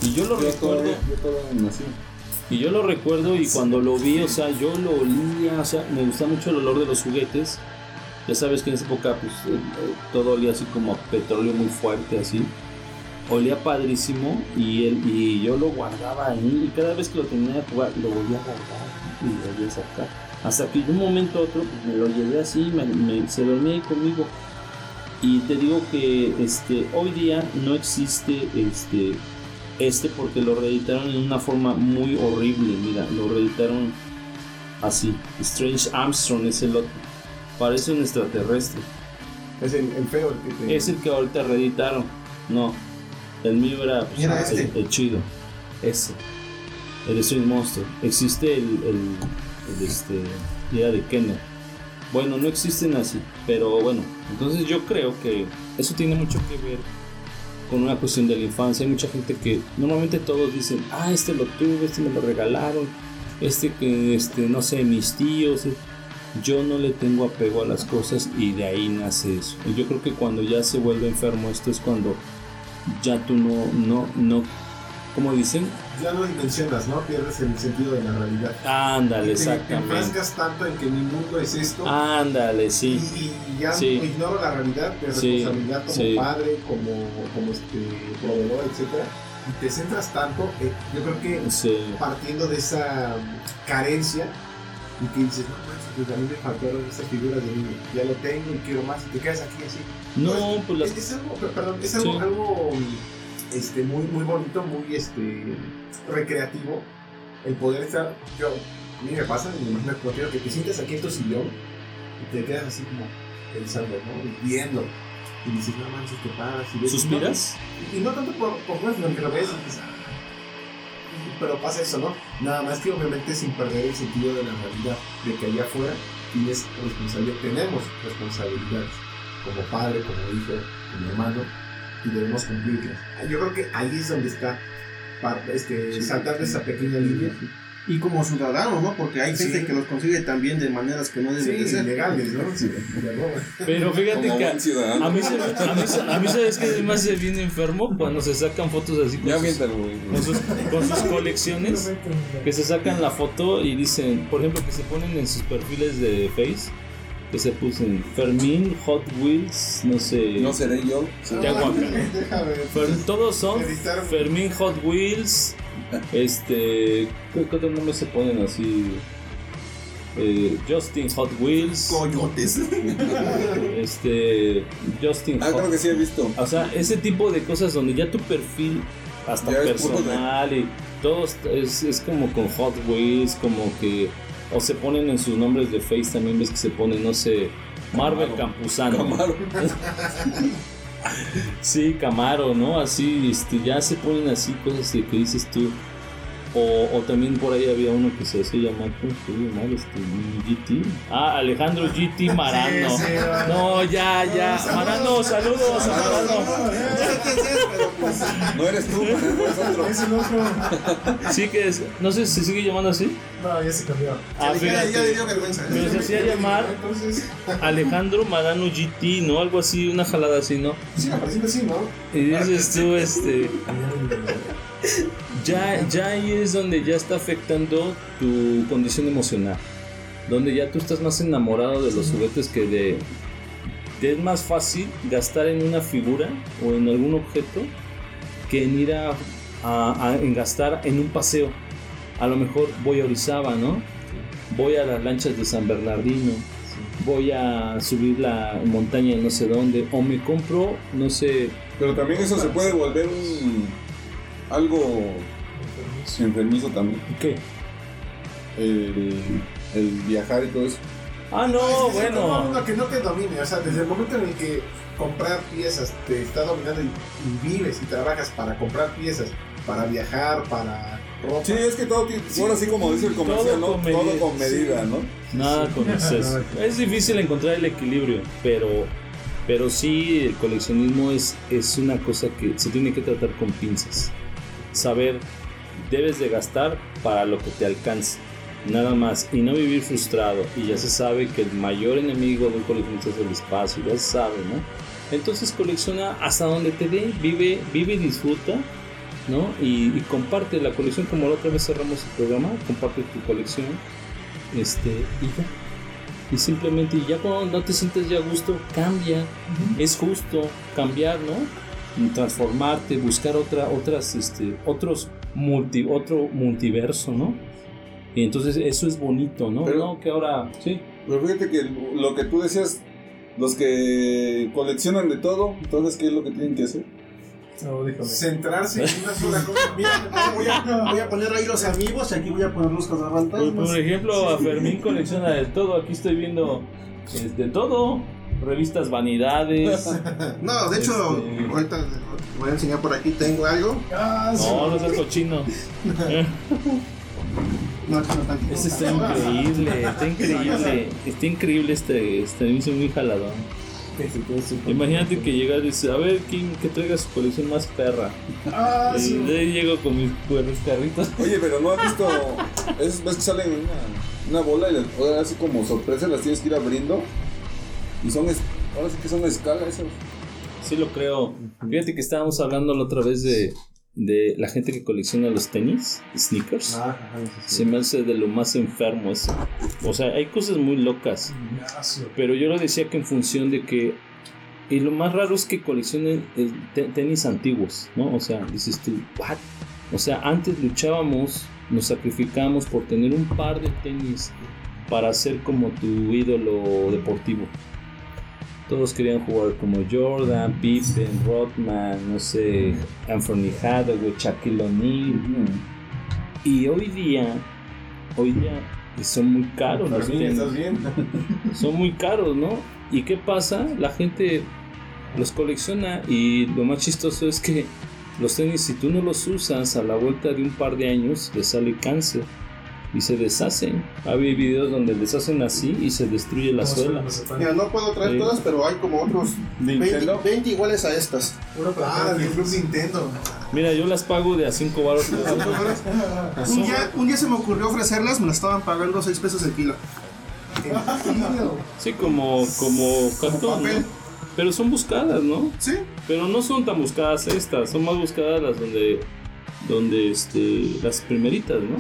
Y yo lo Yo recuerdo. todavía, yo todavía nací. Y yo lo recuerdo y cuando lo vi, o sea, yo lo olía, o sea, me gusta mucho el olor de los juguetes. Ya sabes que en esa época, pues, eh, eh, todo olía así como a petróleo muy fuerte, así. Olía padrísimo y, él, y yo lo guardaba ahí y cada vez que lo tenía que jugar, lo volvía a guardar y lo volvía a sacar. Hasta que de un momento a otro, pues, me lo llevé así, me, me- se dormía ahí conmigo. Y te digo que este, hoy día no existe este, este porque lo reeditaron en una forma muy horrible. Mira, lo reeditaron así. Strange Armstrong es el otro. Parece un extraterrestre. Es el, el feo el que te. Es el que ahorita reeditaron. No. El mío era, pues, Era el, este. el chido. Ese. El Strange Monster. Existe el este. Era de Kenner. Bueno, no existen así. Pero bueno. Entonces yo creo que eso tiene mucho que ver con una cuestión de la infancia. Hay mucha gente que normalmente todos dicen, ah, este lo tuve, este me lo regalaron, este que, este, no sé, mis tíos. eh". yo no le tengo apego a las cosas y de ahí nace eso. Y yo creo que cuando ya se vuelve enfermo esto es cuando ya tú no, no, no, como dicen, Ya no dimensionas, ¿no? Pierdes el sentido de la realidad. ándale, Te- Te exactamente. enfrascas tanto en que mi mundo es esto. Ándale, sí. y ya Sí. ignoro la realidad Sí, responsabilidad como sí. padre, como, como este proveedor, etcétera, y te centras tanto, eh, yo creo que partiendo de esa carencia y que dices, no manches, pues a mí me faltaron estas figuras de niño, ya lo tengo y quiero más, y te quedas aquí así. No, pues las es, es algo, perdón, es algo este, muy, muy bonito, muy este, recreativo, el poder estar, yo, a mí me pasa, y me imagino que te sientes aquí en tu sillón y te quedas así como pensando, ¿no? Y viendo. Y dices, no manches, te paras y ves. ¿Suspiras? Y no tanto por, por juego, sino que lo ves y dices, "Ah". pero pasa eso, ¿no? Nada más que obviamente sin perder el sentido de la realidad, de que allá afuera tienes responsabilidad, tenemos responsabilidades, como padre, como hijo, como hermano, y debemos cumplirlas. Yo creo que ahí es donde está este, saltar de esa pequeña línea. Y como ciudadano, ¿no? Porque hay gente Sí. que los consigue también de maneras que no deben de Sí, ser. ilegales, ¿no? Sí. Pero fíjate Como que a mí, se, a, mí, se- a mí sabes que me hace bien enfermo cuando se sacan fotos así con, Ya sus, miéntalo, güey. con, sus, con sus colecciones. Que se sacan la foto y dicen, por ejemplo, que se ponen en sus perfiles de Face, que se pusen Fermín, Hot Wheels, no sé. No seré yo. Ya guaca. Déjame. Fer- todos son Editar- Fermín Hot Wheels. Este. ¿Qué, qué otro nombre se ponen así? Eh, Justin Hot Wheels. Coyotes. Este. Justin Ah, Hot creo que sí he visto. O sea, ese tipo de cosas donde ya tu perfil, hasta Ya es puro de- personal y todo es, es como con Hot Wheels, como que. O se ponen en sus nombres de Face también, ves que se ponen, no sé, Marvel Camaro. Campuzano. Camaro. Sí, Camaro, ¿no? Así, este, ya se ponen así cosas que dices tú. O, o también por ahí había uno que se hacía llamar, ¿cómo se llamar? Este, GT. Ah, Alejandro GT Marano. Sí, sí, no. no, ya, ya. Marano, saludos a Marano. No eres tú, es otro. Es el otro. Sí que es, no sé si se sigue llamando así. No, ya se cambió. Ah, Ya, ya le fíjate. dio vergüenza. Pero se hacía llamar Alejandro Marano GT, ¿no? Algo así, una jalada así, ¿no? sí, apareciendo así, ¿no? Y dices tú, este. Ya, ya ahí es donde ya está afectando tu condición emocional. Donde ya tú estás más enamorado de los juguetes que de. te es más fácil gastar en una figura o en algún objeto que en ir a, a- a- en gastar en un paseo. A lo mejor voy a Orizaba, ¿no? Voy a las lanchas de San Bernardino. Voy a subir la montaña de no sé dónde. O me compro, no sé, Pero también eso se puede volver un. algo enfermizo también. ¿qué? El, el viajar y todo eso. Ah, no, Es que bueno. No, no, que no te domine. O sea, desde el momento en el que comprar piezas te está dominando y, y vives y trabajas para comprar piezas, para viajar, para ropa. Sí, es que todo tiene. Ahora sí, como dice el comercial, Todo ¿no? con medida. Todo con medida, ¿no? Nada con exceso. Es difícil encontrar el equilibrio, pero, pero sí el coleccionismo es, es una cosa que se tiene que tratar con pinzas. Saber, debes de gastar para lo que te alcance. Nada más. Y no vivir frustrado. Y ya se sabe que el mayor enemigo de un coleccionista es el espacio. Ya se sabe, ¿no? Entonces colecciona hasta donde te dé. Vive, vive y disfruta. ¿no? Y, y comparte la colección como la otra vez cerramos el programa, comparte tu colección, este, y ya. Y simplemente, ya cuando no te sientes ya a gusto, cambia. Es justo cambiar, ¿no? Transformarte, buscar otra, otras, este, otros multi, otro multiverso, ¿no? Y entonces eso es bonito, ¿no? Pero- no, que ahora, sí. Pero fíjate que lo que tú decías, los que coleccionan de todo, entonces, ¿qué es lo que tienen que hacer? No. Centrarse en una sola cosa. Mira, voy a, voy a poner ahí los amigos y aquí voy a poner los cazafantasmas. por ejemplo, a Fermín colecciona de todo. Aquí estoy viendo es de todo. Revistas Vanidades. No, de hecho, Este- ahorita voy a enseñar por aquí, tengo algo. Ah, sí. No, no seas cochino. No, no tanto. Este está increíble, está increíble. Está increíble este, este me hizo muy jaladón. Imagínate que llega y dice, a ver, ¿quién que traiga su colección más perra? Ah, Y sí. de ahí llego con mis buenos carritos. Oye, pero no has visto. Es, ves que salen en una. una bola y las ahora así como sorpresa las tienes que ir abriendo. Y son, es- ahora sí que son a escala esos. Sí lo creo. Fíjate que estábamos hablando la otra vez de, de la gente que colecciona los tenis, sneakers. Ah, ajá, sí, sí. Se me hace de lo más enfermo eso. O sea, hay cosas muy locas. Pero yo lo decía que en función de que. Y lo más raro es que coleccionen eh, te- tenis antiguos, ¿no? O sea, dices tú, ¿what? O sea, antes luchábamos, nos sacrificamos por tener un par de tenis para ser como tu ídolo deportivo. Todos querían jugar como Jordan, Pippen, Rodman, no sé, Anthony Hathaway, Shaquille O'Neal. Y hoy día, hoy día son muy caros los ¿Estás bien? tenis ¿Estás bien? son muy caros, ¿no? ¿Y qué pasa? La gente los colecciona y lo más chistoso es que los tenis, si tú no los usas a la vuelta de un par de años, les sale cáncer y se deshacen. Ha habido videos donde les hacen así y se destruye la ¿Cómo suela. Mira, no puedo traer Sí. todas, pero hay como otros 20, Nintendo. 20 iguales a estas. Ah, del. Club Nintendo. Mira, yo las pago de a 5 baros. Un día, un día se me ocurrió ofrecerlas, me las estaban pagando 6 pesos el kilo. Sí, como, como cartón, papel. ¿no? Pero son buscadas, ¿no? ¿Sí? Pero no son tan buscadas estas, son más buscadas las donde, donde este, las primeritas, ¿no?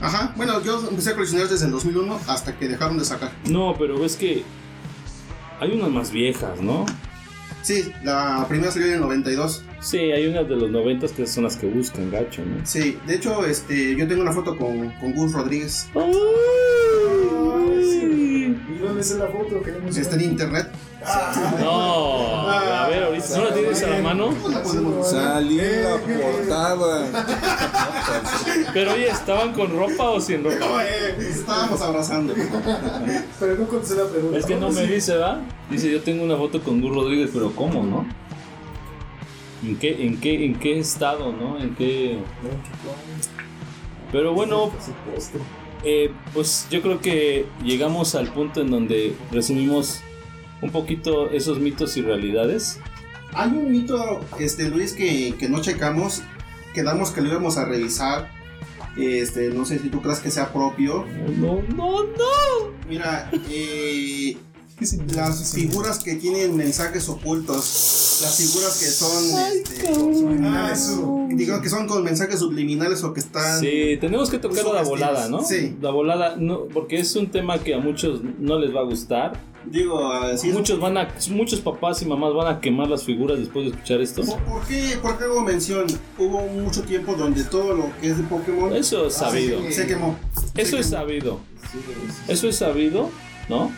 Ajá. Bueno, yo empecé a coleccionar desde el 2001 hasta que dejaron de sacar. No, pero es que hay unas más viejas, ¿no? Sí, la primera salió en el 92. Sí, hay unas de los noventas que son las que buscan, gacho, ¿no? Sí, de hecho, este, yo tengo una foto con, con Gus Rodríguez. ¡Ay! ¿Y dónde está la foto? Está en internet. No, a ver, ahorita ¿no la tienes a la mano? Salió en la portada. Pero oye, ¿estaban con ropa o sin ropa? Estábamos abrazando. Pero no contesté la pregunta. Es que no me dice, ¿va? Dice, yo tengo una foto con Gus Rodríguez, pero ¿cómo, no? ¿En qué, en qué, en qué estado, no? ¿En qué...? Pero bueno, Eh, pues yo creo que llegamos al punto en donde resumimos un poquito esos mitos y realidades. Hay un mito, este, Luis, que, que no checamos. Quedamos que lo íbamos a revisar. Este, no sé si tú crees que sea propio. No, no, no. Mira, eh, ¿Qué significa las figuras que tienen mensajes ocultos, las figuras que son, este, Ah, eso. digo que son con mensajes subliminales o que están. Sí, tenemos que tocar la volada, ¿no? Sí. La volada, no, porque es un tema que a muchos no les va a gustar. Digo, así Muchos van a, muchos papás y mamás van a quemar las figuras después de escuchar esto. ¿Por, por qué, ¿Por qué hago mención? Hubo mucho tiempo donde todo lo que es de Pokémon Eso es sabido. se quemó. Eso es sabido. Eso es sabido, ¿no?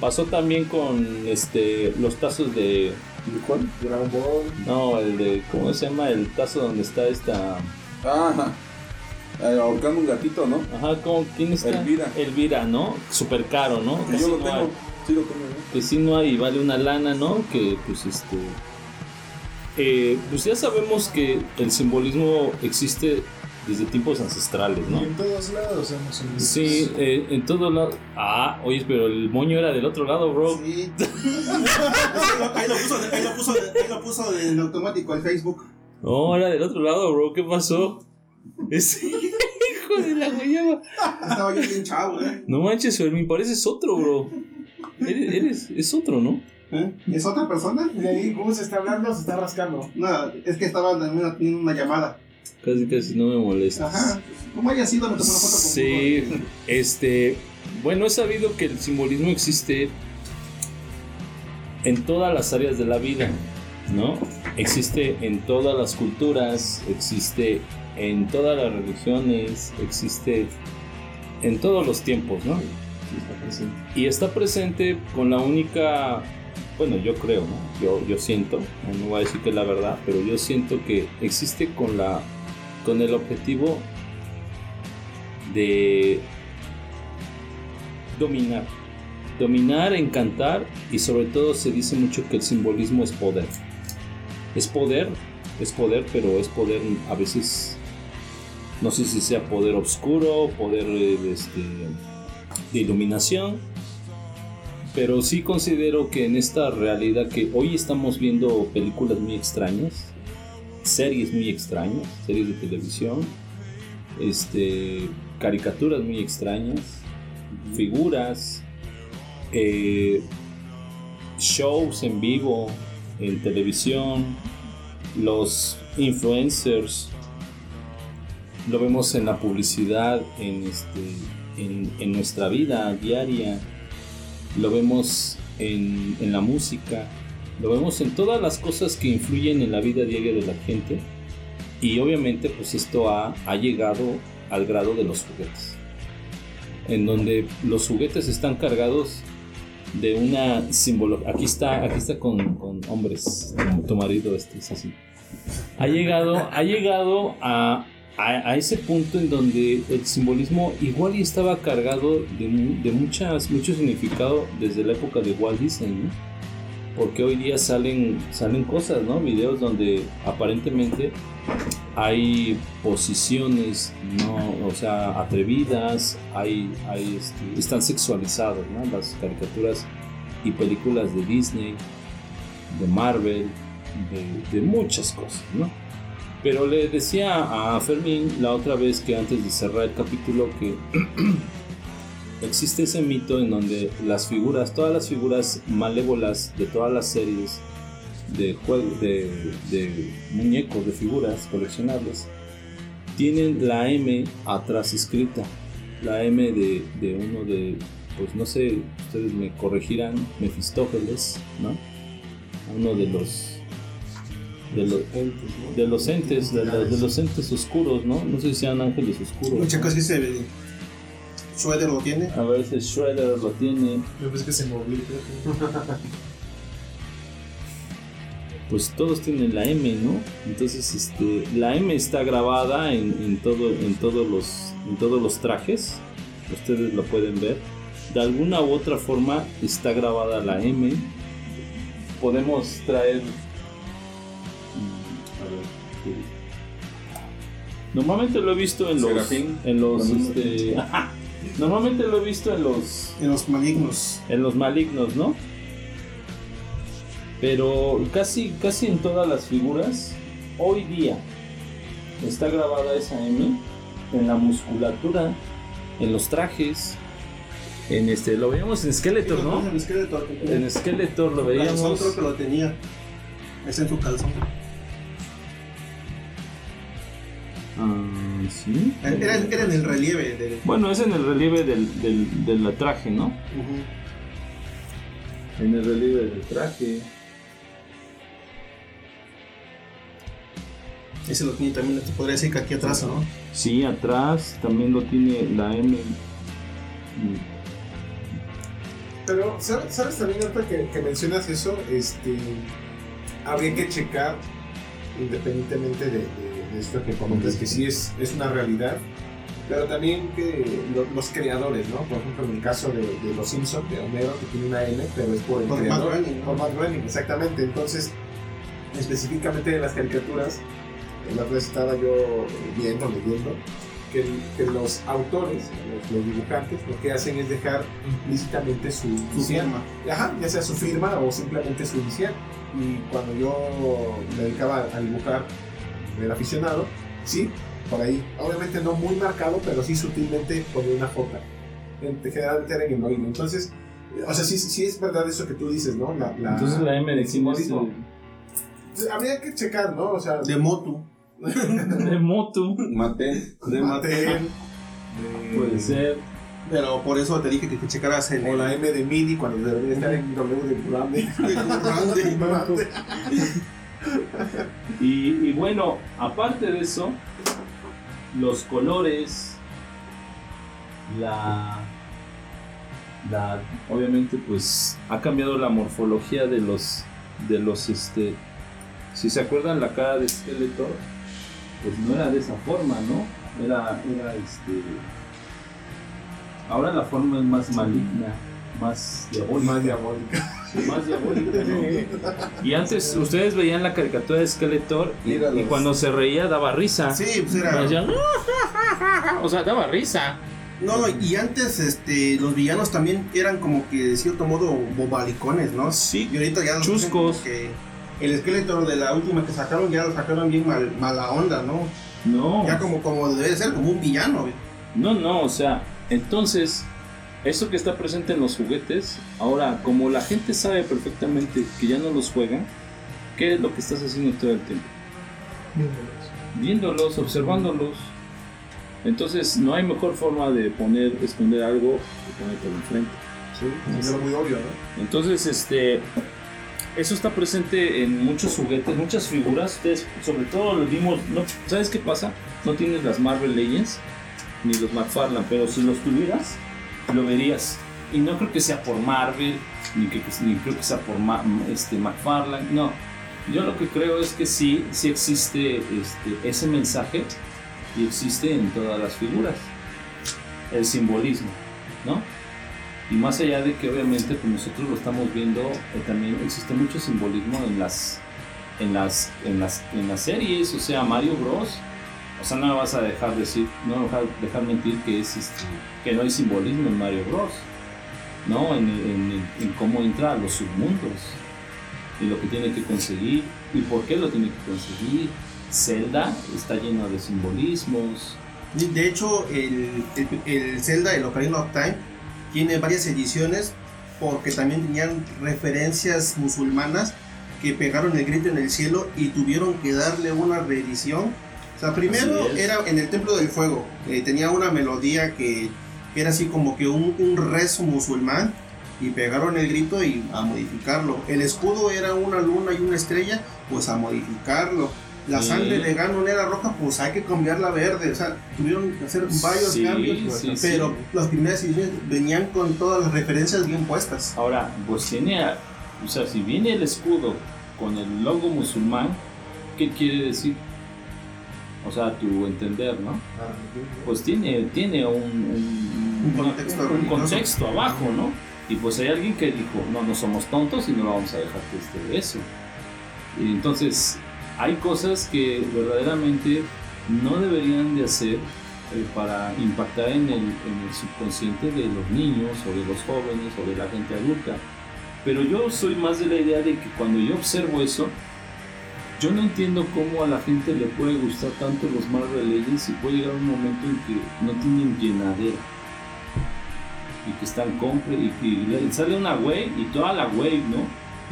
Pasó también con este los tazos de ¿Cuál? Dragon Ball. no, el de ¿cómo se llama? El tazo donde está esta Ajá. Eh, ahorcando un gatito, ¿no? Ajá, ¿cómo, ¿quién está? Elvira. Elvira, ¿no? Súper caro, ¿no? Yo lo no tengo. hay. Sí lo tengo. ¿no? Que sí no hay y vale una lana, ¿no? Que pues este eh, pues ya sabemos que el simbolismo existe desde tiempos ancestrales, ¿no? Y en todos lados hemos. Sí, eh, en todo lado. Ah, oye, pero el moño era del otro lado, bro. Sí. ahí, lo puso, ahí, lo puso, ahí lo puso en automático en Facebook. No, era del otro lado, bro. ¿Qué pasó? Ese hijo de la guayaba. Estaba yo bien chavo, ¿eh? No manches, Fermín, pareces otro, bro. Eres, eres- es otro, ¿no? ¿Eh? ¿Es otra persona? De ahí, Gus está hablando, se está rascando. No, es que estaba en una, en una llamada. Casi, casi no me molestas. Ajá. ¿Cómo haya sido? Me tomó una foto con Sí, este. Bueno, he sabido que el simbolismo existe en todas las áreas de la vida, ¿no? Existe en todas las culturas, existe en todas las religiones, existe en todos los tiempos, ¿no? Y está presente con la única, bueno, yo creo. Yo, yo siento, no voy a decir que es la verdad, pero yo siento que existe con la, con el objetivo de dominar. Dominar, encantar y sobre todo se dice mucho que el simbolismo es poder. Es poder, es poder, pero es poder a veces, no sé si sea poder oscuro, poder de, este, de iluminación, pero sí considero que en esta realidad que hoy estamos viendo películas muy extrañas, series muy extrañas, series de televisión, este, caricaturas muy extrañas, figuras, eh, shows en vivo, en televisión, los influencers, lo vemos en la publicidad, en, este, en, en nuestra vida diaria, lo vemos en, en la música, lo vemos en todas las cosas que influyen en la vida diaria de la gente y obviamente pues esto ha, ha llegado al grado de los juguetes, en donde los juguetes están cargados de una simbología. Aquí está, aquí está con, con hombres, tu marido este es así. Ha llegado, ha llegado a, a, ese punto en donde el simbolismo igual y estaba cargado de, de muchas, mucho significado desde la época de Walt Disney. Porque hoy día salen, salen cosas, ¿no? Videos donde aparentemente hay posiciones, ¿no? O sea, atrevidas, hay, hay este, están sexualizados, ¿no? Las caricaturas y películas de Disney, de Marvel, de, de muchas cosas, ¿no? Pero le decía a Fermín la otra vez que antes de cerrar el capítulo que existe ese mito en donde las figuras, todas las figuras malévolas de todas las series de juegos, de, de muñecos, de figuras coleccionables, tienen la M atrás escrita. La M de, de uno de, pues no sé, ustedes me corregirán, Mefistófeles, ¿no? Uno de los de los de los entes, de, los- de los entes oscuros, ¿no? No sé si sean ángeles oscuros. Muchas ¿no? cosas dice Schroeder lo tiene. A veces Shredder lo tiene. Yo pensé que se movió. pues todos tienen la M, ¿no? Entonces, este, la M está grabada en, en todo, en todos los, en todos los trajes. Ustedes lo pueden ver. De alguna u otra forma está grabada la M. Podemos traer. Normalmente lo he visto en los, Serafín. en los, este, normalmente lo he visto en los, En los malignos. en los malignos, ¿no? Pero casi, casi en todas las figuras, hoy día, está grabada esa M en la musculatura, en los trajes, en este, lo veíamos en Skeletor, ¿no? El Skeletor. En Skeletor lo veíamos. creo que lo tenía. Está en su calzón. Ah, sí. Era, era en el relieve del. Bueno, es en el relieve del, del, del traje, ¿no? En el relieve del traje. Ese lo tiene también, te podría decir que aquí atrás, ¿no? Sí, atrás también lo tiene la M. Pero, ¿sabes, sabes también ahorita que, que mencionas eso? Este, habría que checar, independientemente de, de- de esto que comentas, que sí es, es una realidad, pero también que lo- los creadores, ¿no? Por ejemplo, en el caso de, de Los Simpsons, de Homero, que tiene una N, pero es por el Por Matt creador. Groening, ¿no? Por Matt Groening, exactamente. Entonces, específicamente de las caricaturas, la vez estaba yo viendo, leyendo, que, que los autores, los, los dibujantes, lo que hacen es dejar implícitamente su, Su firma. Ajá, ya sea su firma o simplemente su inicial. Y cuando yo me dedicaba a dibujar del aficionado, sí, por ahí, obviamente no muy marcado, pero sí sutilmente ponía una J. En- Generalmente era en el oído. Entonces, o sea, sí, sí es verdad eso que tú dices, ¿no? La, la- Entonces la M de el. Habría que checar, ¿no? O sea, De Motu. el- de Motu. Mate. de Mattel, de- Puede ser. Pero por eso te dije que te checaras en O el. la M de MIDI cuando debería estar en W de grande. y bueno, aparte de eso, los colores, la, la, obviamente, pues ha cambiado la morfología de los, de los, este, si se acuerdan la cara de Skeletor, pues no era de esa forma, ¿no? Era, era, este, ahora la forma es más maligna, más diabólica. Más diabólica. Más diabólica, ¿no? Y antes ustedes veían la caricatura de Skeletor y, y cuando se reía daba risa. Sí, pues era. Hacía, o sea, daba risa. No, y antes este, los villanos también eran como que de cierto modo bobalicones, ¿no? Sí, Y ahorita ya los Chuscos. que el esqueleto de la última que sacaron ya lo sacaron bien mal, mala onda, ¿no? no. Ya como, como debe de ser, como un villano. No, no, o sea, entonces eso que está presente en los juguetes, ahora, como la gente sabe perfectamente que ya no los juegan, ¿qué es lo que estás haciendo todo el tiempo? Viéndolos, observándolos. Entonces, no hay mejor forma de poner, esconder algo que ponértelo enfrente. Sí, es muy obvio, ¿no? Entonces, este, eso está presente en muchos juguetes, muchas figuras. Ustedes, sobre todo, lo vimos. No, ¿Sabes qué pasa? No tienes las Marvel Legends ni los McFarlane, pero si los tuvieras, lo verías. Y no creo que sea por Marvel, ni, que, ni creo que sea por Ma- este, McFarlane. No, yo lo que creo es que sí, sí existe este, ese mensaje y existe en todas las figuras. El simbolismo, ¿no? Y más allá de que obviamente pues nosotros lo estamos viendo, eh, también existe mucho simbolismo en las, en las, en las, en las series, o sea, Mario Bros. O sea, no me vas a dejar decir, no me vas a dejar mentir que es este, que no hay simbolismo en Mario Bros. ¿No? En, en- en cómo entra a los submundos y lo que tiene que conseguir y por qué lo tiene que conseguir. Zelda está lleno de simbolismos. De hecho, el, el, el Zelda, el Ocarina of Time, tiene varias ediciones porque también tenían referencias musulmanas que pegaron el grito en el cielo y tuvieron que darle una reedición. O sea, primero era en el Templo del Fuego, eh, tenía una melodía que, que era así como que un, un rezo musulmán y pegaron el grito y a modificarlo. El escudo era una luna y una estrella, pues a modificarlo. La Sí. sangre de Ganon era roja, pues hay que cambiarla a verde. O sea, tuvieron que hacer varios Sí, cambios, sí, pero las primeras ediciones venían con todas las referencias bien puestas. Ahora, pues tiene, o sea, si viene el escudo con el logo musulmán, ¿qué quiere decir? O sea, tu entender, ¿no? Pues tiene, tiene un, un, Un contexto un religioso. contexto abajo, ¿no? Y pues hay alguien que dijo, no, no somos tontos y no vamos a dejar que esté eso. Y entonces, hay cosas que verdaderamente no deberían de hacer eh, para impactar en el, en el subconsciente de los niños o de los jóvenes o de la gente adulta. Pero yo soy más de la idea de que cuando yo observo eso, yo no entiendo cómo a la gente le puede gustar tanto los Marvel Legends y puede llegar un momento en que no tienen llenadera. Y que están compre y, y le- sale una wave y toda la wave, ¿no?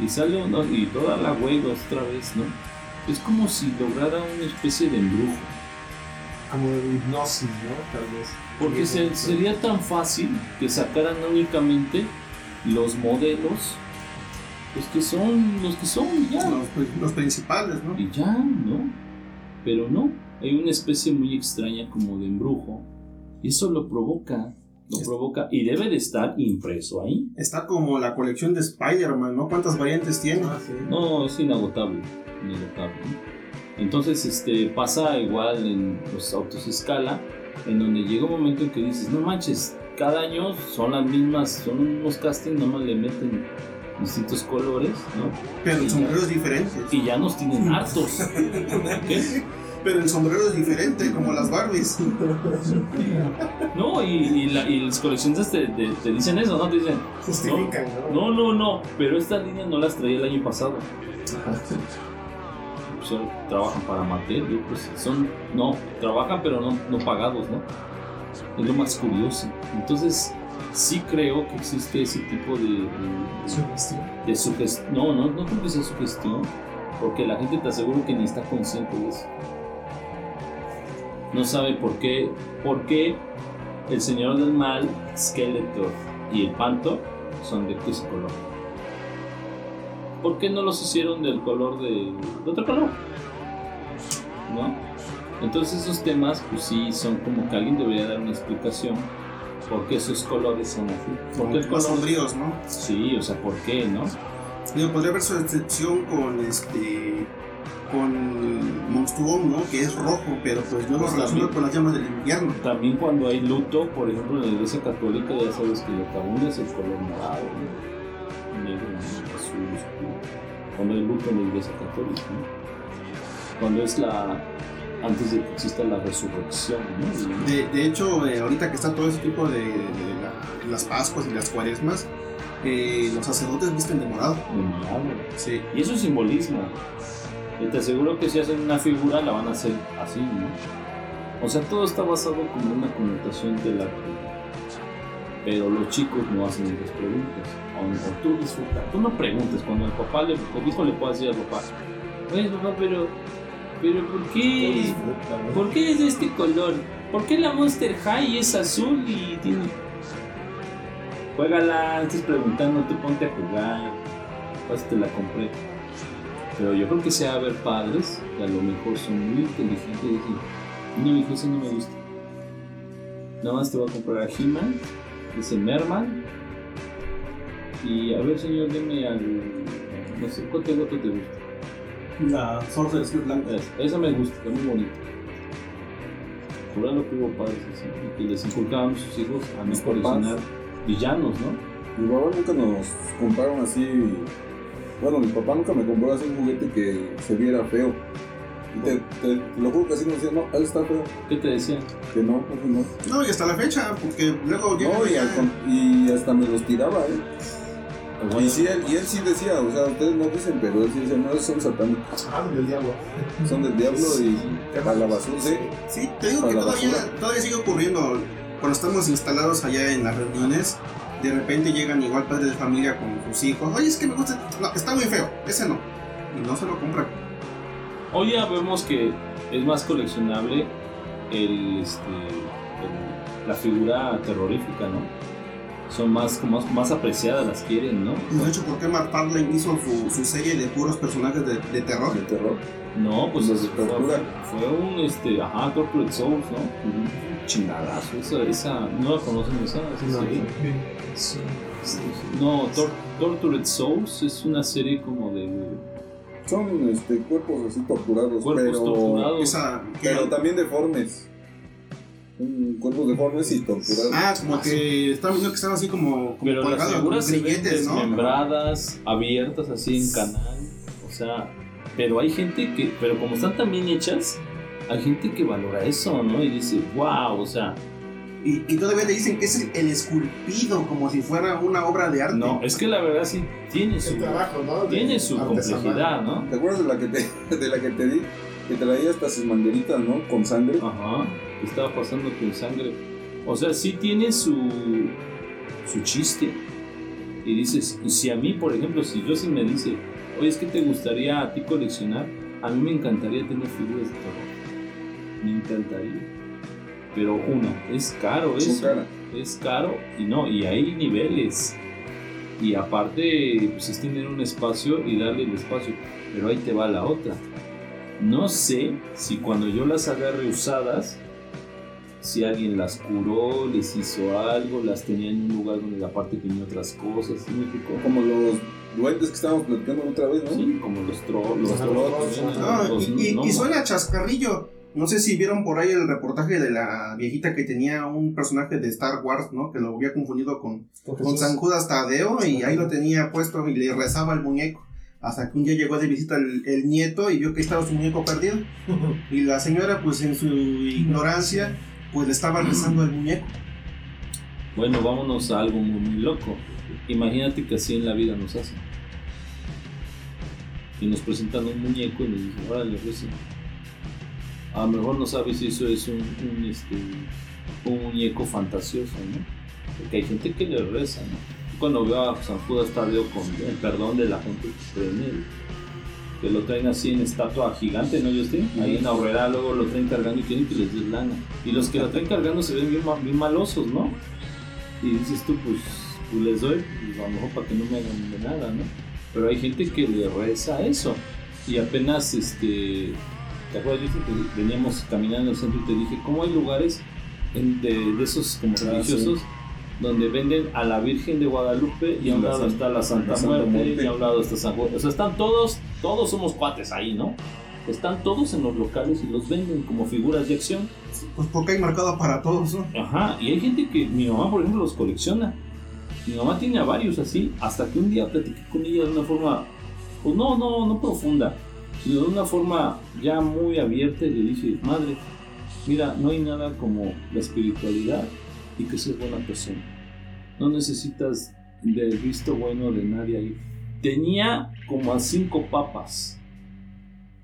Y sale uno y toda la wave otra vez, ¿no? Es como si lograra una especie de embrujo. Como de hipnosis, ¿no? Tal vez. Porque se- sería tan fácil que sacaran únicamente los modelos, pues que son los que son ya. Los, los principales, ¿no? Y ya, ¿no? Pero no, hay una especie muy extraña como de embrujo. Y eso lo provoca, lo Es- provoca y debe de estar impreso ahí. Está como la colección de Spider-Man, ¿no? ¿Cuántas variantes tiene? Ah, sí. No, es inagotable, inagotable. ¿no? Entonces, este, pasa igual en los autos escala, en donde llega un momento en que dices, no manches, cada año son las mismas, son unos castings, nomás le meten distintos colores, ¿no? Pero el sombrero ya- es diferente. Y ya nos tienen hartos. ¿Qué? Pero el sombrero es diferente, como las Barbies. No, y, y la- y las coleccionistas te, te- te dicen eso, ¿no? Te dicen, Justifican, ¿no? no, no, no, pero estas líneas no las traía el año pasado. O sea, trabajan para Mattel, pues son, no, trabajan pero no, no pagados, ¿no? Es lo más curioso. Entonces, sí creo que existe ese tipo de, de, Sugestión. de sugestión. No, no, no creo que sea sugestión, porque la gente te aseguro que ni está consciente de eso. No sabe por qué, por qué el Señor del Mal, Skeletor y el Panto son de ese color. ¿Por qué no los hicieron del color de, de otro color? ¿No? Entonces esos temas, pues sí, son como que alguien debería dar una explicación por qué esos colores son así. ¿Por qué el Más color? sombríos, ¿no? Sí, o sea, ¿por qué, no? Digo, podría haber su excepción con este. con Monstruón, ¿no? Que es rojo, pero pues yo lo Pues relaciono con las llamas del invierno. También cuando hay luto, por ejemplo, en la iglesia católica, ya sabes que lo común es el color morado, ¿no? negro, azul, oscuro. Cuando hay luto en la iglesia católica, ¿no? Cuando es la. Antes de que exista la resurrección, ¿no? De, de hecho, eh, ahorita que está todo ese tipo de, de la- las Pascuas y las Cuaresmas, eh, los sacerdotes visten de morado. de morado. Sí. Y eso es simbolismo. Y te aseguro que si hacen una figura la van a hacer así, ¿no? O sea, todo está basado como una connotación del arte. Pero los chicos no hacen esas preguntas. O tú disfrutas. Tú no preguntes. Cuando el papá le, el hijo le puede decir al papá, oye papá, pero, pero ¿por qué, ¿por qué es de este color? ¿Por qué la Monster High es azul y tiene... Juégala, estás preguntando, tú ponte a jugar. Pues te la compré. Pero yo creo que se va a ver padres que a lo mejor son muy inteligentes y no, hijo, ese no me gusta. Nada más te voy a comprar a He-Man, ese Merman. Y a ver, señor, deme al. No sé, ¿cuál te gusta? te gusta? La Sorcerer's Steel Blanca. Es- esa me gusta, está muy bonita. Por algo que hubo padres así, y que les inculcaban a sus hijos a no Mis coleccionar villanos, ¿no? Mi papá nunca nos compraron así. Bueno, mi papá nunca me compró así un juguete que se viera feo. Y te, te- te lo juro que así nos decía, no, él está feo. ¿Qué te decían? Que no, pues no. No, y hasta la fecha, porque luego llega No, y, ya- al con- y hasta me los tiraba, ¿eh? Y, sí, él, y él sí decía, o sea, ustedes no dicen, pero él sí dice, no, son satánicos, Ah, del diablo. son del diablo y a la basura, sí. Sí, te digo que todavía, todavía sigue ocurriendo. Cuando estamos instalados allá en las reuniones, de repente llegan igual padres de familia con sus hijos. Oye, es que me gusta, no, está muy feo, ese no. Y no se lo compran. Hoy ya vemos que es más coleccionable el, este, el- la figura terrorífica, ¿no? Son más, como más, más apreciadas, las quieren, ¿no? De hecho, ¿por qué Mark Farlane hizo su, su serie de puros personajes de, de terror? De terror. No, pues Los de fue, tortura. fue un, este, ajá, Corporate Souls, ¿no? Chingadazo, esa, esa, ¿no la conocen esa? esa serie? Sí. No, Tor- Tortured Souls es una serie como de Son este, cuerpos así torturados, cuerpos pero, torturados. Esa, pero también deformes. Son cuerpos deformes y torturados. ah, como que estaba viendo que estaban así como, como Pero las figuras como se ven grilletes, ¿no? desmembradas, abiertas así en canal. O sea, pero hay gente que, pero como están tan bien hechas, hay gente que valora eso, ¿no? Y dice, wow, o sea, Y, y todavía te dicen que es el, el esculpido, como si fuera una obra de arte. no, es que la verdad sí tiene su, trabajo, ¿no? Tiene su complejidad, ¿no? ¿Te acuerdas de la que te, de la que te di? Que traía hasta sus mangueritas, ¿no? Con sangre. Ajá, que estaba pasando con sangre. O sea, sí tiene su, su chiste. Y dices, y si a mí, por ejemplo, si yo sí me dice, oye, es que te gustaría a ti coleccionar, a mí me encantaría tener figuras de terror. Me encantaría. Pero una, es caro eso. Es caro y no, y hay niveles. Y aparte, pues es tener un espacio y darle el espacio. Pero ahí te va la otra. No sé si cuando yo las agarré usadas, si alguien las curó, les hizo algo, las tenía en un lugar donde aparte tenía otras cosas, ¿sí me explicó? Como los duendes que estábamos platicando otra vez, ¿no? Sí, como los trolls, los trolls, los trolls, ¿no? Ah, Los y, y- y suena chascarrillo. No sé si vieron por ahí el reportaje de la viejita que tenía un personaje de Star Wars, ¿no? Que lo había confundido con, con San Judas Tadeo y ahí lo tenía puesto y le rezaba al muñeco. Hasta que un día llegó de visita el, el nieto y vio que estaba su muñeco perdido. Y la señora, pues en su ignorancia, pues le estaba rezando al muñeco. Bueno, vámonos a algo muy, muy loco. Imagínate que así en la vida nos hacen. Y nos presentan un muñeco y nos dicen, órale, recen. A lo mejor no sabes si eso es un, un, este, un muñeco fantasioso, ¿no? Porque hay gente que le reza, ¿no? Cuando veo a San Judas Tadeo con el perdón de la gente que cree en él, que lo traen así en estatua gigante, ¿no, Justin? Ahí en Aurrera luego lo traen cargando y quieren que les des lana. Y los que lo traen cargando se ven bien, bien malosos, ¿no? Y dices tú, pues, pues les doy, pues, a lo mejor para que no me hagan de nada, ¿no? Pero hay gente que le reza eso. Y apenas, este, ¿te acuerdas? Yo te- veníamos caminando en el centro y te dije, ¿cómo hay lugares en- de, de esos como Ah, religiosos donde venden a la Virgen de Guadalupe y a un La lado San- está la Santa, Santa Muerte, Muerte. y a un lado está San Juan? O sea, están todos, todos somos cuates ahí, ¿no? Están todos en los locales y los venden como figuras de acción. Pues porque hay marcado para todos, ¿no? Ajá, y hay gente que, mi mamá por ejemplo, los colecciona. Mi mamá tiene a varios así, hasta que un día platiqué con ella de una forma, pues no, no, no profunda, sino de una forma ya muy abierta y le dije, madre, mira, no hay nada como la espiritualidad y que seas buena persona. No necesitas del visto bueno de nadie ahí. Tenía como a cinco papas.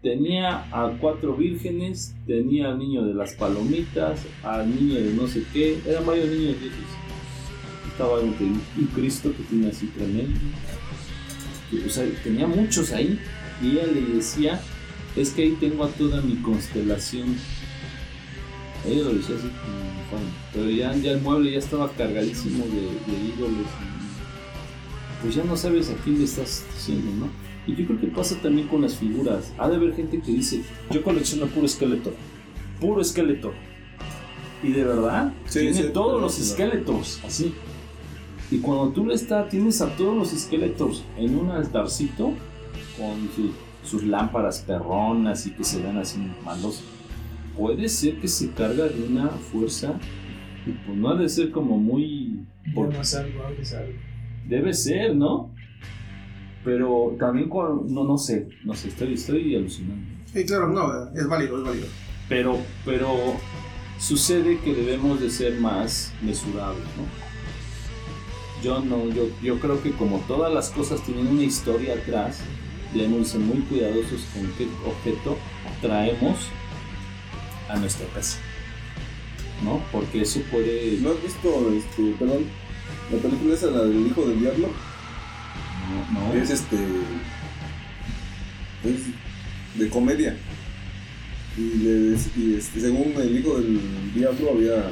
Tenía a cuatro vírgenes, tenía al niño de las palomitas, al niño de no sé qué, eran varios niños viejos. estaba un, un Cristo que tiene así tremendo. Y, o sea, tenía muchos ahí. Y ella le decía, es que ahí tengo a toda mi constelación. Ella lo decía así, como, pero ya, ya el mueble ya estaba cargadísimo de, de ídolos. y, pues ya no sabes a quién le estás diciendo, ¿no? Y yo creo que pasa también con las figuras. Ha de haber gente que dice, yo colecciono puro esqueleto. Puro esqueleto. Y de verdad, Sí, tiene sí, todos los esqueletos, así. Y cuando tú le estás, tienes a todos los esqueletos en un altarcito con su- sus lámparas perronas y que se ven así malos, puede ser que se carga de una fuerza, y pues no ha de ser como muy... Ya no es algo, algo es algo. Debe ser, ¿no? Pero también cuando, no, no sé, no sé, estoy, estoy alucinando. Sí, claro, no, es válido, es válido. Pero, pero sucede que debemos de ser más mesurados, ¿no? Yo no, yo, yo creo que como todas las cosas tienen una historia atrás, debemos ser muy cuidadosos con qué objeto traemos a nuestra casa, ¿no? Porque eso puede... ¿No has visto, este, perdón, la película esa, la del hijo del diablo? No, no. Es este. Es de comedia. Y, le- y, este, según el hijo del diablo había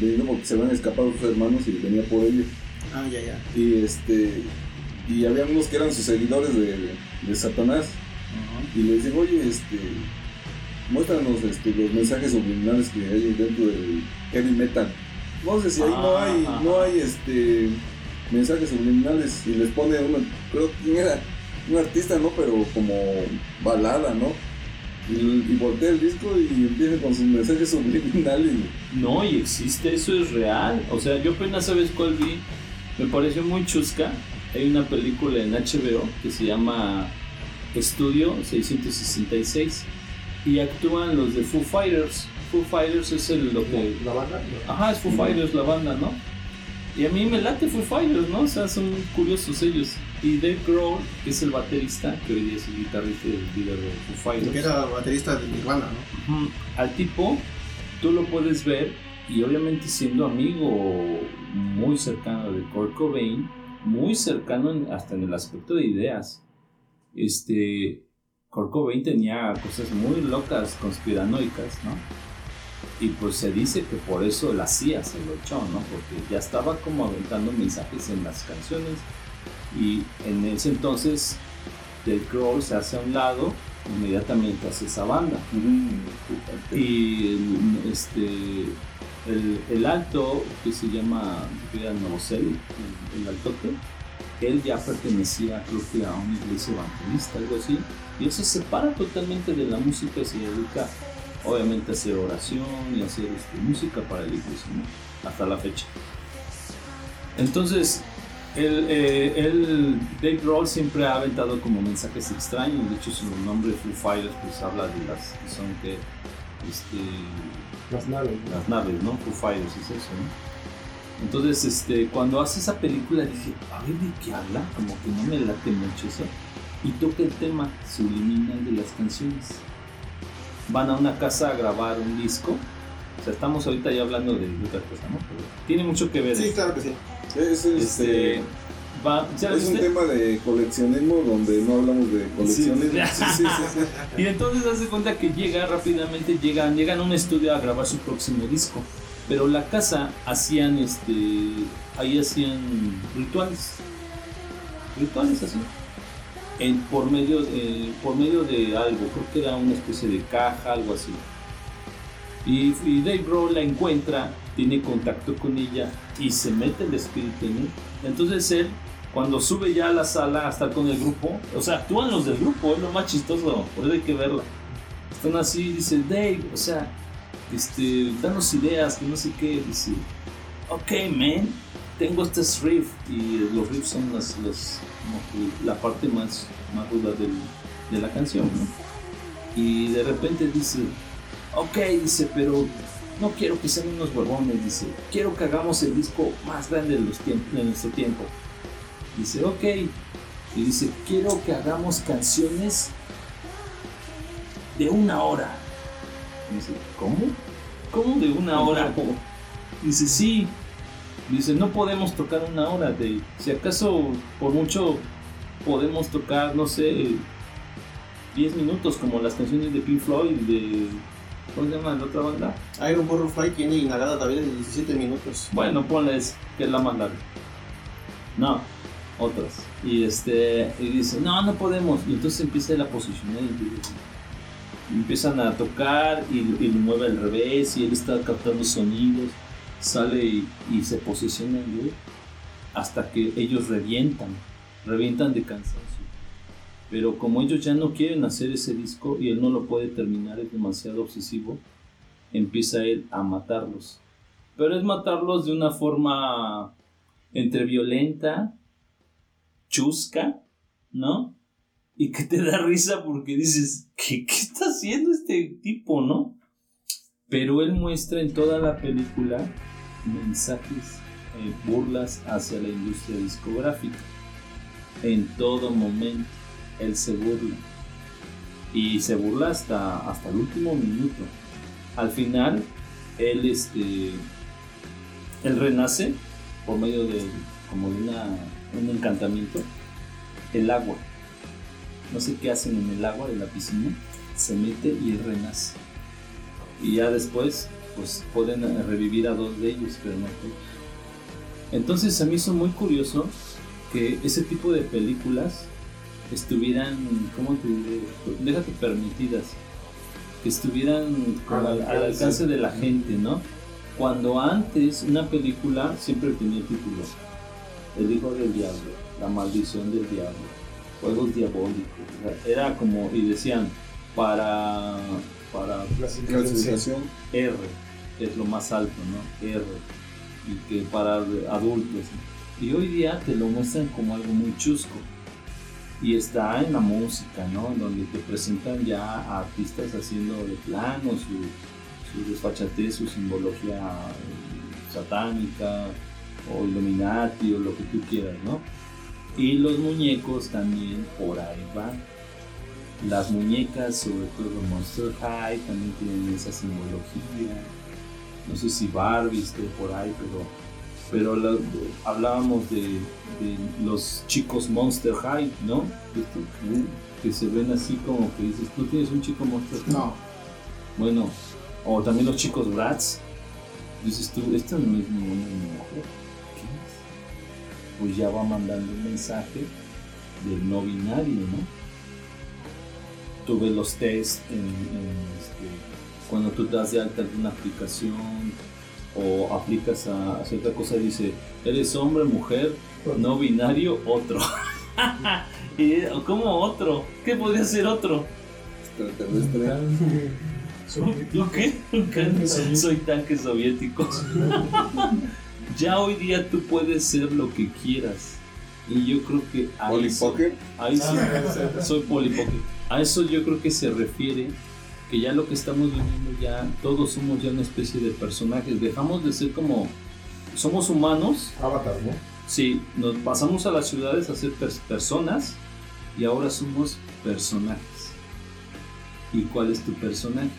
venido porque se habían escapado sus hermanos y venía por ellos. Ah, ya, ya. Y este. Y había unos que eran sus seguidores de, de Satanás. Y le dicen, oye, este. Muéstranos este, los mensajes subliminales que hay dentro del heavy metal. No sé si ahí no hay, Ah, no hay este mensajes subliminales y les pone uno, creo que era un artista, ¿no? Pero como balada, ¿no? Y, y voltea el disco y empieza con sus mensajes subliminales. No, y existe, eso es real. O sea, yo apenas sabes cuál vi, me pareció muy chusca. Hay una película en HBO que se llama Estudio 666 y actúan los de Foo Fighters. Foo Fighters es el, lo que... ¿La banda? Ajá, es Foo Fighters la banda, ¿no? Y a mí me late Foo Fighters, ¿no? O sea, son curiosos ellos. Y Dave Grohl, que es el baterista, que hoy día es el guitarrista y el líder de Foo Fighters. Que era baterista de Nirvana, ¿no? Ujú. Al tipo, tú lo puedes ver y obviamente siendo amigo muy cercano de Kurt Cobain, muy cercano en- hasta en el aspecto de ideas. Este, Kurt Cobain tenía cosas muy locas, conspiranoicas, ¿no? Y pues se dice que por eso la CIA se lo echó, ¿no? Porque ya estaba como aventando mensajes en las canciones y en ese entonces Dave Grohl se hace a un lado, inmediatamente hace esa banda. Y el, este, el, el alto, que se llama era Novoselic, el, el altote, él ya pertenecía, creo que a una iglesia evangelista, algo así, y él se separa totalmente de la música y se dedica, obviamente, a hacer oración y a hacer este, música para la iglesia, ¿no? hasta la fecha. Entonces, el, eh, el Dave Grohl siempre ha aventado como mensajes extraños. De hecho, su nombre Foo Fighters pues habla de las que son que este, Las naves. ¿no? las naves, ¿no? Foo Fighters es eso, ¿no? Entonces, este, cuando hace esa película dije, a ver de qué habla, como que no me late mucho eso. Y toca el tema subliminal de las canciones. Van a una casa a grabar un disco. O sea, estamos ahorita ya hablando de otra cosa, ¿no? Pero tiene mucho que ver. Sí, claro que sí. Es, este, Este, va, ¿ya es un tema de coleccionismo donde no hablamos de coleccionismo. Sí. Sí, sí, sí, sí. Y entonces hace cuenta que llega rápidamente, llegan, llegan a un estudio a grabar su próximo disco. Pero la casa hacían este. Ahí hacían rituales. Rituales así. En, por, medio de, por medio de algo, creo que era una especie de caja, algo así. Y, y Dave Grohl la encuentra, tiene contacto con ella y se mete el espíritu en él. Entonces él, cuando sube ya a la sala a estar con el grupo, o sea, actúan los del grupo, es lo más chistoso, por eso hay que verla. Están así, dice Dave, o sea, este, danos ideas, que no sé qué, dice, ok, man, tengo este riff, y los riffs son las, las- la parte más, más ruda del- de la canción, ¿no? Y de repente dice, ok, dice, pero no quiero que sean unos huevones, dice, quiero que hagamos el disco más grande de, los de nuestro tiempo. Dice, ok, y dice, quiero que hagamos canciones de una hora. Dice, ¿cómo? ¿Cómo de una hora? Dice, sí. Dice, no podemos tocar una hora de... Si acaso por mucho podemos tocar, no sé, 10 minutos como las canciones de Pink Floyd, de... ¿Cómo se llama la otra banda? Iron Butterfly tiene inhalada también de 17 minutos. Bueno, ponles que es la más larga. No, otras. Y este y dice, no, no podemos. Y entonces empieza él a posicionar y empiezan a tocar y, y lo mueve al revés y él está captando sonidos. Sale y, y se posiciona el güey, hasta que ellos revientan, revientan de cansancio. Pero como ellos ya no quieren hacer ese disco y él no lo puede terminar, es demasiado obsesivo, empieza él a matarlos. Pero es matarlos de una forma entre violenta, chusca, ¿no? Y que te da risa porque dices, ¿qué, qué está haciendo este tipo, no? Pero él muestra en toda la película mensajes, eh, burlas hacia la industria discográfica. En todo momento, él se burla. Y se burla hasta, hasta el último minuto. Al final, él, este, él renace por medio de como de una, un encantamiento. El agua. No sé qué hacen en el agua de la piscina. Se mete y renace. Y ya después, pues pueden eh, revivir a dos de ellos, pero no. Entonces se me hizo muy curioso que ese tipo de películas estuvieran, ¿cómo te diré? Déjate permitidas, que estuvieran al, al alcance de la gente, ¿no? Cuando antes una película siempre tenía título, El Hijo del Diablo, La Maldición del Diablo, Juegos Diabólicos, era como, y decían, para, para Clasificación. R es lo más alto, ¿no? R. Y que para adultos. Y hoy día te lo muestran como algo muy chusco. Y está en la música, ¿no? Donde te presentan ya artistas haciendo de plano su, su desfachatez, su simbología eh, satánica o Illuminati o lo que tú quieras, ¿no? Y los muñecos también por ahí van. Las muñecas, sobre todo Monster High, también tienen esa simbología. No sé si Barbie esté por ahí, pero, pero la- hablábamos de, de los chicos Monster High, ¿no? ¿Viste? Que se ven así como que dices, ¿tú tienes un chico Monster High? No. Bueno, o también los chicos Bratz. Dices tú, esto no es ni una ni mujer. ¿Qué es? Pues ya va mandando un mensaje del no binario, ¿no? Tú ves los test en, en, este, cuando tú das de alta alguna aplicación o aplicas a, a cierta cosa y dice, eres hombre, mujer, no binario, otro. y, ¿Cómo otro? ¿Qué podría ser otro? Extraterrestre. ¿Tú qué? Soy tanque soviético. ya hoy día tú puedes ser lo que quieras. Y yo creo que a Polly eso, Pocket. a eso- soy polipocket. A eso yo creo que se refiere que ya lo que estamos viviendo ya todos somos ya una especie de personajes. Dejamos de ser como somos humanos, Avatar, ¿no? sí, nos pasamos a las ciudades a ser pers- personas y ahora somos personajes. ¿Y cuál es tu personaje?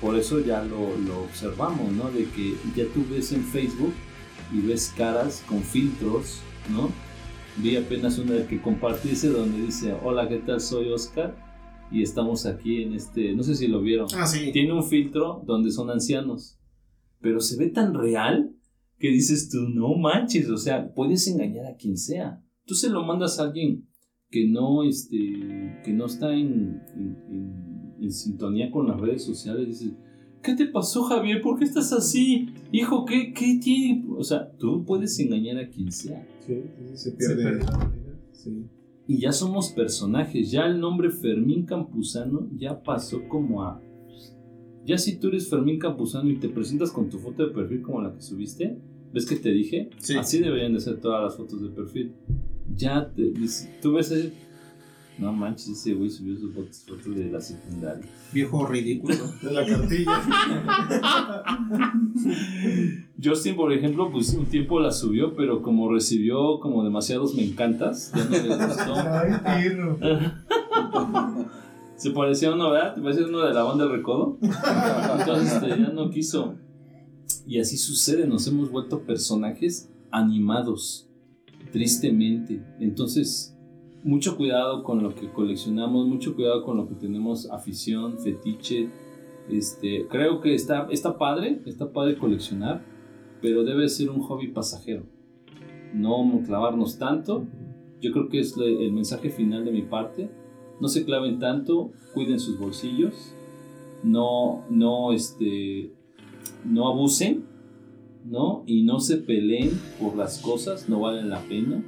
Por eso ya lo, lo observamos, ¿no? De que ya tú ves en Facebook y ves caras con filtros, ¿no? Vi apenas una que compartiste donde dice, hola, ¿qué tal? Soy Oscar y estamos aquí en este, no sé si lo vieron. Ah, sí. Tiene un filtro donde son ancianos, pero se ve tan real que dices tú, no manches, o sea, puedes engañar a quien sea. Tú se lo mandas a alguien que no, este, que no está en, en- en- en sintonía con las redes sociales, dices, ¿qué te pasó Javier? ¿Por qué estás así? Hijo, ¿qué, qué tiene? O sea, tú puedes engañar a quien sea. Sí, sí, se pierde. Sí. Y ya somos personajes, ya el nombre Fermín Campuzano ya pasó como a... Ya si tú eres Fermín Campuzano y te presentas con tu foto de perfil como la que subiste, ¿ves que te dije? Sí. Así deberían de ser todas las fotos de perfil. Ya te, tú ves ese... No manches, ese güey subió sus fotos, fotos de la secundaria. Viejo ridículo. De la cartilla. Justin, por ejemplo, pues un tiempo la subió, pero como recibió como demasiados me encantas, ya no le gustó. Ay, tierno. Se parecía a uno, ¿verdad? ¿Te parecía uno de la banda del recodo? Entonces este, ya no quiso. Y así sucede, nos hemos vuelto personajes animados, tristemente. Entonces, mucho cuidado con lo que coleccionamos, mucho cuidado con lo que tenemos afición, fetiche. Este, creo que está, está padre, está padre coleccionar, pero debe ser un hobby pasajero. No clavarnos tanto. Yo creo que es el mensaje final de mi parte. No se claven tanto, cuiden sus bolsillos, no, no, este, no abusen, ¿no? Y no se peleen por las cosas, no valen la pena.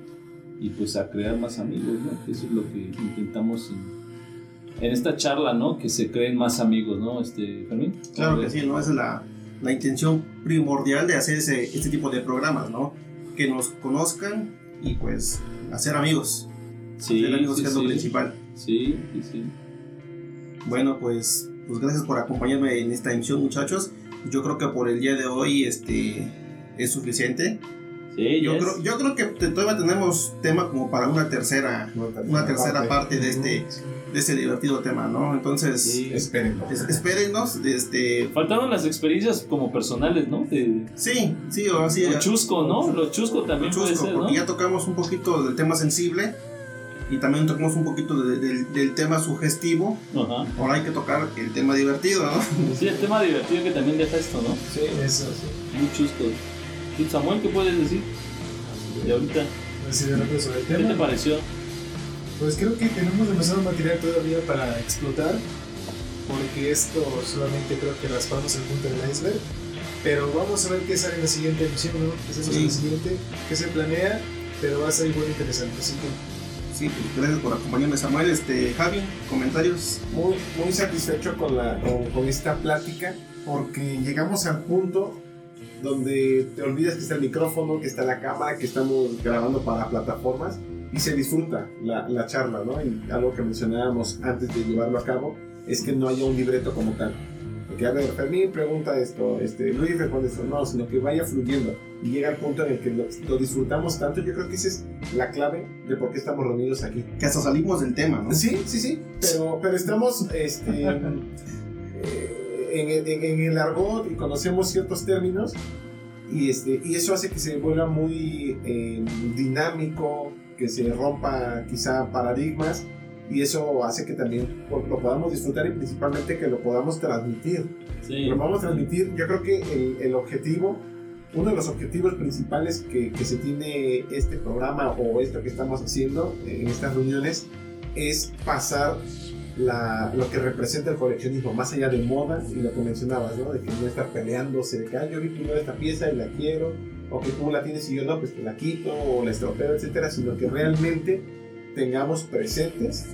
Y pues a crear más amigos, ¿no? Eso es lo que intentamos en, en esta charla, ¿no? Que se creen más amigos, ¿no? Este, Fermín. Claro que sí, ¿no? Esa es la, la intención primordial de hacer ese, este tipo de programas, ¿no? Que nos conozcan y pues hacer amigos. Sí, hacer amigos sí, que es lo principal. Sí, sí, sí. Bueno, pues, pues gracias por acompañarme en esta emisión, muchachos. Yo creo que por el día de hoy este, es suficiente. Sí, Yo yes. creo, yo creo que te- todavía tenemos tema como para una tercera, una tercera parte de este, de este divertido tema, ¿no? Entonces, Sí. Espérenlo. es- espérennos. Este, Faltaron las experiencias como personales, ¿no? De, sí, sí, ahora sí. lo chusco, ¿no? Lo chusco también chusco, puede ser, ¿no? porque ya tocamos un poquito del tema sensible y también tocamos un poquito de- del- del tema sugestivo. Ajá. Ahora hay que tocar el tema divertido, ¿no? Sí, el tema divertido que también deja esto, ¿no? Sí, eso, sí. Muy chusco. ¿Tú, Samuel, qué puedes decir? Ahorita, de el ¿qué te pareció? Pues creo que tenemos demasiado material todavía para explotar, porque esto solamente creo que raspamos el punto del iceberg. Pero vamos a ver qué sale en la siguiente emisión, ¿no? ¿Qué hacemos Sí. en la siguiente? ¿Qué se planea? Pero va a ser igual interesante. Así que Sí, pues, gracias por acompañarme, Samuel. Este, Javi, comentarios. muy, muy satisfecho con, la, con, con esta plática porque llegamos al punto donde te olvidas que está el micrófono, que está la cámara, que estamos grabando para plataformas y se disfruta la, la charla, ¿no? Y algo que mencionábamos antes de llevarlo a cabo es que no haya un libreto como tal. Porque, a ver, Fermín pregunta esto, este, Luis responde esto, no, sino que vaya fluyendo y llega al punto en el que lo, lo disfrutamos tanto. Yo creo que esa es la clave de por qué estamos reunidos aquí. Que hasta salimos del tema, ¿no? Sí, sí, sí, pero, pero estamos este, en, el- en- en el argot y conocemos ciertos términos y, este, y eso hace que se vuelva muy eh, dinámico, que se rompa quizá paradigmas y eso hace que también lo lo podamos disfrutar y principalmente que lo podamos transmitir. Sí. Lo podamos transmitir, yo creo que el, el objetivo, uno de los objetivos principales que, que se tiene este programa o esto que estamos haciendo en estas reuniones es pasar la, lo que representa el coleccionismo, más allá de moda y lo que mencionabas, ¿no? De que no estar peleándose, de que "Ah, yo vi primero esta pieza y la quiero, o que tú la tienes y yo no, pues te la quito, o la estropeo, etcétera, sino que realmente tengamos presentes,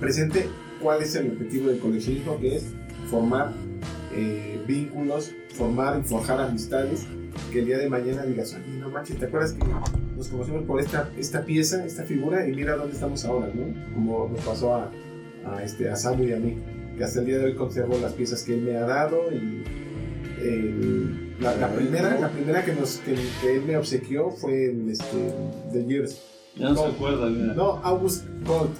presente cuál es el objetivo del coleccionismo, que es formar eh, vínculos, formar y forjar amistades, que el día de mañana digas, oye, no manches, ¿te acuerdas que nos conocimos por esta, esta pieza, esta figura, y mira dónde estamos ahora, ¿no? Como nos pasó a, a, este, a Samu y a mí, que hasta el día de hoy conservo las piezas que él me ha dado y el- la, la primera, la primera que, nos, que, que él me obsequió fue el, este, The Years. Ya no se acuerda, mira. No, August Colt.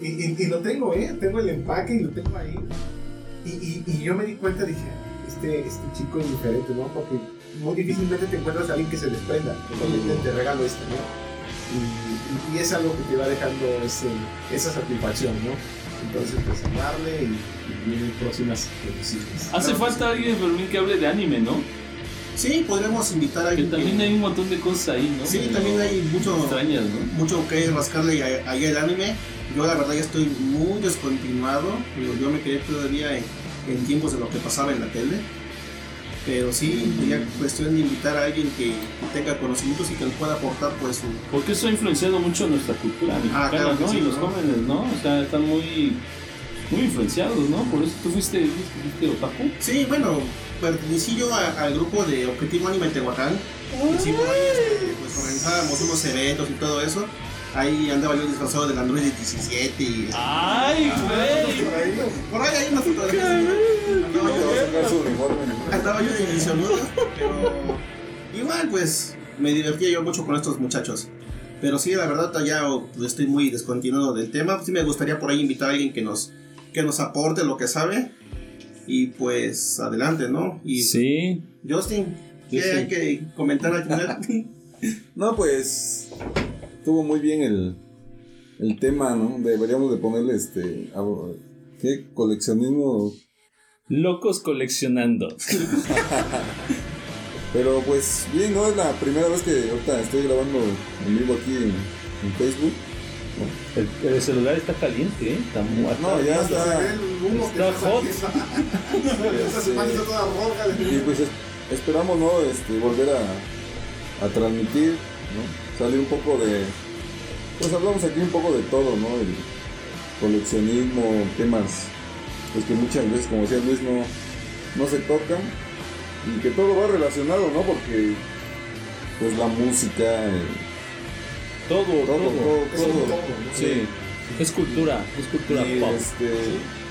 Y, y, y lo tengo, ¿eh? Tengo el empaque y lo tengo ahí. Y, y, y yo me di cuenta, dije, este, este chico es diferente, ¿no? Porque muy difícilmente te encuentras a alguien que se desprenda. No te, regalo esto, ¿no? Y, y- y es algo que te va dejando ese, esa satisfacción, ¿no? Entonces, pues, darle y, y vienen próximas ediciones. Hace falta alguien, Fermín, que hable de anime, ¿no? Sí, podremos invitar a Que alguien. también hay un montón de cosas ahí, ¿no? Sí, también hay mucho, Extrañas, ¿no? mucho que rascarle ahí al anime. Yo la verdad ya estoy muy descontinuado. Digo, Yo me quedé todavía en, en tiempos de lo que pasaba en la tele. Pero sí, sería cuestión de invitar a alguien que, tenga conocimientos y que nos pueda aportar pues su... Porque eso ha influenciado mucho nuestra cultura mexicana, claro que ¿no? sí, y los ¿no? jóvenes, ¿no? O sea, están muy, muy influenciados, ¿no? Por eso tú fuiste, fuiste, otaku. Sí, bueno, pertenecí yo a- al grupo de Objetivo Anime Tehuacán. Y sí, por ahí este, pues, organizábamos unos eventos y todo eso. Ahí andaba yo disfrazado del Android 17 y... ¡Ay, güey! Por ahí hay unas fotografías. Andaba yo, andaba yo de misionudo, pero igual pues me divertía yo mucho con estos muchachos. Pero sí, la verdad ya estoy muy descontinuado del tema. Sí me gustaría por ahí invitar a alguien que nos, que nos aporte lo que sabe. Y pues adelante, ¿no? Y Sí, Justin, ¿qué Sí, sí. hay que comentar al final? No, pues estuvo muy bien el, el tema, ¿no? Deberíamos de ponerle este... a- ¿Qué? Coleccionismo... locos coleccionando. Pero pues bien, ¿no? Es la primera vez que ahorita estoy grabando en vivo aquí en, en Facebook. El, el celular está caliente, ¿eh? Está muerto. No, ya está... Está está hot. roja. Y pues es- esperamos, ¿no? Este, volver a, a transmitir, ¿no? Salir un poco de... Pues hablamos aquí un poco de todo, ¿no? El coleccionismo, temas pues que muchas veces, como decía Luis, no, no se tocan. Y que todo va relacionado, ¿no? Porque pues la música, Todo, todo, todo. todo, Es un todo. todo, ¿no? Sí, es cultura, es cultura Y, pop, este,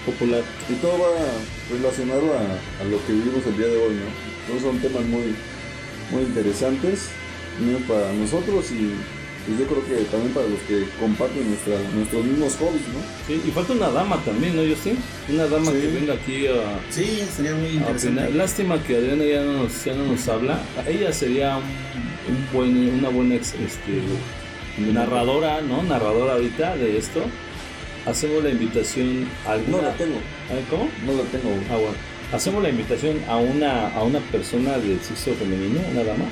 popular. y todo va relacionado a, a lo que vivimos el día de hoy, ¿no? Entonces son temas muy, muy interesantes ¿no? para nosotros y pues yo creo que también para los que comparten nuestra, nuestros mismos hobbies, ¿no? Sí, y falta una dama también, ¿no, Justin? Una dama Sí. que venga aquí a, sí, sería muy a interesante. opinar. Lástima que Adriana ya no nos, ya no nos habla. Ella sería un, un buen, una buena ex- este, narradora, ¿no? Narradora ahorita de esto. Hacemos la invitación a alguna... No la tengo, ¿Ah, ¿Cómo? no la tengo. Ah, bueno. Hacemos la invitación a una, a una persona del sexo femenino, una dama.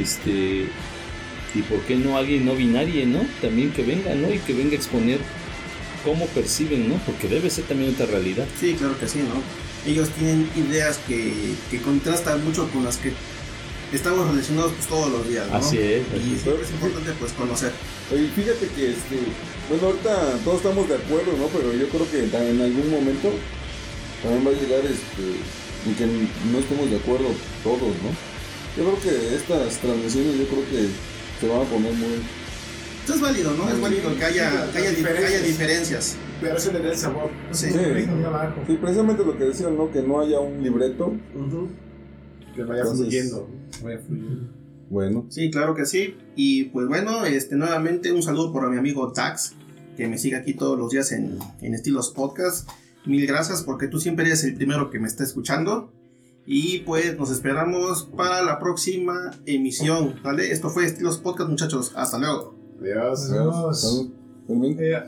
Este. Y por qué no alguien no binario, ¿no? También que venga, ¿no? Y que venga a exponer cómo perciben, ¿no? Porque debe ser también otra realidad. Sí, claro que sí, ¿no? Ellos tienen ideas que, que contrastan mucho con las que estamos relacionados pues, todos los días, ¿no? Así es, Y así es. siempre es importante pues conocer. Oye, fíjate que este, bueno, ahorita todos estamos de acuerdo, ¿no? Pero yo creo que en algún momento también va a llegar este, en que no estemos de acuerdo todos, ¿no? Yo creo que estas transmisiones, yo creo que se van a poner muy... Esto es válido, ¿no? Es válido que haya, que haya, dif- que haya diferencias. Pero eso le da el sabor. Sí. Sí. Muy abajo. Sí, precisamente lo que decían, ¿no? Que no haya un libreto. Que vaya Entonces- fluyendo. Vaya fluyendo. Bueno, Sí, claro que sí. Y pues bueno, este nuevamente un saludo por mi amigo Tax, que me sigue aquí todos los días en, en Estilos Podcast. Mil gracias porque tú siempre eres el primero que me está escuchando. Y pues nos esperamos para la próxima emisión, ¿vale? Esto fue Estilos Podcast, muchachos. Hasta luego. Adiós. Fermín. Eh,